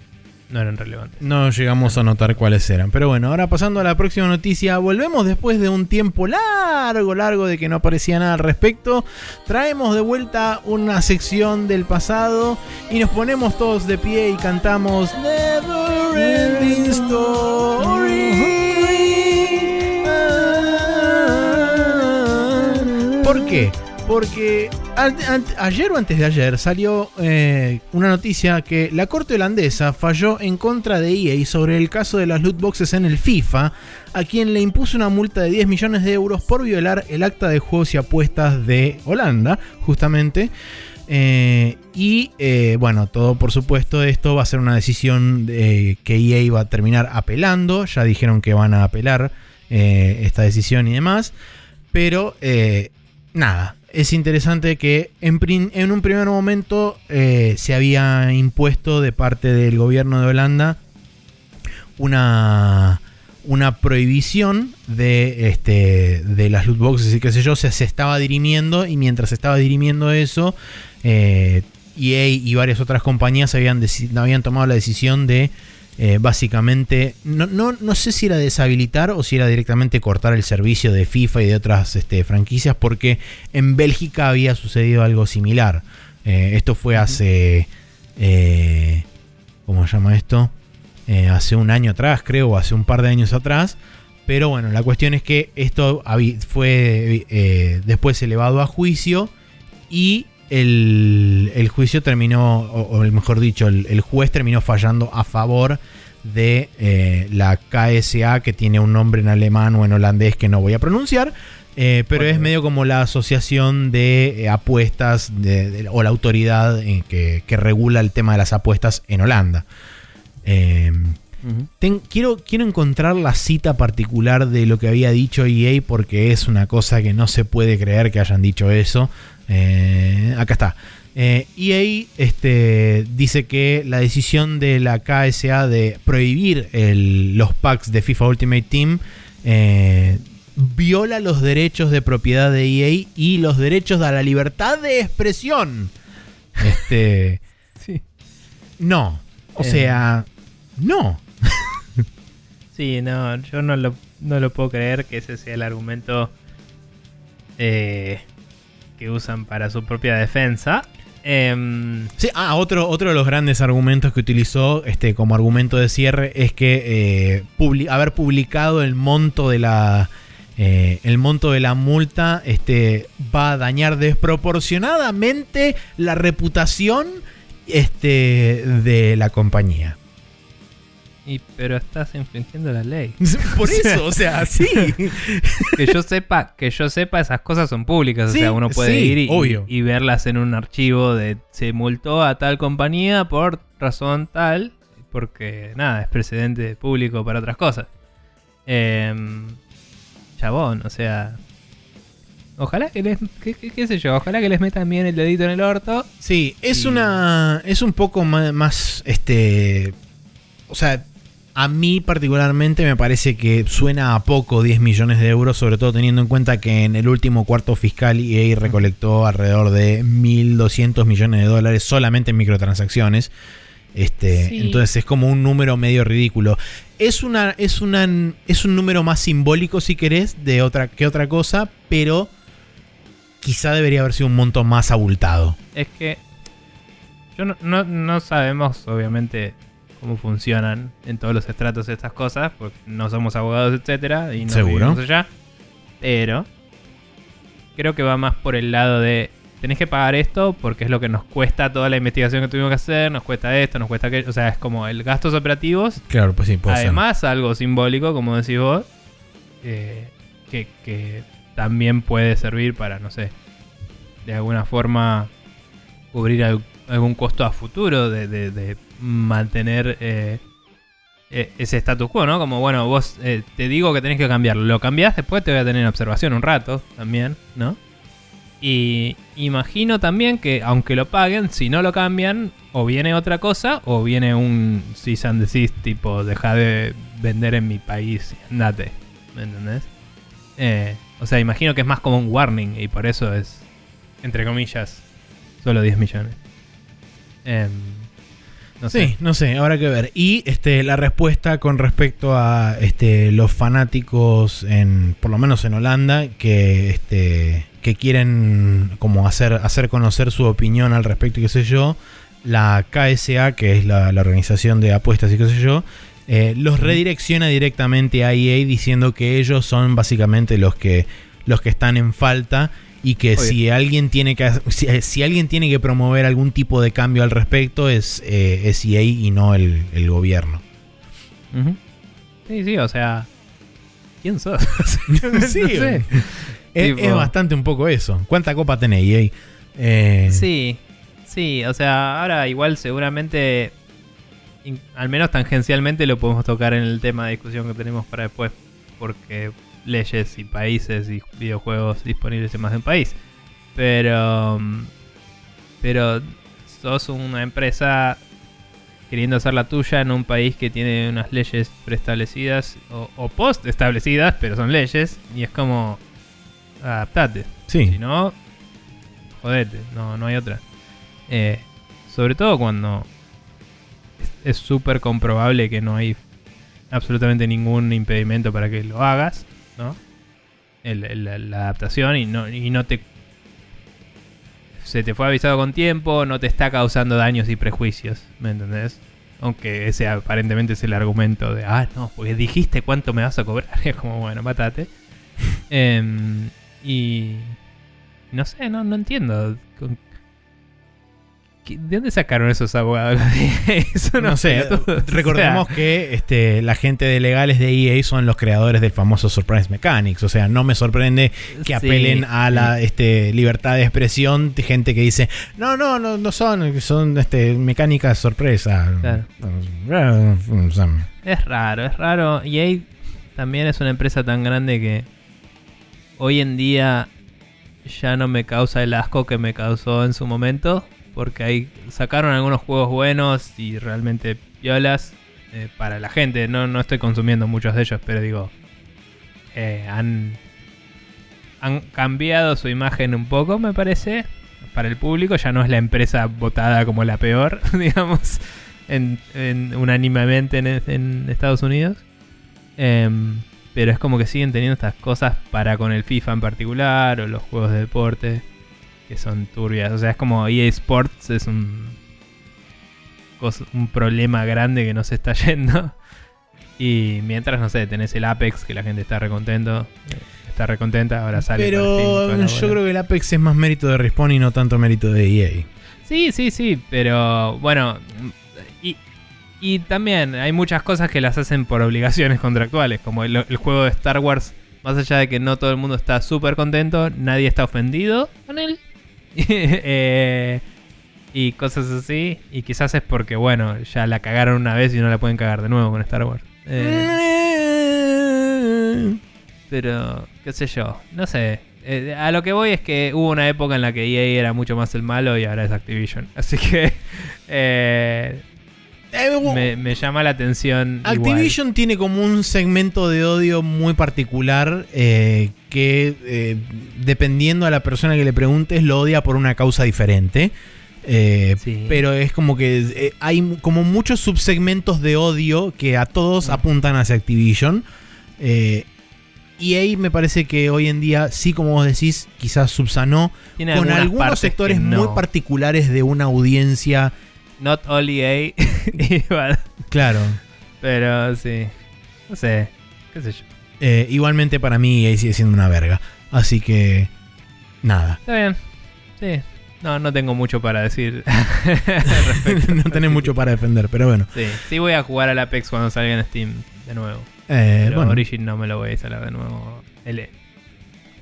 no eran relevantes. No llegamos a notar cuáles eran. Pero bueno, ahora pasando a la próxima noticia, volvemos después de un tiempo largo, largo de que no aparecía nada al respecto. Traemos de vuelta una sección del pasado y nos ponemos todos de pie y cantamos Never Ending Story. ¿Por qué? Porque an- an- ayer o antes de ayer salió eh, una noticia que la corte holandesa falló en contra de EA sobre el caso de las loot boxes en el FIFA, a quien le impuso una multa de 10 millones de euros por violar el acta de juegos y apuestas de Holanda, justamente. Eh, y eh, bueno, todo por supuesto, esto va a ser una decisión que EA va a terminar apelando. Ya dijeron que van a apelar esta decisión y demás. Pero nada, es interesante que en, un primer momento eh, se había impuesto de parte del gobierno de Holanda una, una prohibición de, este, de las loot boxes y qué sé yo. Se estaba dirimiendo y mientras se estaba dirimiendo eso, eh, EA y varias otras compañías habían tomado la decisión de eh, básicamente, no, no, no, sé si era deshabilitar o si era directamente cortar el servicio de FIFA y de otras este, franquicias, porque en Bélgica había sucedido algo similar. Eh, esto fue hace... Eh, ¿Cómo se llama esto? Hace un año atrás, creo, o hace un par de años atrás. Pero bueno, la cuestión es que esto fue después elevado a juicio y el, juicio terminó, o, mejor dicho, el, juez terminó fallando a favor de la KSA, que tiene un nombre en alemán o en holandés que no voy a pronunciar, eh, pero es medio como la asociación de eh, apuestas o la autoridad eh, que, regula el tema de las apuestas en Holanda. Em, quiero, quiero encontrar la cita particular de lo que había dicho EA porque es una cosa que no se puede creer que hayan dicho eso. Acá está. EA e este, dice que la decisión de la KSA de prohibir los packs de FIFA Ultimate Team viola los derechos de propiedad de EA y los derechos a la libertad de expresión. Este. sí. No. O eh. sea. No. sí, no, yo no lo, no lo puedo creer que ese sea el argumento eh, que usan para su propia defensa. Em, sí, ah, otro, otro de los grandes argumentos que utilizó este, como argumento de cierre es que eh, haber publicado el monto de la eh, el monto de la multa este, va a dañar desproporcionadamente la reputación este, de la compañía. Y, pero estás infringiendo la ley. Por eso, o sea, sí. que yo sepa, que yo sepa, esas cosas son públicas. o sea, uno puede ir y, y, verlas en un archivo de se multó a tal compañía por razón tal. Porque nada, es precedente público para otras cosas. Eh, chabón, o sea. Ojalá que les. Qué, sé yo? Ojalá que les metan bien el dedito en el orto. Sí, es una. Es un poco más, Este. O sea. A mí particularmente me parece que suena a poco 10 millones de euros, sobre todo teniendo en cuenta que en el último cuarto fiscal EA recolectó alrededor de 1.200 millones de dólares solamente en microtransacciones. Este, Entonces es como un número medio ridículo. Es, una, es, una, es un número más simbólico, si querés, de otra, que otra cosa, pero quizá debería haber sido un monto más abultado. Es que yo no, sabemos, obviamente, cómo funcionan en todos los estratos estas cosas, porque no somos abogados, etcétera, y no ¿Seguro? allá. Pero creo que va más por el lado de tenés que pagar esto porque es lo que nos cuesta toda la investigación que tuvimos que hacer, nos cuesta esto, nos cuesta aquello. O sea, es como el gastos operativos. Claro, pues sí, puede Además, algo simbólico, como decís vos, eh, que, también puede servir para, no sé, de alguna forma cubrir algún costo a futuro de, mantener eh, e, ese status quo, ¿no? Como, bueno, vos eh, te digo que tenés que cambiarlo. Lo cambiás, después te voy a tener en observación un rato también, ¿no? Y imagino también que aunque lo paguen, si no lo cambian, o viene otra cosa, o viene un cease and desist tipo, deja de vender en mi país andate. ¿Me entendés? Eh, o sea, imagino que es más como un warning y por eso es, entre comillas, solo 10 millones. Em, no sé. Sí, no sé, habrá que ver. Y este, la respuesta con respecto a este, los fanáticos, en, por lo menos en Holanda, que este, que quieren como hacer, hacer conocer su opinión al respecto y qué sé yo, la KSA, que es la, organización de apuestas y qué sé yo, eh, los redirecciona directamente a EA diciendo que ellos son básicamente los que, los que están en falta y que si alguien tiene que si, alguien tiene que promover algún tipo de cambio al respecto es, eh, es EA y no el, gobierno. Sí, sí, o sea, ¿quién sos? sí, es, bastante un poco eso. ¿Cuánta copa tenéis ahí? Eh, sí, sí, o sea, ahora igual seguramente, al menos tangencialmente lo podemos tocar en el tema de discusión que tenemos para después, porque leyes y países y videojuegos disponibles en más de un país. Pero, pero sos una empresa queriendo hacer la tuya en un país que tiene unas leyes preestablecidas o, o post establecidas, pero son leyes, y es como adaptate. Sí. Si no, jodete, no, no hay otra. Eh, sobre todo cuando es- es súper comprobable que no hay absolutamente ningún impedimento para que lo hagas, ¿no? El- el- la, adaptación y no, y no te... Se te fue avisado con tiempo, no te está causando daños y prejuicios, ¿me entendés? Aunque ese aparentemente es el argumento de, ah, no, porque dijiste cuánto me vas a cobrar. Es como, bueno, matate. Em, y no sé, no, no entiendo. Con- ¿Qué- ¿De dónde sacaron esos abogados? Son No unos sé, recordemos O sea, que este, la gente de legales de EA son los creadores del famoso Surprise Mechanics. O sea, no me sorprende que sí, apelen a la sí. este, libertad de expresión de gente que dice, no, no, no, no son, son este, mecánicas sorpresa. Claro. Es raro, es raro. EA también es una empresa tan grande que hoy en día ya no me causa el asco que me causó en su momento. Porque ahí sacaron algunos juegos buenos y realmente piolas eh, para la gente. No, no estoy consumiendo muchos de ellos, pero digo, eh, han, han cambiado su imagen un poco, me parece, para el público. Ya no es la empresa votada como la peor, digamos, en, en- unánimemente en, Estados Unidos. Em, pero es como que siguen teniendo estas cosas para con el FIFA en particular o los juegos de deporte que son turbias. O sea, es como EA Sports es un, un problema grande que no se está yendo. Y mientras, no sé, tenés el Apex que la gente está recontento. Está recontenta, ahora sale. Steam, Pero la yo creo que el Apex es más mérito de Respawn y no tanto mérito de EA. Sí, sí, sí, pero bueno, y, y también hay muchas cosas que las hacen por obligaciones contractuales, como el, el juego de Star Wars, más allá de que no todo el mundo está súper contento, nadie está ofendido con él. Eh, y cosas así, y quizás es porque, bueno, ya la cagaron una vez y no la pueden cagar de nuevo con Star Wars. Eh, pero, qué sé yo, no sé. Eh, a lo que voy es que hubo una época en la que EA era mucho más el malo y ahora es Activision. Así que eh, me, me llama la atención. igual. Activision tiene como un segmento de odio muy particular eh, que eh, dependiendo a la persona que le preguntes lo odia por una causa diferente. Eh, Sí. Pero es como que hay como muchos subsegmentos de odio que a todos apuntan hacia Activision. Eh, EA me parece que hoy en día, sí como vos decís, quizás subsanó Tiene con algunos sectores muy particulares de una audiencia. Not all EA. igual. Claro. pero sí. No sé. Qué sé yo. Eh, igualmente para mí EA sigue siendo una verga. Así que. Nada. Está bien. Sí. No, no tengo mucho para decir. no tenés mucho para defender, pero bueno. Sí, sí voy a jugar al Apex cuando salga en Steam de nuevo. Eh, Pero bueno, Origin no me lo voy a instalar de nuevo. El-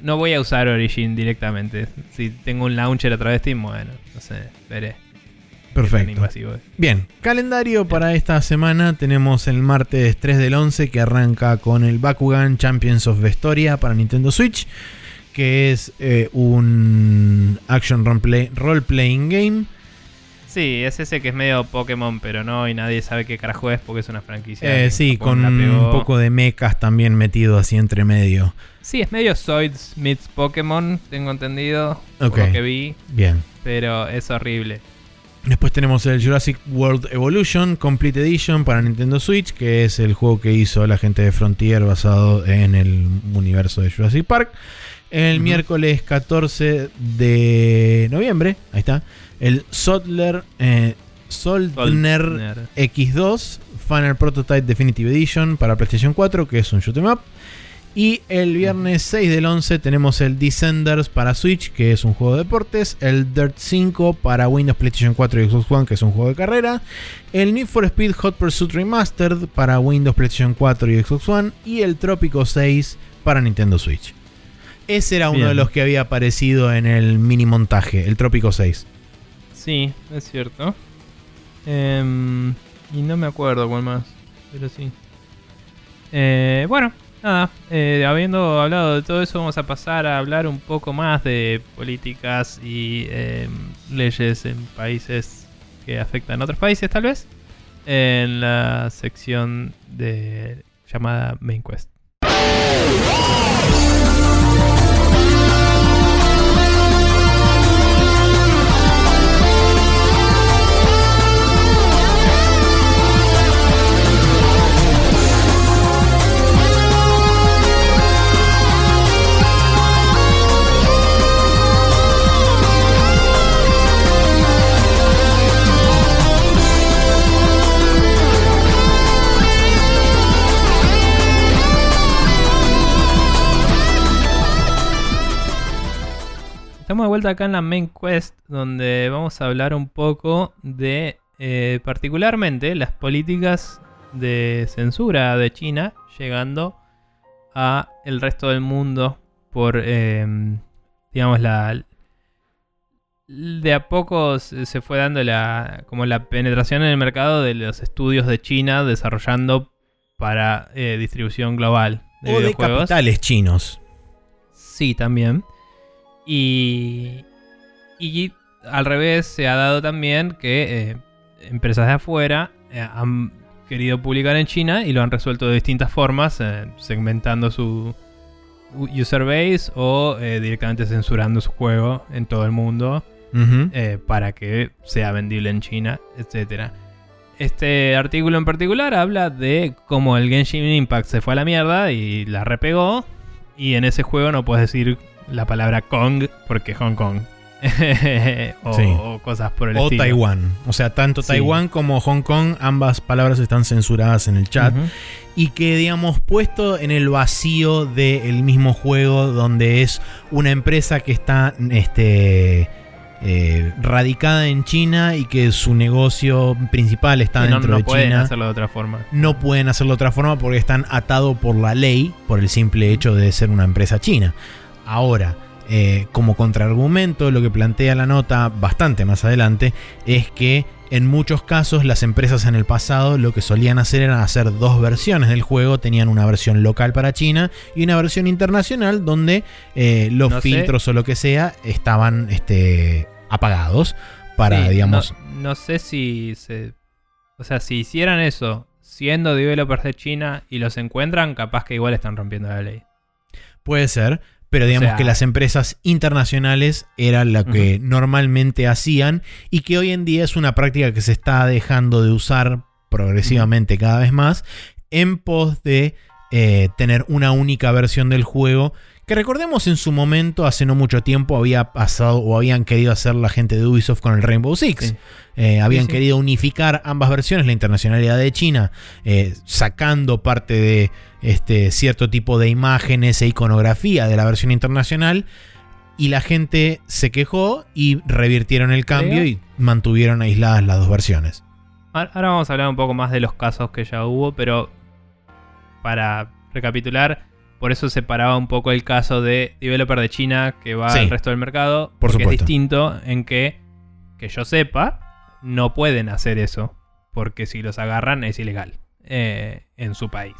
no voy a usar Origin directamente. Si tengo un launcher a través de Steam, bueno, no sé, veré. Perfecto. invasivo es. Bien, calendario para esta semana. Tenemos el martes 3 del 11 que arranca con el Bakugan Champions of Vestoria para Nintendo Switch. Que es eh, un action roleplay- role-playing game. Sí, es ese que es medio Pokémon, pero no, y nadie sabe qué carajo es porque es una franquicia. Eh, sí, Japón con un poco de mechas también metido así entre medio. Sí, es medio Zoids meets Pokémon, tengo entendido. Ok. Por lo que vi, Bien. pero es horrible. Después tenemos el Jurassic World Evolution Complete Edition para Nintendo Switch, que es el juego que hizo la gente de Frontier basado en el universo de Jurassic Park. El miércoles 14 de noviembre, ahí está, el Soldner, eh, Soldner Soldner. X2 Final Prototype Definitive Edition para PlayStation 4, que es un shoot 'em up. Y el viernes 6 del 11 tenemos el Descenders para Switch, que es un juego de deportes. El Dirt 5 para Windows, PlayStation 4 y Xbox One, que es un juego de carrera. El Need for Speed Hot Pursuit Remastered para Windows, PlayStation 4 y Xbox One. Y el Trópico 6 para Nintendo Switch. Ese era uno Bien. de los que había aparecido en el mini montaje, el Trópico 6. Sí, es cierto. Em, y no me acuerdo cuál más, pero sí. Eh, bueno, nada, eh, habiendo hablado de todo eso, vamos a pasar a hablar un poco más de políticas y em, leyes en países que afectan a otros países, tal vez. en la sección de llamada Main Quest. Estamos de vuelta acá en la main quest donde vamos a hablar un poco de eh, particularmente las políticas de censura de China llegando a el resto del mundo por em, digamos la de a poco se fue dando la como la penetración en el mercado de los estudios de China desarrollando para eh, distribución global de o de capitales chinos. Sí, también. Y, y al revés se ha dado también que eh, empresas de afuera eh, han querido publicar en China y lo han resuelto de distintas formas, eh, segmentando su user base o directamente censurando su juego en todo el mundo para que sea vendible en China, etc. Este artículo en particular habla de cómo el Genshin Impact se fue a la mierda y la repegó. Y en ese juego no puedes decir la palabra Kong porque Hong Kong. o, cosas por el o Taiwán. O sea, tanto Taiwán como Hong Kong, ambas palabras están censuradas en el chat. Y que, digamos, puesto en el vacío del mismo juego, donde es una empresa que está este, eh, radicada en China y que su negocio principal está dentro de China. No pueden hacerlo de otra forma. No pueden hacerlo de otra forma porque están atados por la ley, por el simple hecho de ser una empresa china. Ahora, eh, como contraargumento, lo que plantea la nota bastante más adelante es que en muchos casos las empresas en el pasado lo que solían hacer era hacer dos versiones del juego. Tenían una versión local para China y una versión internacional donde eh, los filtros o lo que sea estaban este, apagados para, digamos... No, no, sé si se... O sea, si hicieran eso siendo developers de China y los encuentran, capaz que igual están rompiendo la ley. Puede ser, pero digamos que las empresas internacionales eran lo que normalmente hacían y que hoy en día es una práctica que se está dejando de usar progresivamente cada vez más en pos de eh, tener una única versión del juego que recordemos en su momento, hace no mucho tiempo, había pasado o habían querido hacer la gente de Ubisoft con el Rainbow Six. Eh, habían querido unificar ambas versiones, la internacionalidad de China, eh, sacando parte de este, cierto tipo de imágenes e iconografía de la versión internacional. Y la gente se quejó y revirtieron el cambio y mantuvieron aisladas las dos versiones. Ahora vamos a hablar un poco más de los casos que ya hubo, pero para recapitular, por eso separaba un poco el caso de developer de China que va al resto del mercado. Por porque es distinto en que, que yo sepa, no pueden hacer eso. Porque si los agarran es ilegal eh, en su país.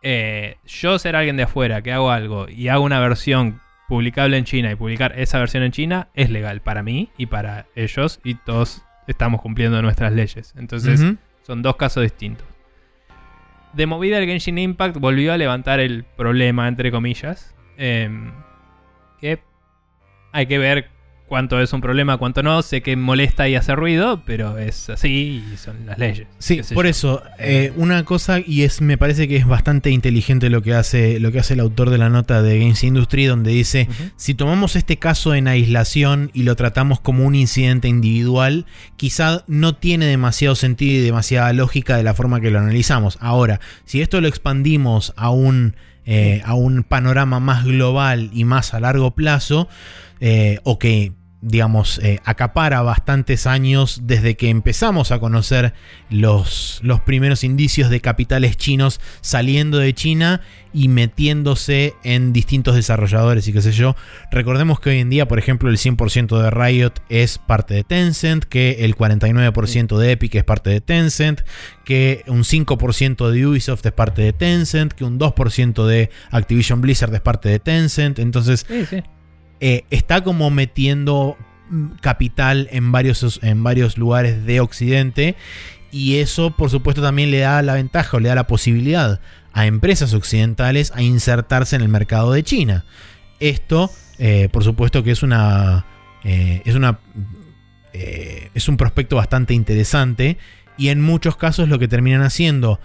Eh, yo ser alguien de afuera que hago algo y hago una versión publicable en China y publicar esa versión en China es legal para mí y para ellos y todos estamos cumpliendo nuestras leyes. Entonces son dos casos distintos de movida el Genshin Impact volvió a levantar el problema, entre comillas. Em, que hay que ver cuánto es un problema, cuánto no. Sé que molesta y hace ruido, pero es así y son las leyes. Sí, por eso, eh, una cosa, y es me parece que es bastante inteligente lo que hace, lo que hace el autor de la nota de Games Industry, donde dice, si tomamos este caso en aislación y lo tratamos como un incidente individual, quizá no tiene demasiado sentido y demasiada lógica de la forma que lo analizamos. Ahora, si esto lo expandimos a un... Eh, a un panorama más global y más a largo plazo, eh, o que digamos, eh, acapara bastantes años desde que empezamos a conocer los, los, primeros indicios de capitales chinos saliendo de China y metiéndose en distintos desarrolladores y qué sé yo. Recordemos que hoy en día, por ejemplo, el 100% de Riot es parte de Tencent, que el 49% de Epic es parte de Tencent, que un 5% de Ubisoft es parte de Tencent, que un 2% de Activision Blizzard es parte de Tencent. Entonces, eh, está como metiendo mm, capital en varios, en varios lugares de Occidente Y eso, por supuesto, también le da la ventaja o le da la posibilidad a empresas occidentales a insertarse en el mercado de China. Esto, eh, por supuesto, que es una. eh, es una. es un prospecto bastante interesante. Y en muchos casos lo que terminan haciendo,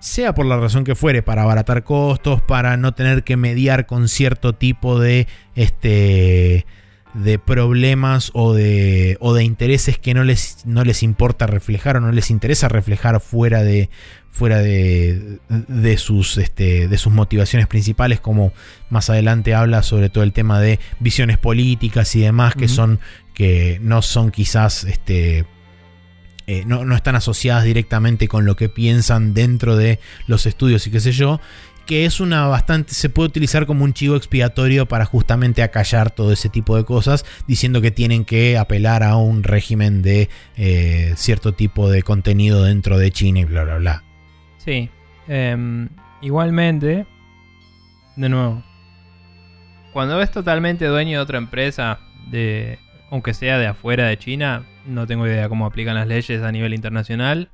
sea por la razón que fuere, para abaratar costos, para no tener que mediar con cierto tipo de. Este de problemas o de, o de intereses que no les, no les importa reflejar o no les interesa reflejar fuera de, fuera de, de, sus, este, de sus motivaciones principales, como más adelante habla sobre todo el tema de visiones políticas y demás, que son que no son quizás este, eh, no, no están asociadas directamente con lo que piensan dentro de los estudios y qué sé yo, que es una bastante, se puede utilizar como un chivo expiatorio para justamente acallar todo ese tipo de cosas, diciendo que tienen que apelar a un régimen de eh, cierto tipo de contenido dentro de China y bla, bla, bla. Sí. em, igualmente, de nuevo, cuando es totalmente dueño de otra empresa, de, aunque sea de afuera de China, no tengo idea cómo aplican las leyes a nivel internacional.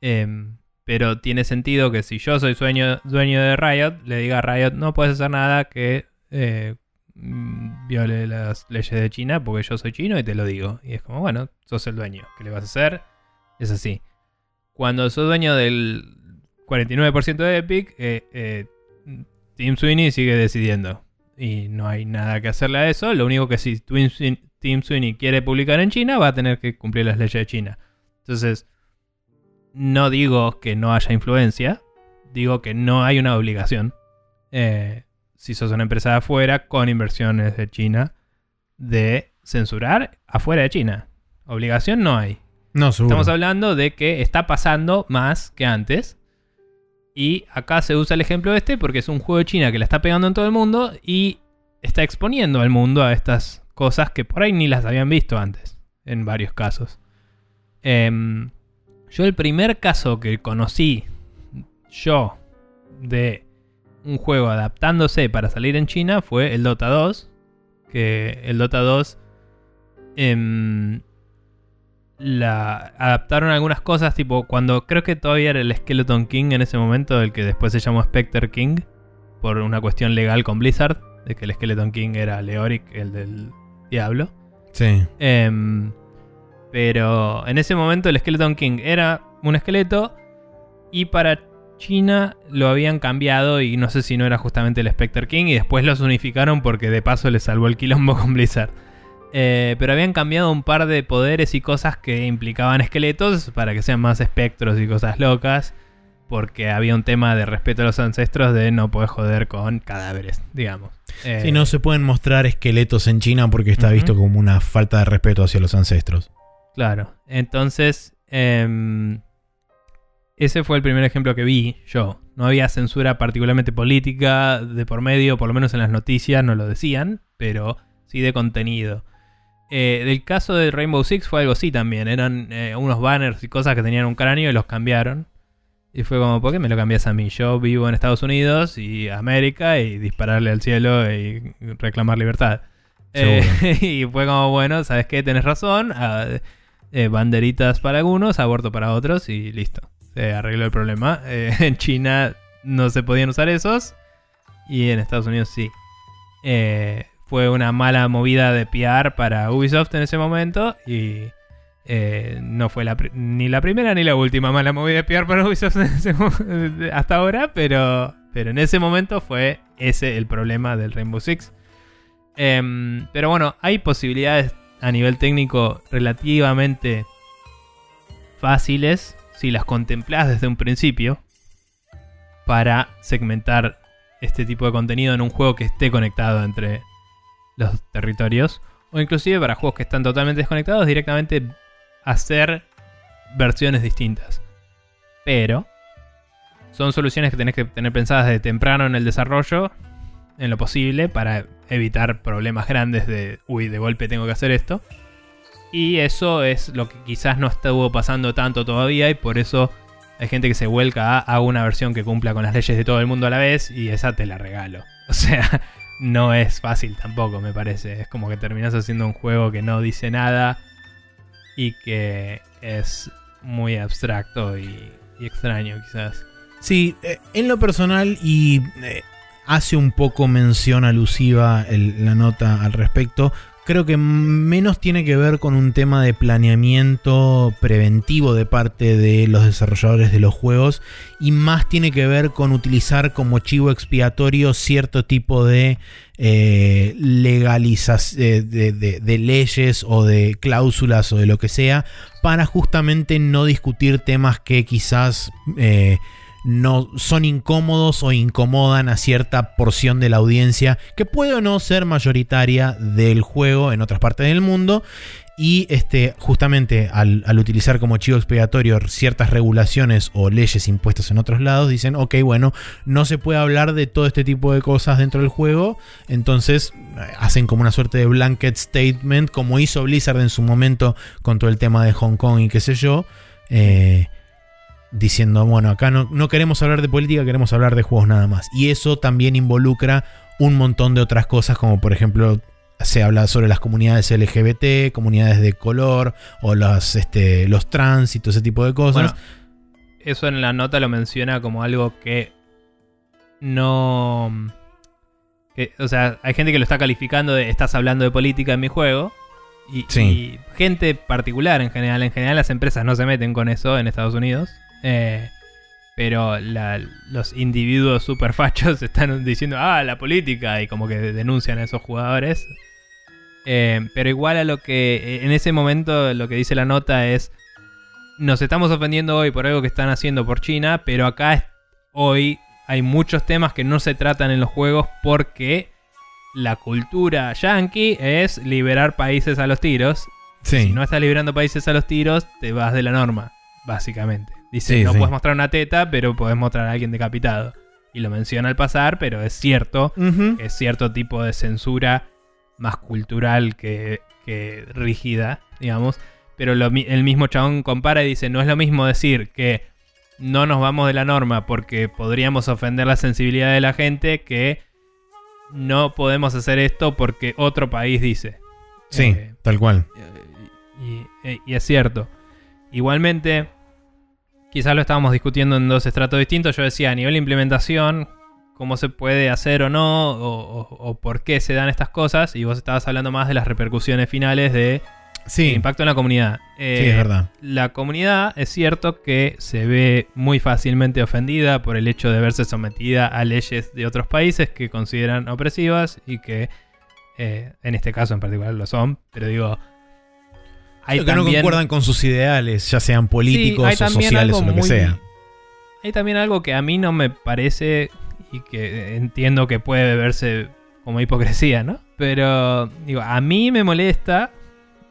em, pero tiene sentido que si yo soy dueño, dueño de Riot, le diga a Riot, no puedes hacer nada que eh, mm, viole las leyes de China, porque yo soy chino y te lo digo. Y es como, bueno, sos el dueño. ¿Qué le vas a hacer? Es así. Cuando sos dueño del 49% de Epic, eh, eh, Team Sweeney sigue decidiendo. Y no hay nada que hacerle a eso. Lo único que si Twin Swin- Team Sweeney quiere publicar en China, va a tener que cumplir las leyes de China. Entonces, no digo que no haya influencia. Digo que no hay una obligación. eh, si sos una empresa de afuera con inversiones de China, de censurar afuera de China. Obligación no hay. No, seguro. Estamos hablando de que está pasando más que antes. Y acá se usa el ejemplo este porque es un juego de China que la está pegando en todo el mundo y está exponiendo al mundo a estas cosas que por ahí ni las habían visto antes, en varios casos. Em, yo el primer caso que conocí, yo, de un juego adaptándose para salir en China fue el Dota 2. Que el Dota 2 em, la adaptaron algunas cosas, tipo cuando creo que todavía era el Skeleton King en ese momento, el que después se llamó Spectre King, por una cuestión legal con Blizzard, de que el Skeleton King era Leoric, el del diablo. Sí. Em, pero en ese momento el Skeleton King era un esqueleto y para China lo habían cambiado y no sé si no era justamente el Spectre King y después los unificaron porque de paso les salvó el quilombo con Blizzard. Eh, pero habían cambiado un par de poderes y cosas que implicaban esqueletos para que sean más espectros y cosas locas. Porque había un tema de respeto a los ancestros de no poder joder con cadáveres, digamos. Eh, Sí, no se pueden mostrar esqueletos en China porque está visto como una falta de respeto hacia los ancestros. Claro. Entonces, em, ese fue el primer ejemplo que vi yo. No había censura particularmente política de por medio, por lo menos en las noticias no lo decían, pero sí de contenido. Eh, del caso de Rainbow Six fue algo así también. Eran eh, unos banners y cosas que tenían un cráneo y los cambiaron. Y fue como, ¿por qué me lo cambias a mí? Yo vivo en Estados Unidos y América y dispararle al cielo y reclamar libertad. Eh, y fue como, bueno, ¿sabes qué? Tenés razón. ah, eh, banderitas para algunos, aborto para otros y listo. Se arregló el problema. Eh, en China no se podían usar esos y en Estados Unidos sí. Fue una mala movida de PR para Ubisoft en ese momento y eh, no fue la ni la primera ni la última mala movida de PR para Ubisoft hasta ahora, pero, pero en ese momento fue ese el problema del Rainbow Six. Em, pero bueno, hay posibilidades a nivel técnico relativamente fáciles si las contemplás desde un principio para segmentar este tipo de contenido en un juego que esté conectado entre los territorios o inclusive para juegos que están totalmente desconectados directamente hacer versiones distintas. Pero son soluciones que tenés que tener pensadas de temprano en el desarrollo en lo posible para evitar problemas grandes de, uy, de golpe tengo que hacer esto. Y eso es lo que quizás no estuvo pasando tanto todavía y por eso hay gente que se vuelca a hago una versión que cumpla con las leyes de todo el mundo a la vez y esa te la regalo. O sea, no es fácil tampoco, me parece. Es como que terminas haciendo un juego que no dice nada y que es muy abstracto y, extraño quizás. Sí, eh, en lo personal y eh, hace un poco mención alusiva la nota al respecto. Creo que menos tiene que ver con un tema de planeamiento preventivo de parte de los desarrolladores de los juegos y más tiene que ver con utilizar como chivo expiatorio cierto tipo de eh, de- de leyes o de cláusulas o de lo que sea para justamente no discutir temas que quizás eh, no son incómodos o incomodan a cierta porción de la audiencia que puede o no ser mayoritaria del juego en otras partes del mundo. Y este, justamente al, al utilizar como chivo expiatorio ciertas regulaciones o leyes impuestas en otros lados, dicen, ok, bueno, no se puede hablar de todo este tipo de cosas dentro del juego. Entonces eh, hacen como una suerte de blanket statement, como hizo Blizzard en su momento con todo el tema de Hong Kong y qué sé yo. Eh, diciendo, bueno, acá no, no queremos hablar de política, queremos hablar de juegos nada más. Y eso también involucra un montón de otras cosas, como por ejemplo se habla sobre las comunidades LGBT, comunidades de color, o los, este, los trans y todo ese tipo de cosas. Bueno, eso en la nota lo menciona como algo que no... que- o sea, hay gente que lo está calificando de estás hablando de política en mi juego. Y, Sí. y gente particular en general. En general las empresas no se meten con eso en Estados Unidos. Eh, pero la- los individuos super fachos están diciendo, ah, la política, y como que denuncian a esos jugadores. Eh, pero igual a lo que en ese momento lo que dice la nota es, nos estamos ofendiendo hoy por algo que están haciendo por China, pero acá hoy hay muchos temas que no se tratan en los juegos porque la cultura yankee es liberar países a los tiros. sí. Si no estás liberando países a los tiros, te vas de la norma, básicamente. Dice, Sí, no sí. puedes mostrar una teta, pero puedes mostrar a alguien decapitado. Y lo menciona al pasar, pero es cierto es cierto tipo de censura más cultural que, que rígida, digamos. Pero lo el mismo chabón compara y dice, no es lo mismo decir que no nos vamos de la norma porque podríamos ofender la sensibilidad de la gente que no podemos hacer esto porque otro país dice. Sí, Eh, tal cual. y, eh, y es cierto. Igualmente, quizás lo estábamos discutiendo en dos estratos distintos. Yo decía, a nivel de implementación, cómo se puede hacer o no, o, o- o por qué se dan estas cosas. Y vos estabas hablando más de las repercusiones finales de Sí, el impacto en la comunidad. sí, Eh, es verdad. La comunidad es cierto que se ve muy fácilmente ofendida por el hecho de verse sometida a leyes de otros países que consideran opresivas y que eh, en este caso en particular lo son, pero digo... Hay que no también- concuerdan con sus ideales, ya sean políticos Sí, o sociales o lo que sea. Hay también algo que a mí no me parece y que entiendo que puede verse como hipocresía, ¿no? Pero, digo, a mí me molesta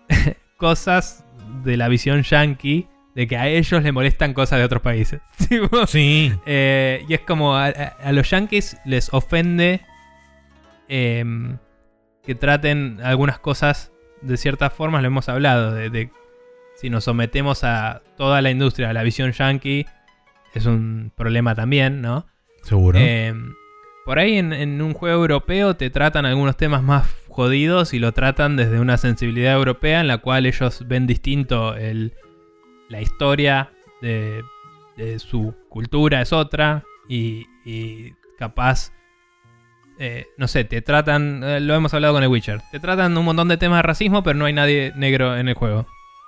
cosas de la visión yankee de que a ellos le molestan cosas de otros países. Sí, eh, y es como a, a- a los yankees les ofende em, que traten algunas cosas de ciertas formas, lo hemos hablado, de, de si nos sometemos a toda la industria a la visión yankee, es un problema también, ¿no? Seguro. Em, por ahí en, un juego europeo te tratan algunos temas más jodidos y lo tratan desde una sensibilidad europea en la cual ellos ven distinto el, la historia de, su cultura es otra y, y capaz, eh, no sé, te tratan, eh, lo hemos hablado con el Witcher, te tratan un montón de temas de racismo pero no hay nadie negro en el juego.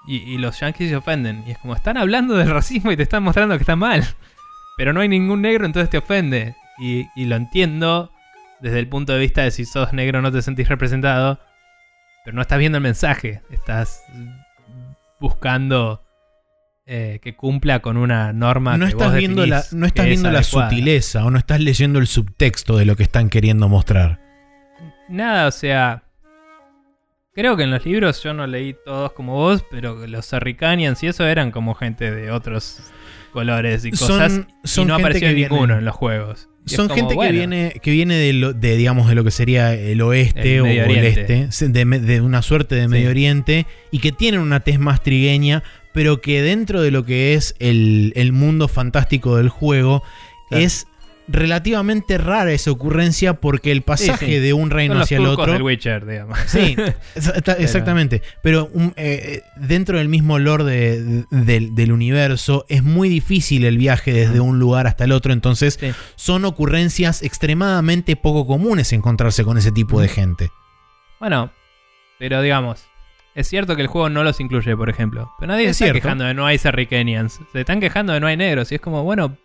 Y, y los yankees se ofenden. Y es como, están hablando del racismo y te están mostrando que está mal. Pero no hay ningún negro, entonces te ofende. Y, y lo entiendo desde el punto de vista de si sos negro no te sentís representado. Pero no estás viendo el mensaje. Estás buscando eh, que cumpla con una norma no que estás vos viendo la, no estás es viendo la adecuada. sutileza o no estás leyendo el subtexto de lo que están queriendo mostrar. Nada, o sea. Creo que en los libros yo no leí todos como vos, pero los Sarricanians y eso eran como gente de otros colores y cosas. son y no apareció que ninguno viene- en los juegos. Y Son como, gente bueno, que viene, que viene de, lo- de, digamos, de lo que sería el oeste El o el este, de, una suerte de Sí. Medio Oriente, y que tienen una tez más trigueña, pero que dentro de lo que es el, el mundo fantástico del juego Claro. es relativamente rara esa ocurrencia porque el pasaje Sí, sí. de un reino Son los hacia el otro. del Witcher, digamos. Sí, exactamente. Pero un- eh, dentro del mismo lore de- del, del universo es muy difícil el viaje desde un lugar hasta el otro. Entonces Sí. son ocurrencias extremadamente poco comunes encontrarse con ese tipo de gente. Bueno, pero digamos, es cierto que el juego no los incluye, por ejemplo. Pero nadie Es se está cierto. quejando de no hay Serricanians. Se están quejando de no hay negros. Y es como, bueno,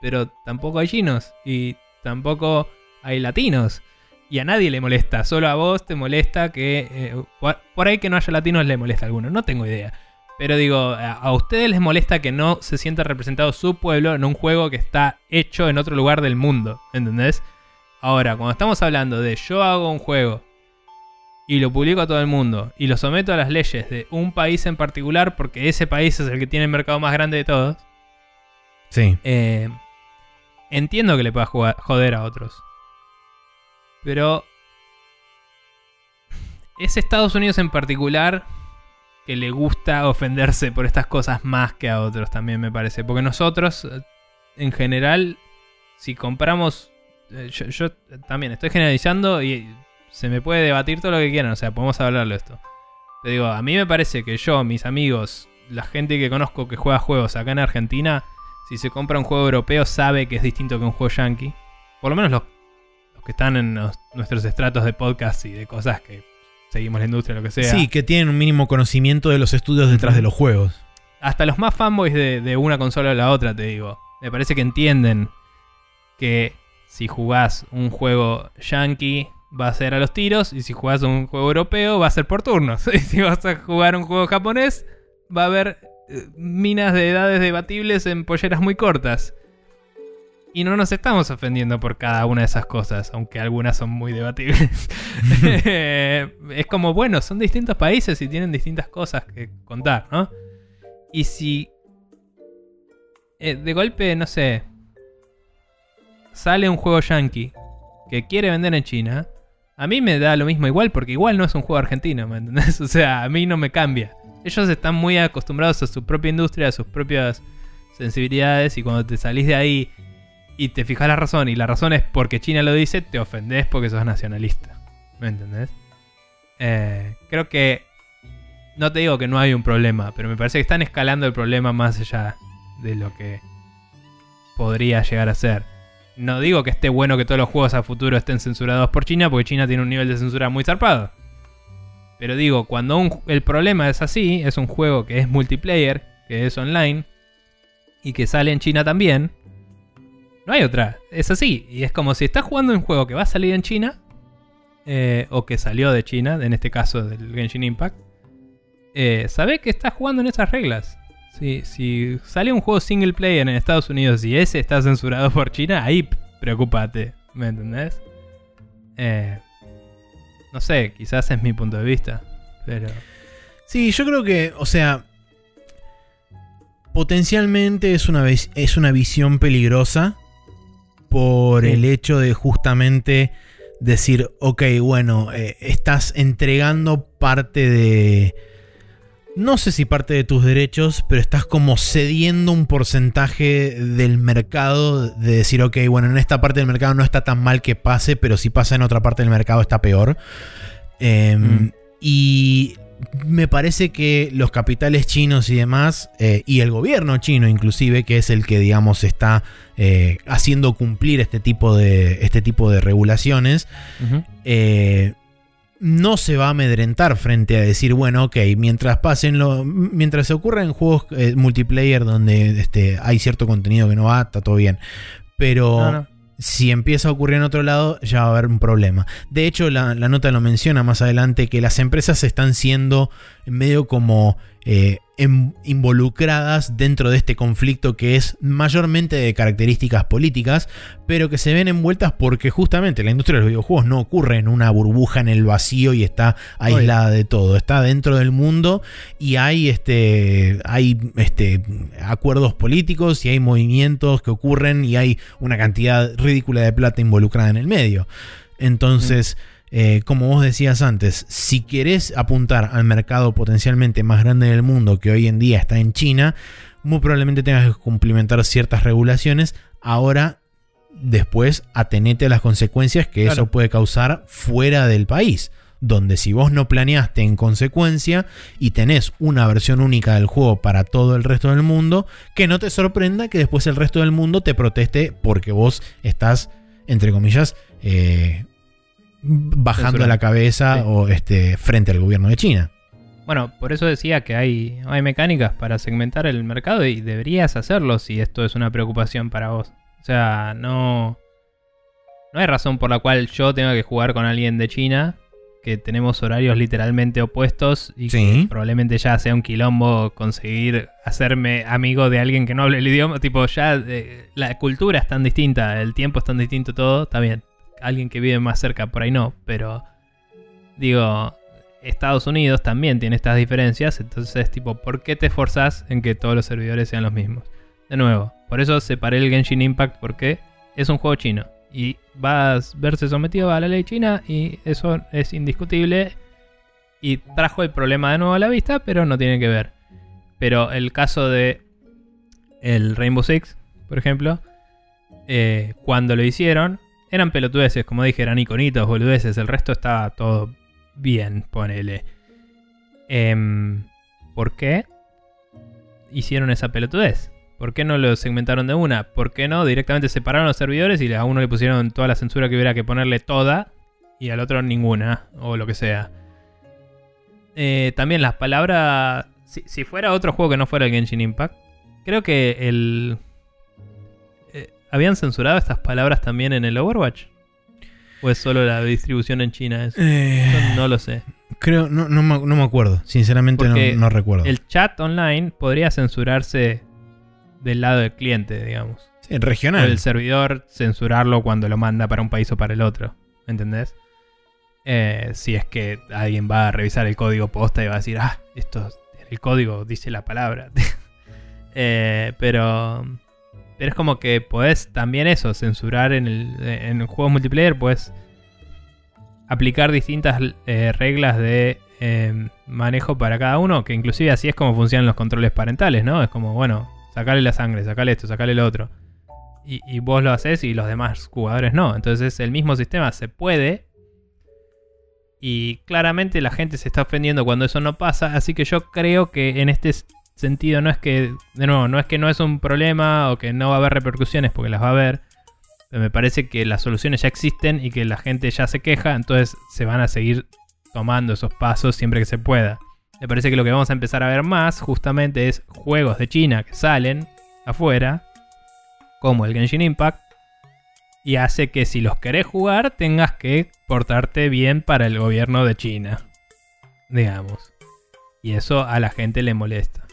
pero tampoco hay chinos. Y tampoco hay latinos. Y a nadie le molesta. Solo a vos te molesta que... eh, por, ahí que no haya latinos le molesta a alguno. No tengo idea. Pero digo, a, a ustedes les molesta que no se sienta representado su pueblo en un juego que está hecho en otro lugar del mundo. ¿Entendés? Ahora, cuando estamos hablando de yo hago un juego y lo publico a todo el mundo y lo someto a las leyes de un país en particular porque ese país es el que tiene el mercado más grande de todos, Sí. eh, entiendo que le pueda joder a otros. Pero es Estados Unidos en particular que le gusta ofenderse por estas cosas más que a otros también me parece. Porque nosotros, eh, en general, si compramos... eh, Yo, yo también estoy generalizando y se me puede debatir todo lo que quieran, o sea, podemos hablarlo esto. Te digo, a mí me parece que yo, mis amigos, la gente que conozco que juega juegos acá en Argentina, si se compra un juego europeo sabe que es distinto que un juego yankee. Por lo menos los, los que están en los- nuestros estratos de podcast y de cosas que seguimos la industria, lo que sea. Sí, que tienen un mínimo conocimiento de los estudios detrás de los juegos. hasta los más fanboys de, de una consola o la otra, te digo. Me parece que entienden que si jugás un juego yankee va a ser a los tiros y si jugás un juego europeo va a ser por turnos. Y si vas a jugar un juego japonés va a haber minas de edades debatibles en polleras muy cortas. Y no nos estamos ofendiendo por cada una de esas cosas, aunque algunas son muy debatibles. es como, bueno, son distintos países y tienen distintas cosas que contar, ¿no? Y si eh, de golpe, no sé, sale un juego yankee que quiere vender en China, a mí me da lo mismo igual porque igual no es un juego argentino, ¿me entendés? O sea, a mí no me cambia. Ellos están muy acostumbrados a su propia industria, a sus propias sensibilidades y cuando te salís de ahí y te fijas la razón y la razón es porque China lo dice, te ofendés porque sos nacionalista. ¿Me entendés? Eh, creo que no te digo que no hay un problema, pero me parece que están escalando el problema más allá de lo que podría llegar a ser. No digo que esté bueno que todos los juegos a futuro estén censurados por China, porque China tiene un nivel de censura muy zarpado. Pero digo, cuando el problema es así, es un juego que es multiplayer, que es online, y que sale en China también, no hay otra. Es así. Y es como si estás jugando un juego que va a salir en China, eh, o que salió de China, en este caso del Genshin Impact, eh, sabe que estás jugando en esas reglas. Si, si sale un juego single player en Estados Unidos y ese está censurado por China, ahí preocupate. ¿Me entendés? Eh, no sé, quizás es mi punto de vista. Pero. Sí, yo creo que, o sea, potencialmente es una, es una visión peligrosa por Sí. el hecho de justamente decir, ok, bueno, eh, estás entregando parte de... No sé si parte de tus derechos, pero estás como cediendo un porcentaje del mercado de decir, ok, bueno, en esta parte del mercado no está tan mal que pase, pero si pasa en otra parte del mercado está peor. Em, Mm. Y me parece que los capitales chinos y demás, eh, y el gobierno chino inclusive, que es el que, digamos, está eh, haciendo cumplir este tipo de, este tipo de regulaciones, eh, no se va a amedrentar frente a decir, bueno, ok, mientras pasen lo, mientras se ocurra en juegos eh, multiplayer donde este, hay cierto contenido que no va, está todo bien. Pero No, no. si empieza a ocurrir en otro lado, ya va a haber un problema. De hecho, la, la nota lo menciona más adelante que las empresas están siendo medio como eh, involucradas dentro de este conflicto que es mayormente de características políticas, pero que se ven envueltas porque justamente la industria de los videojuegos no ocurre en una burbuja en el vacío y está aislada de todo, está dentro del mundo y hay este hay este acuerdos políticos y hay movimientos que ocurren y hay una cantidad ridícula de plata involucrada en el medio. Entonces, eh, como vos decías antes, si querés apuntar al mercado potencialmente más grande del mundo que hoy en día está en China, muy probablemente tengas que cumplimentar ciertas regulaciones. Ahora, después atenete a las consecuencias que Claro. eso puede causar fuera del país. Donde si vos no planeaste en consecuencia y tenés una versión única del juego para todo el resto del mundo, que no te sorprenda que después el resto del mundo te proteste porque vos estás, entre comillas, eh, bajando la cabeza Sí. o este, frente al gobierno de China. Bueno, por eso decía que hay, hay mecánicas para segmentar el mercado y deberías hacerlo si esto es una preocupación para vos. O sea, no. No hay razón por la cual yo tenga que jugar con alguien de China, que tenemos horarios literalmente opuestos y Sí. que probablemente ya sea un quilombo conseguir hacerme amigo de alguien que no hable el idioma. Tipo, ya eh, la cultura es tan distinta, el tiempo es tan distinto, todo. Está bien. Alguien que vive más cerca, por ahí no, pero. Digo, Estados Unidos también tiene estas diferencias, entonces tipo, ¿por qué te esforzás en que todos los servidores sean los mismos? De nuevo, por eso separé el Genshin Impact porque es un juego chino y va a verse sometido a la ley china y eso es indiscutible y trajo el problema de nuevo a la vista, pero no tiene que ver. Pero el caso de el Rainbow Six, por ejemplo, eh, cuando lo hicieron, eran pelotudeces, como dije, eran iconitos, boludeces, el resto estaba todo bien, ponele. Em, ¿Por qué hicieron esa pelotudez? ¿Por qué no lo segmentaron de una? ¿Por qué no directamente separaron los servidores y a uno le pusieron toda la censura que hubiera que ponerle toda y al otro ninguna? O lo que sea. Eh, también las palabras... Si, si fuera otro juego que no fuera el Genshin Impact, creo que el... ¿Habían censurado estas palabras también en el Overwatch? ¿O es solo la distribución en China eso? Eh, No, lo sé. creo, no, no, me, no me acuerdo. Sinceramente no, Porque no recuerdo. El chat online podría censurarse del lado del cliente, digamos. Sí, O regional. el servidor censurarlo cuando lo manda para un país o para el otro. ¿Entendés? Eh, si es que alguien va a revisar el código posta y va a decir, ah, esto, el código dice la palabra. Eh, pero, pero es como que podés también eso, censurar en el, en juegos multiplayer, puedes aplicar distintas eh, reglas de eh, manejo para cada uno, que inclusive así es como funcionan los controles parentales, ¿no? Es como, bueno, sacale la sangre, sacale esto, sacale lo otro. Y, y vos lo haces y los demás jugadores no. Entonces el mismo sistema se puede. Y claramente la gente se está ofendiendo cuando eso no pasa. Así que yo creo que en este sentido no es que, de nuevo, no es que no es un problema o que no va a haber repercusiones porque las va a haber. Pero me parece que las soluciones ya existen y que la gente ya se queja. Entonces se van a seguir tomando esos pasos siempre que se pueda. Me parece que lo que vamos a empezar a ver más justamente es juegos de China que salen afuera, como el Genshin Impact, y hace que si los querés jugar tengas que portarte bien para el gobierno de China, digamos. Y eso a la gente le molesta.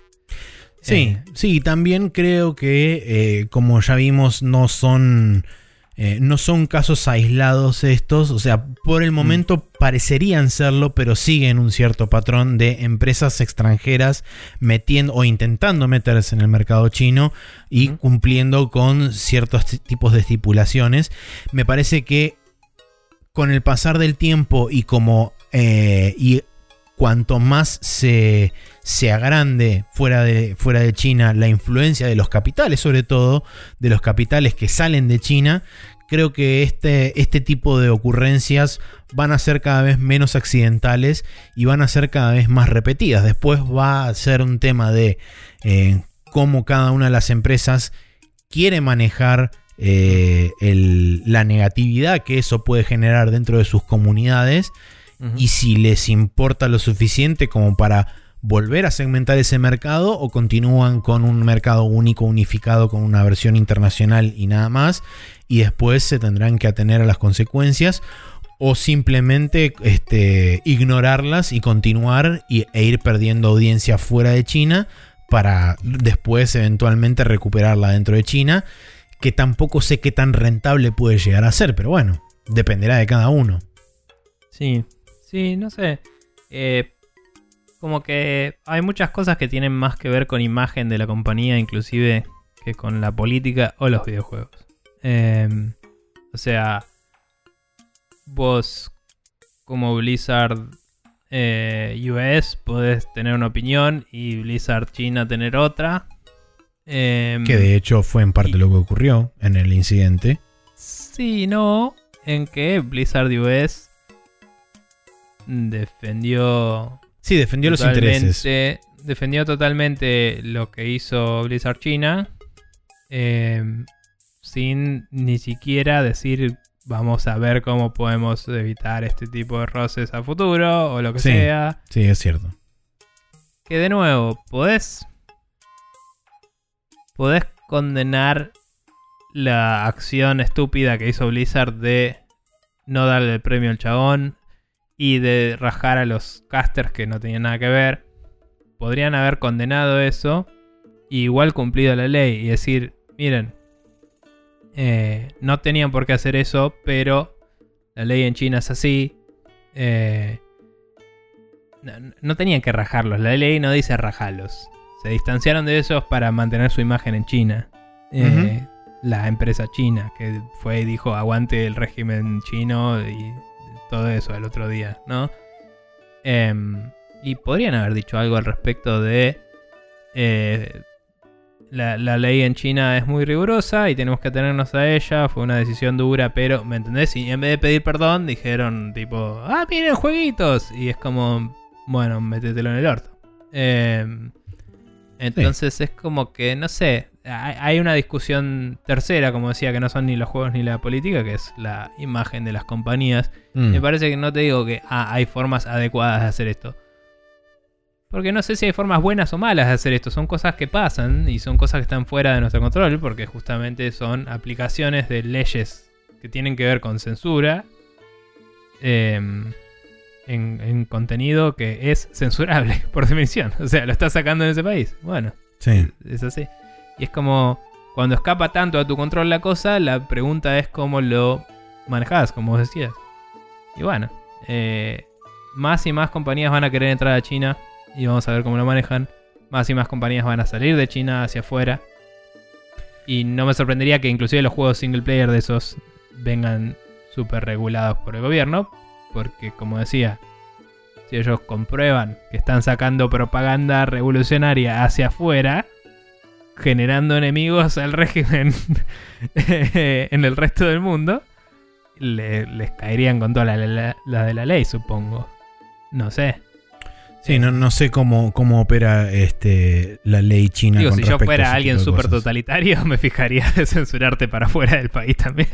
Sí, Eh, sí, también creo que, eh, como ya vimos, no son, eh, no son casos aislados estos. O sea, por el momento parecerían serlo, pero siguen un cierto patrón de empresas extranjeras metiendo o intentando meterse en el mercado chino y cumpliendo con ciertos tipos de estipulaciones. Me parece que con el pasar del tiempo y como eh, y cuanto más se, se agrande fuera de, fuera de China la influencia de los capitales, sobre todo de los capitales que salen de China, creo que este, este tipo de ocurrencias van a ser cada vez menos accidentales y van a ser cada vez más repetidas. Después va a ser un tema de eh, cómo cada una de las empresas quiere manejar eh, el- la negatividad que eso puede generar dentro de sus comunidades y si les importa lo suficiente como para volver a segmentar ese mercado o continúan con un mercado único unificado con una versión internacional y nada más y después se tendrán que atener a las consecuencias o simplemente este, ignorarlas y continuar y- e ir perdiendo audiencia fuera de China para después eventualmente recuperarla dentro de China que tampoco sé qué tan rentable puede llegar a ser pero bueno dependerá de cada uno Sí, sí, no sé. Eh, como que hay muchas cosas que tienen más que ver con imagen de la compañía, inclusive, que con la política o los videojuegos. Eh, o sea, vos como Blizzard eh, US podés tener una opinión y Blizzard China tener otra. Eh, Que de hecho fue en parte Y- lo que ocurrió en el incidente. Sí, no. En que Blizzard US defendió. Sí, defendió los intereses. totalmente- Defendió totalmente lo que hizo Blizzard China. eh, sin ni siquiera decir vamos a ver cómo podemos evitar este tipo de roces a futuro o lo que Sí. sea. Sí, es cierto. Que de nuevo, podés. Podés condenar la acción estúpida que hizo Blizzard de no darle el premio al chabón y de rajar a los casters que no tenían nada que ver. Podrían haber condenado eso y igual cumplido la ley y decir, miren, eh, no tenían por qué hacer eso, pero la ley en China es así. eh, no, no tenían que rajarlos, la ley no dice rajarlos. Se distanciaron de esos para mantener su imagen en China. Eh, La empresa china que fue y dijo aguante el régimen chino y todo eso el otro día, ¿no? Em, y podrían haber dicho algo al respecto de eh, la, la ley en China es muy rigurosa y tenemos que atenernos a ella. Fue una decisión dura, pero ¿me entendés? Y en vez de pedir perdón, dijeron tipo, ah, miren jueguitos. Y es como, bueno, métetelo en el orto. Em, entonces es como que, no sé, hay una discusión tercera, como decía, que no son ni los juegos ni la política, que es la imagen de las compañías. Mm. Me parece que no te digo que ah, hay formas adecuadas de hacer esto. Porque no sé si hay formas buenas o malas de hacer esto. Son cosas que pasan y son cosas que están fuera de nuestro control porque justamente son aplicaciones de leyes que tienen que ver con censura em, en, en contenido que es censurable por definición. O sea, lo está sacando en ese país. Bueno, Sí. es así. Y es como cuando escapa tanto a tu control la cosa, la pregunta es cómo lo manejas, como vos decías. Y bueno, eh, más y más compañías van a querer entrar a China y vamos a ver cómo lo manejan. Más y más compañías van a salir de China hacia afuera. Y no me sorprendería que inclusive los juegos single player de esos vengan súper regulados por el gobierno. Porque como decía, si ellos comprueban que están sacando propaganda revolucionaria hacia afuera, generando enemigos al régimen en el resto del mundo, le- les caerían con toda la, la- la de la ley, supongo. No sé. Sí, no, no sé cómo, cómo opera este, la ley china. Digo, con si yo fuera alguien súper totalitario, me fijaría de censurarte para fuera del país también.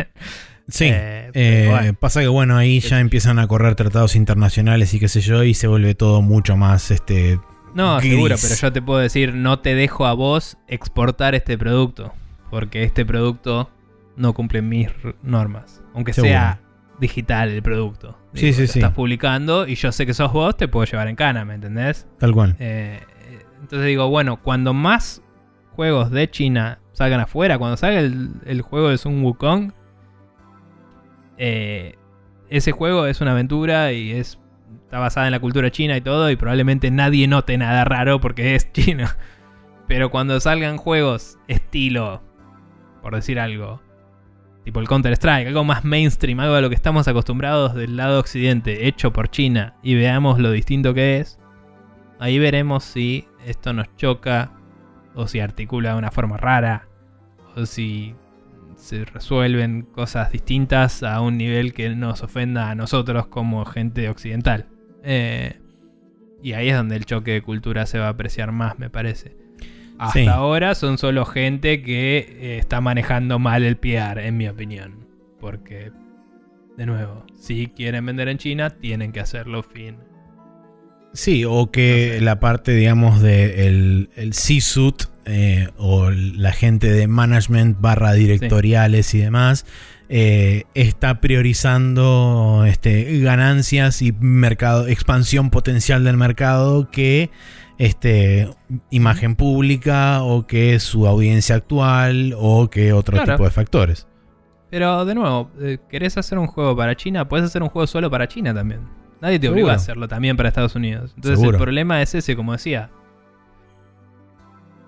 Sí, Eh, eh, bueno. pasa que bueno, ahí ya empiezan a correr tratados internacionales y qué sé yo, y se vuelve todo mucho más este No, gris. seguro, pero yo te puedo decir, no te dejo a vos exportar este producto. Porque este producto no cumple mis normas. Aunque Seguro. sea digital el producto. Sí, sí, sí. Estás publicando y yo sé que sos vos, te puedo llevar en cana, ¿me entendés? Tal cual. Eh, eh, entonces digo, bueno, cuando más juegos de China salgan afuera, cuando salga el, el juego de Sun Wukong, eh, ese juego es una aventura y es está basada en la cultura china y todo, y probablemente nadie note nada raro porque es chino. Pero cuando salgan juegos estilo, por decir algo, tipo el Counter-Strike, algo más mainstream, algo a lo que estamos acostumbrados del lado occidente, hecho por China, y veamos lo distinto que es, ahí veremos si esto nos choca, o si articula de una forma rara, o si se resuelven cosas distintas a un nivel que nos ofenda a nosotros como gente occidental. Eh, y ahí es donde el choque de cultura se va a apreciar más, me parece. Hasta Sí. ahora son solo gente que eh, está manejando mal el PR, en mi opinión. Porque, de nuevo, si quieren vender en China, tienen que hacerlo fin. Sí, o que la parte, digamos, de el, el C-suit eh, o la gente de management barra directoriales y demás eh, está priorizando este, ganancias y mercado, expansión potencial del mercado que este, imagen pública o que su audiencia actual o que otro Claro. tipo de factores. Pero, de nuevo, eh, ¿querés hacer un juego para China? Puedes hacer un juego solo para China también. Nadie te obliga a hacerlo también para Estados Unidos. Entonces Seguro. el problema es ese, como decía.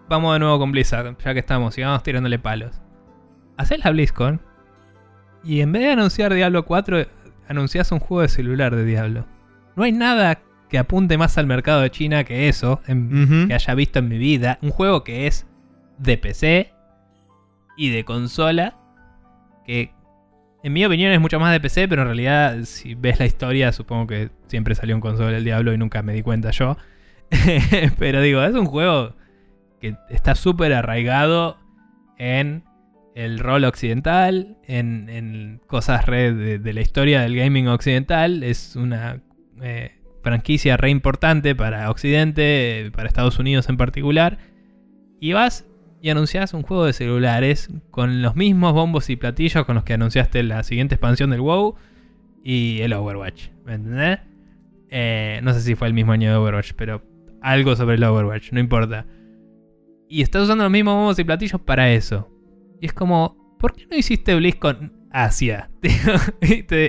Vamos de nuevo con Blizzard, ya que estamos, y vamos tirándole palos. Hacés la BlizzCon y en vez de anunciar Diablo 4, anunciás un juego de celular de Diablo. No hay nada que apunte más al mercado de China que eso, en- que haya visto en mi vida. Un juego que es de PC y de consola, que En mi opinión es mucho más de PC, pero en realidad si ves la historia supongo que siempre salió en consola del diablo y nunca me di cuenta yo. pero digo, es un juego que está súper arraigado en el rol occidental, en, cosas re de, la historia del gaming occidental. Es una eh, franquicia re importante para Occidente, para Estados Unidos en particular. Y vas y anuncias un juego de celulares con los mismos bombos y platillos con los que anunciaste la siguiente expansión del WoW y el Overwatch. ¿Me entendés? Eh, no sé si fue el mismo año de Overwatch, pero algo sobre el Overwatch, no importa. Y estás usando los mismos bombos y platillos para eso. Y es como, ¿por qué no hiciste BlizzCon Asia?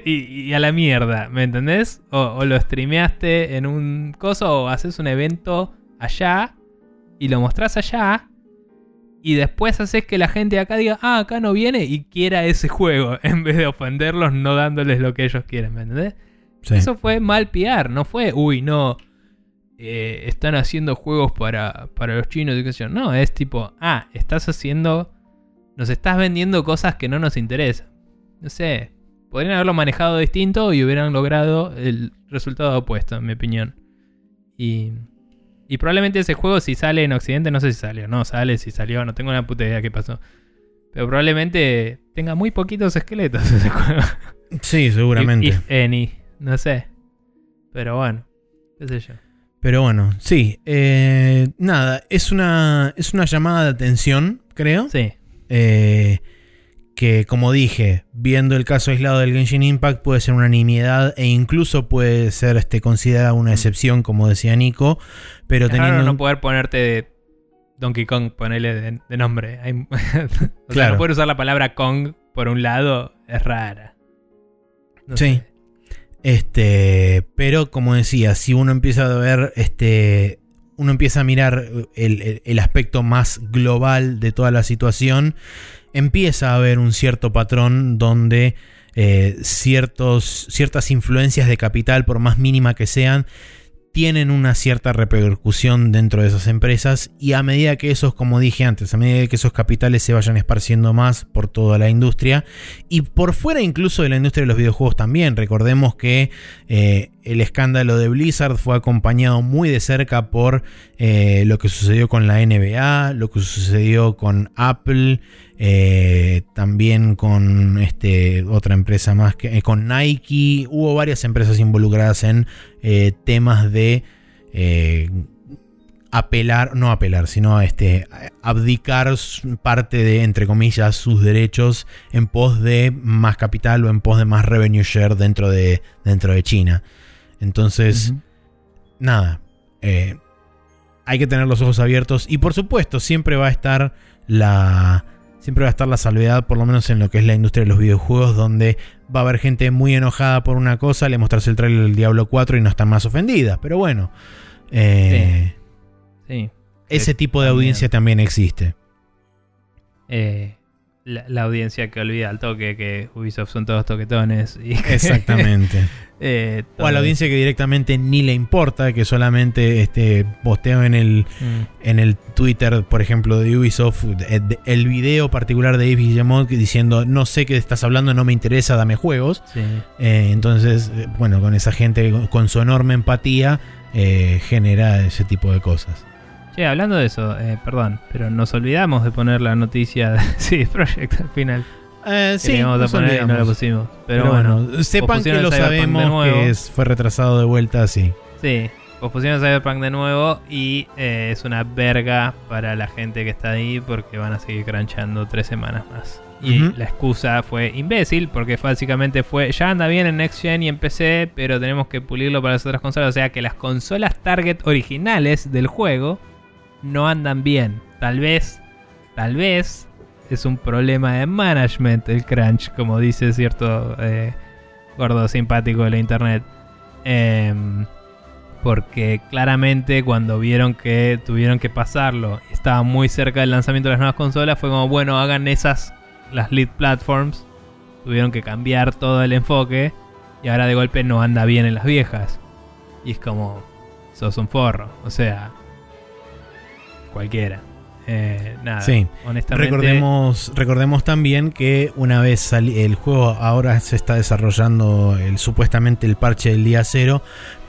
y, a la mierda, ¿me entendés? O, lo streameaste en un coso o haces un evento allá y lo mostrás allá. Y después haces que la gente acá diga, ah, acá no viene y quiera ese juego. En vez de ofenderlos no dándoles lo que ellos quieren, ¿me entendés? Eso fue mal piar, no fue, uy, no, eh, están haciendo juegos para, para los chinos y qué sé yo. No, es tipo, ah, estás haciendo nos estás vendiendo cosas que no nos interesan. No sé, podrían haberlo manejado distinto y hubieran logrado el resultado opuesto, en mi opinión. Y, y probablemente ese juego, si sale en Occidente, no sé si salió, no sale, si salió, no tengo una puta idea qué pasó. Pero probablemente tenga muy poquitos esqueletos ese juego. Sí, seguramente. If any, no sé. Pero bueno, qué sé yo. Pero bueno, sí. Eh, nada, es una, es una llamada de atención, creo. Sí. Eh, que como dije, viendo el caso aislado del Genshin Impact puede ser una nimiedad e incluso puede ser este, considerada una excepción, como decía Nico, pero teniendo... no poder ponerte Donkey Kong, ponerle de, nombre. claro. no poder usar la palabra Kong por un lado es rara. sí. Este, pero como decía, si uno empieza a ver este uno empieza a mirar el, aspecto más global de toda la situación, empieza a haber un cierto patrón donde eh, ciertos, ciertas influencias de capital, por más mínima que sean, tienen una cierta repercusión dentro de esas empresas y a medida que esos, como dije antes, a medida que esos capitales se vayan esparciendo más por toda la industria y por fuera incluso de la industria de los videojuegos también, recordemos que eh, el escándalo de Blizzard fue acompañado muy de cerca por eh, lo que sucedió con la NBA, lo que sucedió con Apple, eh, también con este, otra empresa más, que, eh, con Nike. Hubo varias empresas involucradas en temas de apelar, no apelar, sino este, abdicar parte de, entre comillas, sus derechos en pos de más capital o en pos de más revenue share dentro de, dentro de China. Entonces, nada, eh, hay que tener los ojos abiertos y por supuesto siempre va a estar la... Siempre va a estar la salvedad, por lo menos en lo que es la industria de los videojuegos, donde va a haber gente muy enojada por una cosa, le mostrarse el trailer del Diablo 4 y no están más ofendidas. Pero bueno, eh, ese tipo de audiencia también existe. Eh, la, audiencia que olvida al toque que Ubisoft son todos toquetones. Y Exactamente. Eh, o a la audiencia que directamente ni le importa, que solamente este, posteo en el, mm. en el Twitter, por ejemplo, de Ubisoft, eh, el video particular de Yves Guillemot diciendo, no sé qué estás hablando, no me interesa, dame juegos. Eh, entonces, bueno, con esa gente con su enorme empatía, genera ese tipo de cosas. Che, hablando de eso, eh, perdón, pero nos olvidamos de poner la noticia de CD Projekt al final. Eh, sí, no la pusimos. Pero, bueno, sepan que lo sabemos que fue retrasado de vuelta así. Sí, pusieron Cyberpunk de nuevo y eh, es una verga para la gente que está ahí porque van a seguir cranchando tres semanas más. Y la excusa fue imbécil porque básicamente fue, ya anda bien en Next Gen y en PC, pero tenemos que pulirlo para las otras consolas. O sea que las consolas target originales del juego no andan bien. Tal vez, tal vez es un problema de management el crunch, como dice cierto eh, gordo simpático de la internet. Em, porque claramente cuando vieron que tuvieron que pasarlo estaba muy cerca del lanzamiento de las nuevas consolas, fue como, bueno, hagan esas, las lead platforms. Tuvieron que cambiar todo el enfoque y ahora de golpe no anda bien en las viejas. Y es como, sos un forro. O sea, cualquiera. Eh, nada, Sí. honestamente. Recordemos, recordemos también que una vez sali- el juego ahora se está desarrollando el, supuestamente el parche del día cero,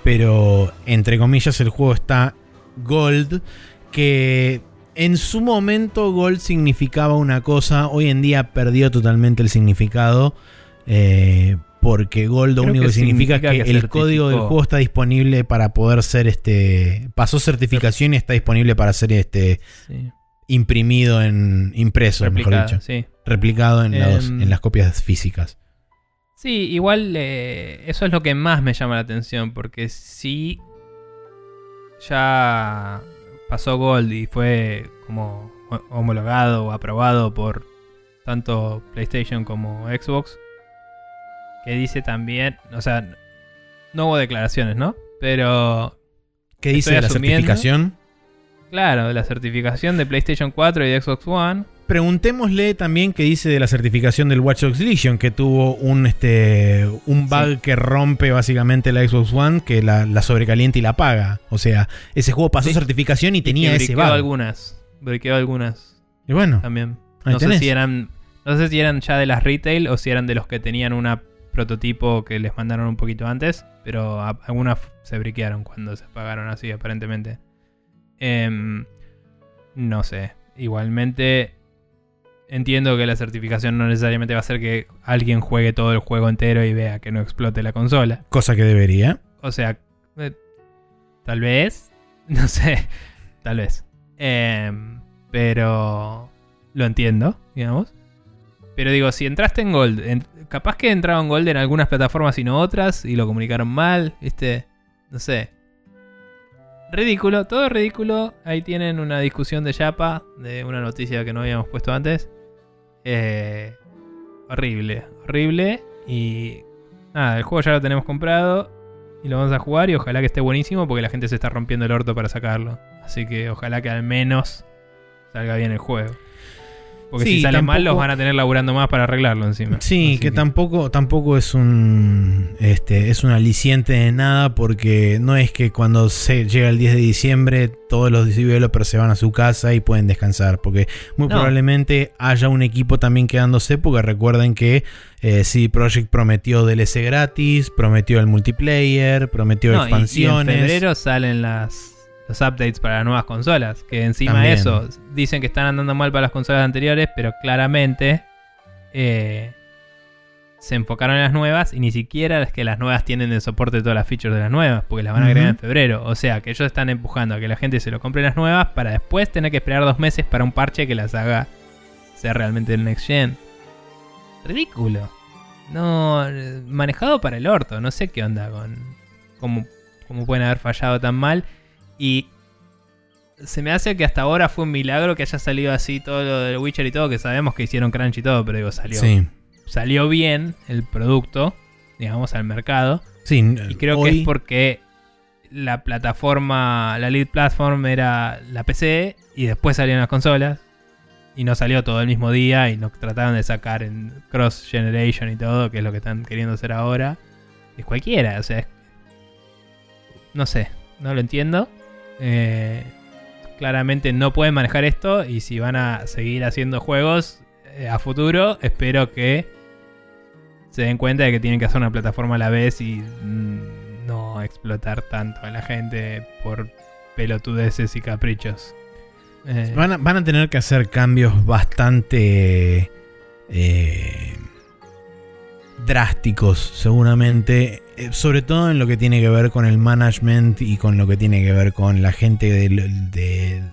pero entre comillas el juego está Gold, que en su momento Gold significaba una cosa, hoy en día perdió totalmente el significado. eh, porque Gold lo Creo único que que significa es significa que, que el código del juego está disponible para poder ser este. Pasó certificación y está disponible para ser este Sí. imprimido en impreso, mejor dicho. sí. Replicado en, los- Em, en las copias físicas. Sí, igual eh, eso es lo que más me llama la atención, porque si ya pasó Gold y fue como ho- homologado o aprobado por tanto PlayStation como Xbox, que dice también, o sea, no hubo declaraciones, ¿no? Pero ¿Qué dice de la certificación? claro, la certificación de PlayStation 4 y de Xbox One Preguntémosle también qué dice de la certificación del Watch Dogs Legion, que tuvo un, este, un bug Sí. que rompe básicamente la Xbox One, que la, la sobrecalienta y la apaga. O sea, ese juego pasó Sí. certificación y tenía ese bug. algunas, briqueó algunas Y bueno, también. Ahí No sé si eran. No sé si eran ya de las retail o si eran de los que tenían una prototipo que les mandaron un poquito antes. Pero algunas se briquearon cuando se apagaron así, aparentemente. Em, no sé. Igualmente. Entiendo que la certificación no necesariamente va a hacer que alguien juegue todo el juego entero y vea que no explote la consola. cosa que debería. O sea, eh, tal vez. No sé. Tal vez. Em, pero lo entiendo, digamos. Pero digo, si entraste en Gold, capaz que entraba en Gold en algunas plataformas y no otras, y lo comunicaron mal, ¿viste? No sé. Ridículo, todo ridículo. Ahí tienen una discusión de Yapa, de una noticia que no habíamos puesto antes. Eh, horrible, horrible. Y nada, el juego ya lo tenemos comprado y lo vamos a jugar y ojalá que esté buenísimo porque la gente se está rompiendo el orto para sacarlo. Así que ojalá que al menos salga bien el juego. Porque Sí, si sale mal tampoco- los van a tener laburando más para arreglarlo encima. Sí, Así que, tampoco, tampoco es un este, es un aliciente de nada porque no es que cuando se llega el 10 de diciembre todos los developers se van a su casa y pueden descansar, porque muy No. probablemente haya un equipo también quedándose, porque recuerden que eh, CD Projekt prometió DLC gratis, prometió el multiplayer, prometió No, y- y, expansiones. en febrero salen las los updates para las nuevas consolas. Que encima También. de eso, dicen que están andando mal para las consolas anteriores, pero claramente eh, se enfocaron en las nuevas y ni siquiera es que las nuevas tienen el soporte de todas las features de las nuevas, porque las van a agregar en febrero. O sea que ellos están empujando a que la gente se lo compre las nuevas para después tener que esperar dos meses para un parche que las haga ser realmente el next gen. Ridículo. No, eh, manejado para el orto. No sé qué onda con cómo, cómo pueden haber fallado tan mal. Y se me hace que hasta ahora fue un milagro que haya salido así todo lo del Witcher y todo, que sabemos que hicieron crunch y todo, pero digo, salió, Sí, salió bien el producto, digamos, al mercado. sí. Y creo que es porque la plataforma, la lead platform era la PC y después salieron las consolas. Y no salió todo el mismo día y no trataron de sacar en cross generation y todo, que es lo que están queriendo hacer ahora. Es cualquiera, o sea, es- no sé, no lo entiendo. Eh, claramente no pueden manejar esto y si van a seguir haciendo juegos eh, a futuro, espero que se den cuenta de que tienen que hacer una plataforma a la vez y mm, no explotar tanto a la gente por pelotudeces y caprichos. Eh, Van a, van a tener que hacer cambios bastante drásticos, seguramente. Eh, sobre todo en lo que tiene que ver con el management y con lo que tiene que ver con la gente de,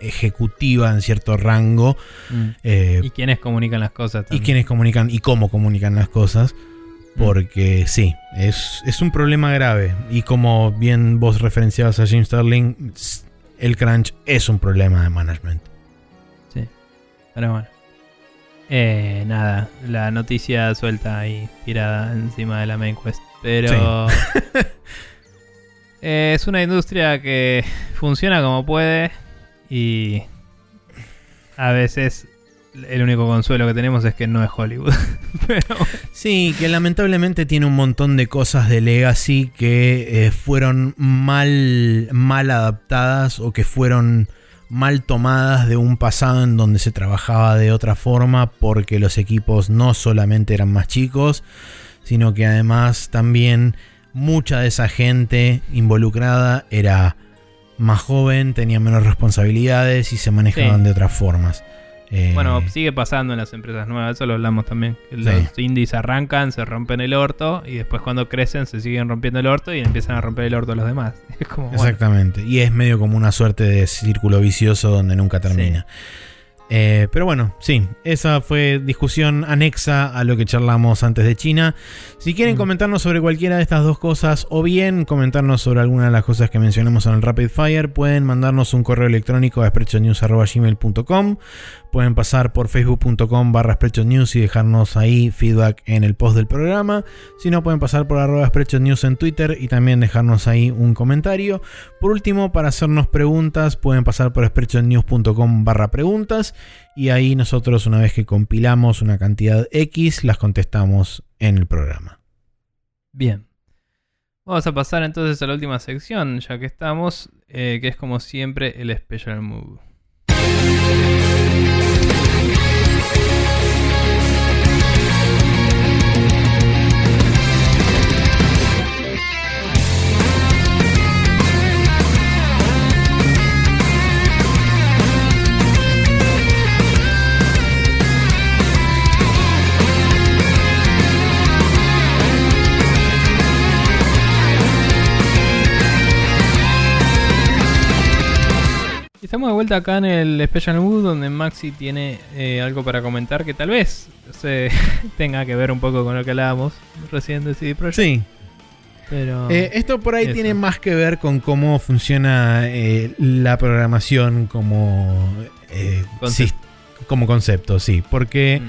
ejecutiva en cierto rango. mm. eh, y quienes comunican las cosas y también. quienes comunican y cómo comunican las cosas. Mm. Porque sí, es, es un problema grave. Y como bien vos referenciabas a Jim Sterling, el crunch es un problema de management. Sí. Pero bueno. Eh, nada, la noticia suelta ahí, tirada encima de la main quest. Pero. eh, es una industria que funciona como puede. Y. A veces. El único consuelo que tenemos es que no es Hollywood. Pero. Sí, que lamentablemente tiene un montón de cosas de Legacy que eh, fueron mal, mal adaptadas o que fueron mal tomadas de un pasado en donde se trabajaba de otra forma porque los equipos no solamente eran más chicos, sino que además también mucha de esa gente involucrada era más joven, tenía menos responsabilidades y se manejaban Sí. de otras formas. Eh, Bueno, sigue pasando en las empresas nuevas, eso lo hablamos también. Los indies arrancan, se rompen el orto y después cuando crecen se siguen rompiendo el orto y empiezan a romper el orto los demás. Es como, bueno, Exactamente. Y es medio como una suerte de círculo vicioso donde nunca termina. Eh, pero bueno, sí, esa fue discusión anexa a lo que charlamos antes de China. Si quieren Mm. comentarnos sobre cualquiera de estas dos cosas o bien comentarnos sobre alguna de las cosas que mencionamos en el Rapid Fire, pueden mandarnos un correo electrónico a sprechonews.gmail.com Pueden pasar por facebook.com barra y dejarnos ahí feedback en el post del programa. Si no, pueden pasar por arroba News en Twitter y también dejarnos ahí un comentario. Por último, para hacernos preguntas, pueden pasar por sprechonews.com barra preguntas y ahí nosotros una vez que compilamos una cantidad X, las contestamos en el programa. Bien. Vamos a pasar entonces a la última sección, ya que estamos, eh, que es como siempre el Special Move. Estamos de vuelta acá en el Special Mood donde Maxi tiene eh, algo para comentar que tal vez se tenga que ver un poco con lo que hablábamos recién de CD Projekt. Sí, Pero Eh, esto por ahí Eso. tiene más que ver con cómo funciona eh, la programación como, Concepto. sis- como concepto, sí. Porque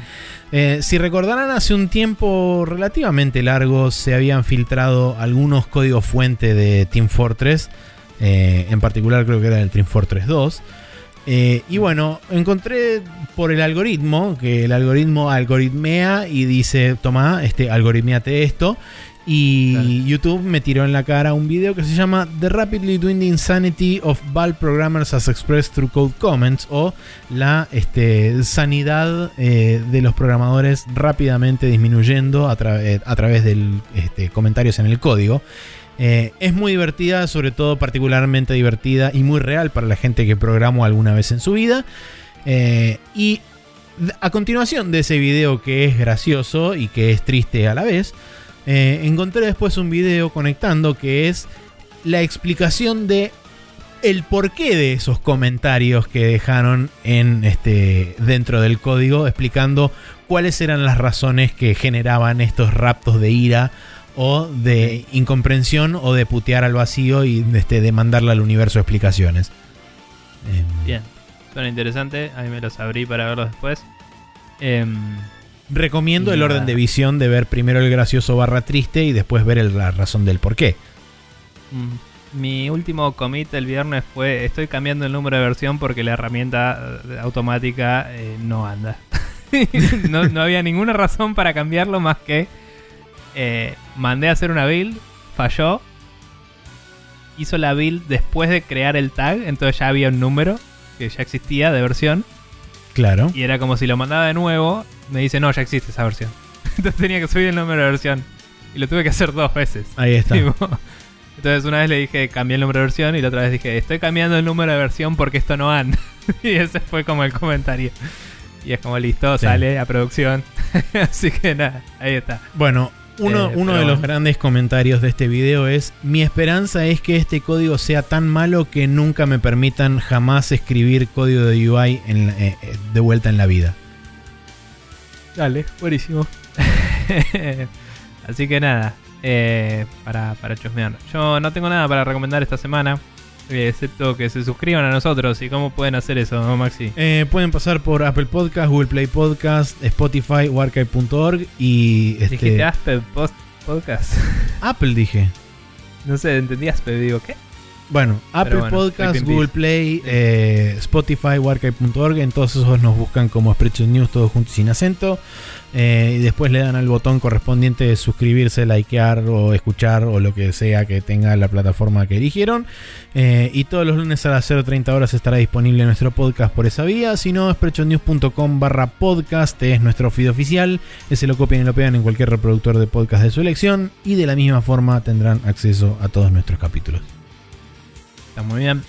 Mm. si recordarán, hace un tiempo relativamente largo se habían filtrado algunos códigos fuente de Team Fortress. Eh, en particular creo que era el Team Fortress 2. Eh, y bueno, encontré por el algoritmo, que el algoritmo algoritmea y dice, toma, este, algoritmeate esto. Y Claro. YouTube me tiró en la cara un video que se llama The Rapidly Dwindling Insanity of Valve Programmers as Expressed Through Code Comments o la este, sanidad eh, de los programadores rápidamente disminuyendo a, tra- eh, a través de comentarios en el código. Eh, es muy divertida, sobre todo particularmente divertida y muy real para la gente que programó alguna vez en su vida. Eh, y a continuación de ese video que es gracioso y que es triste a la vez, eh, encontré después un video conectando que es la explicación de el porqué de esos comentarios que dejaron en este dentro del código explicando cuáles eran las razones que generaban estos raptos de ira o de incomprensión o de putear al vacío y este, de mandarle al universo explicaciones. Em, Bien, suena interesante. Ahí me los abrí para verlos después. Em, Recomiendo el nada. orden de visión de ver primero el gracioso barra triste y después ver el- la razón del por qué. mm, mi último commit el viernes fue: Estoy cambiando el número de versión porque la herramienta eh, automática eh, no anda. no, no había ninguna razón para cambiarlo más que eh, mandé a hacer una build, falló. Hizo la build después de crear el tag, entonces ya había un número que ya existía de versión. Claro. Y era como si lo mandaba de nuevo, me dice, no, ya existe esa versión. Entonces tenía que subir el número de versión. Y lo tuve que hacer dos veces. Ahí está. Entonces una vez le dije, cambié el número de versión y la otra vez dije, estoy cambiando el número de versión porque esto no anda. y ese fue como el comentario. Y es como listo, Sí. sale a producción. Así que nada, ahí está. Bueno, uno, Eh, uno de los grandes comentarios de este video es, mi esperanza es que este código sea tan malo que nunca me permitan jamás escribir código de UI en eh, eh, de vuelta en la vida. Dale, buenísimo. Así que nada, eh, para, para chusmear. Yo no tengo nada para recomendar esta semana, excepto que se suscriban a nosotros. ¿Y cómo pueden hacer eso, no, Maxi? Eh, pueden pasar por Apple Podcast, Google Play Podcast, Spotify o archive.org y... Este, Dijiste Aspe Post Podcast. Apple dije. no sé, entendí Aspe, digo, ¿qué? Bueno, Apple bueno, Podcast, Google. Play, eh, Spotify, Warcry.org, en todos esos nos buscan como Spreadshot News, todos juntos sin acento. Eh, y después le dan al botón correspondiente de suscribirse, likear o escuchar o lo que sea que tenga la plataforma que eligieron. Eh, y todos los lunes a las 0.30 horas estará disponible nuestro podcast por esa vía. Si no, spreadshotnews.com barra podcast es nuestro feed oficial. Ese lo copian y lo pegan en cualquier reproductor de podcast de su elección. Y de la misma forma tendrán acceso a todos nuestros capítulos. Está muy bien.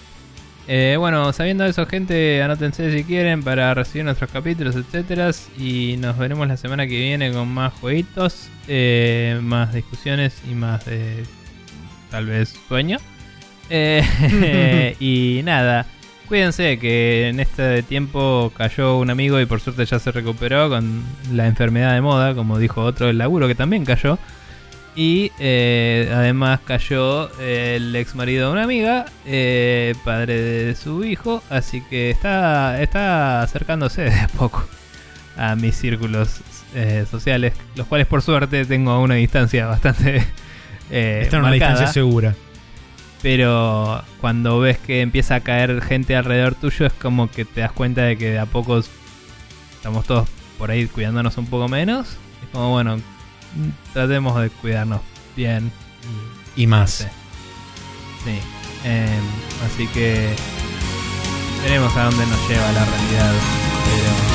Eh, bueno, sabiendo eso, gente, anótense si quieren para recibir nuestros capítulos, etcétera. Y nos veremos la semana que viene con más jueguitos, eh, más discusiones y más de tal vez sueño. Eh, y nada, cuídense que en este tiempo cayó un amigo y por suerte ya se recuperó con la enfermedad de moda, como dijo otro del laburo que también cayó. Y eh, además cayó el ex marido de una amiga, eh, padre de su hijo, así que está, está acercándose de a poco a mis círculos eh, sociales, los cuales por suerte tengo a una distancia bastante eh, Está en una distancia segura. Pero cuando ves que empieza a caer gente alrededor tuyo, es como que te das cuenta de que de a poco estamos todos por ahí cuidándonos un poco menos. Es como, bueno, tratemos de cuidarnos bien. Y más. Sí. Sí. Em, así que veremos a dónde nos lleva la realidad. Pero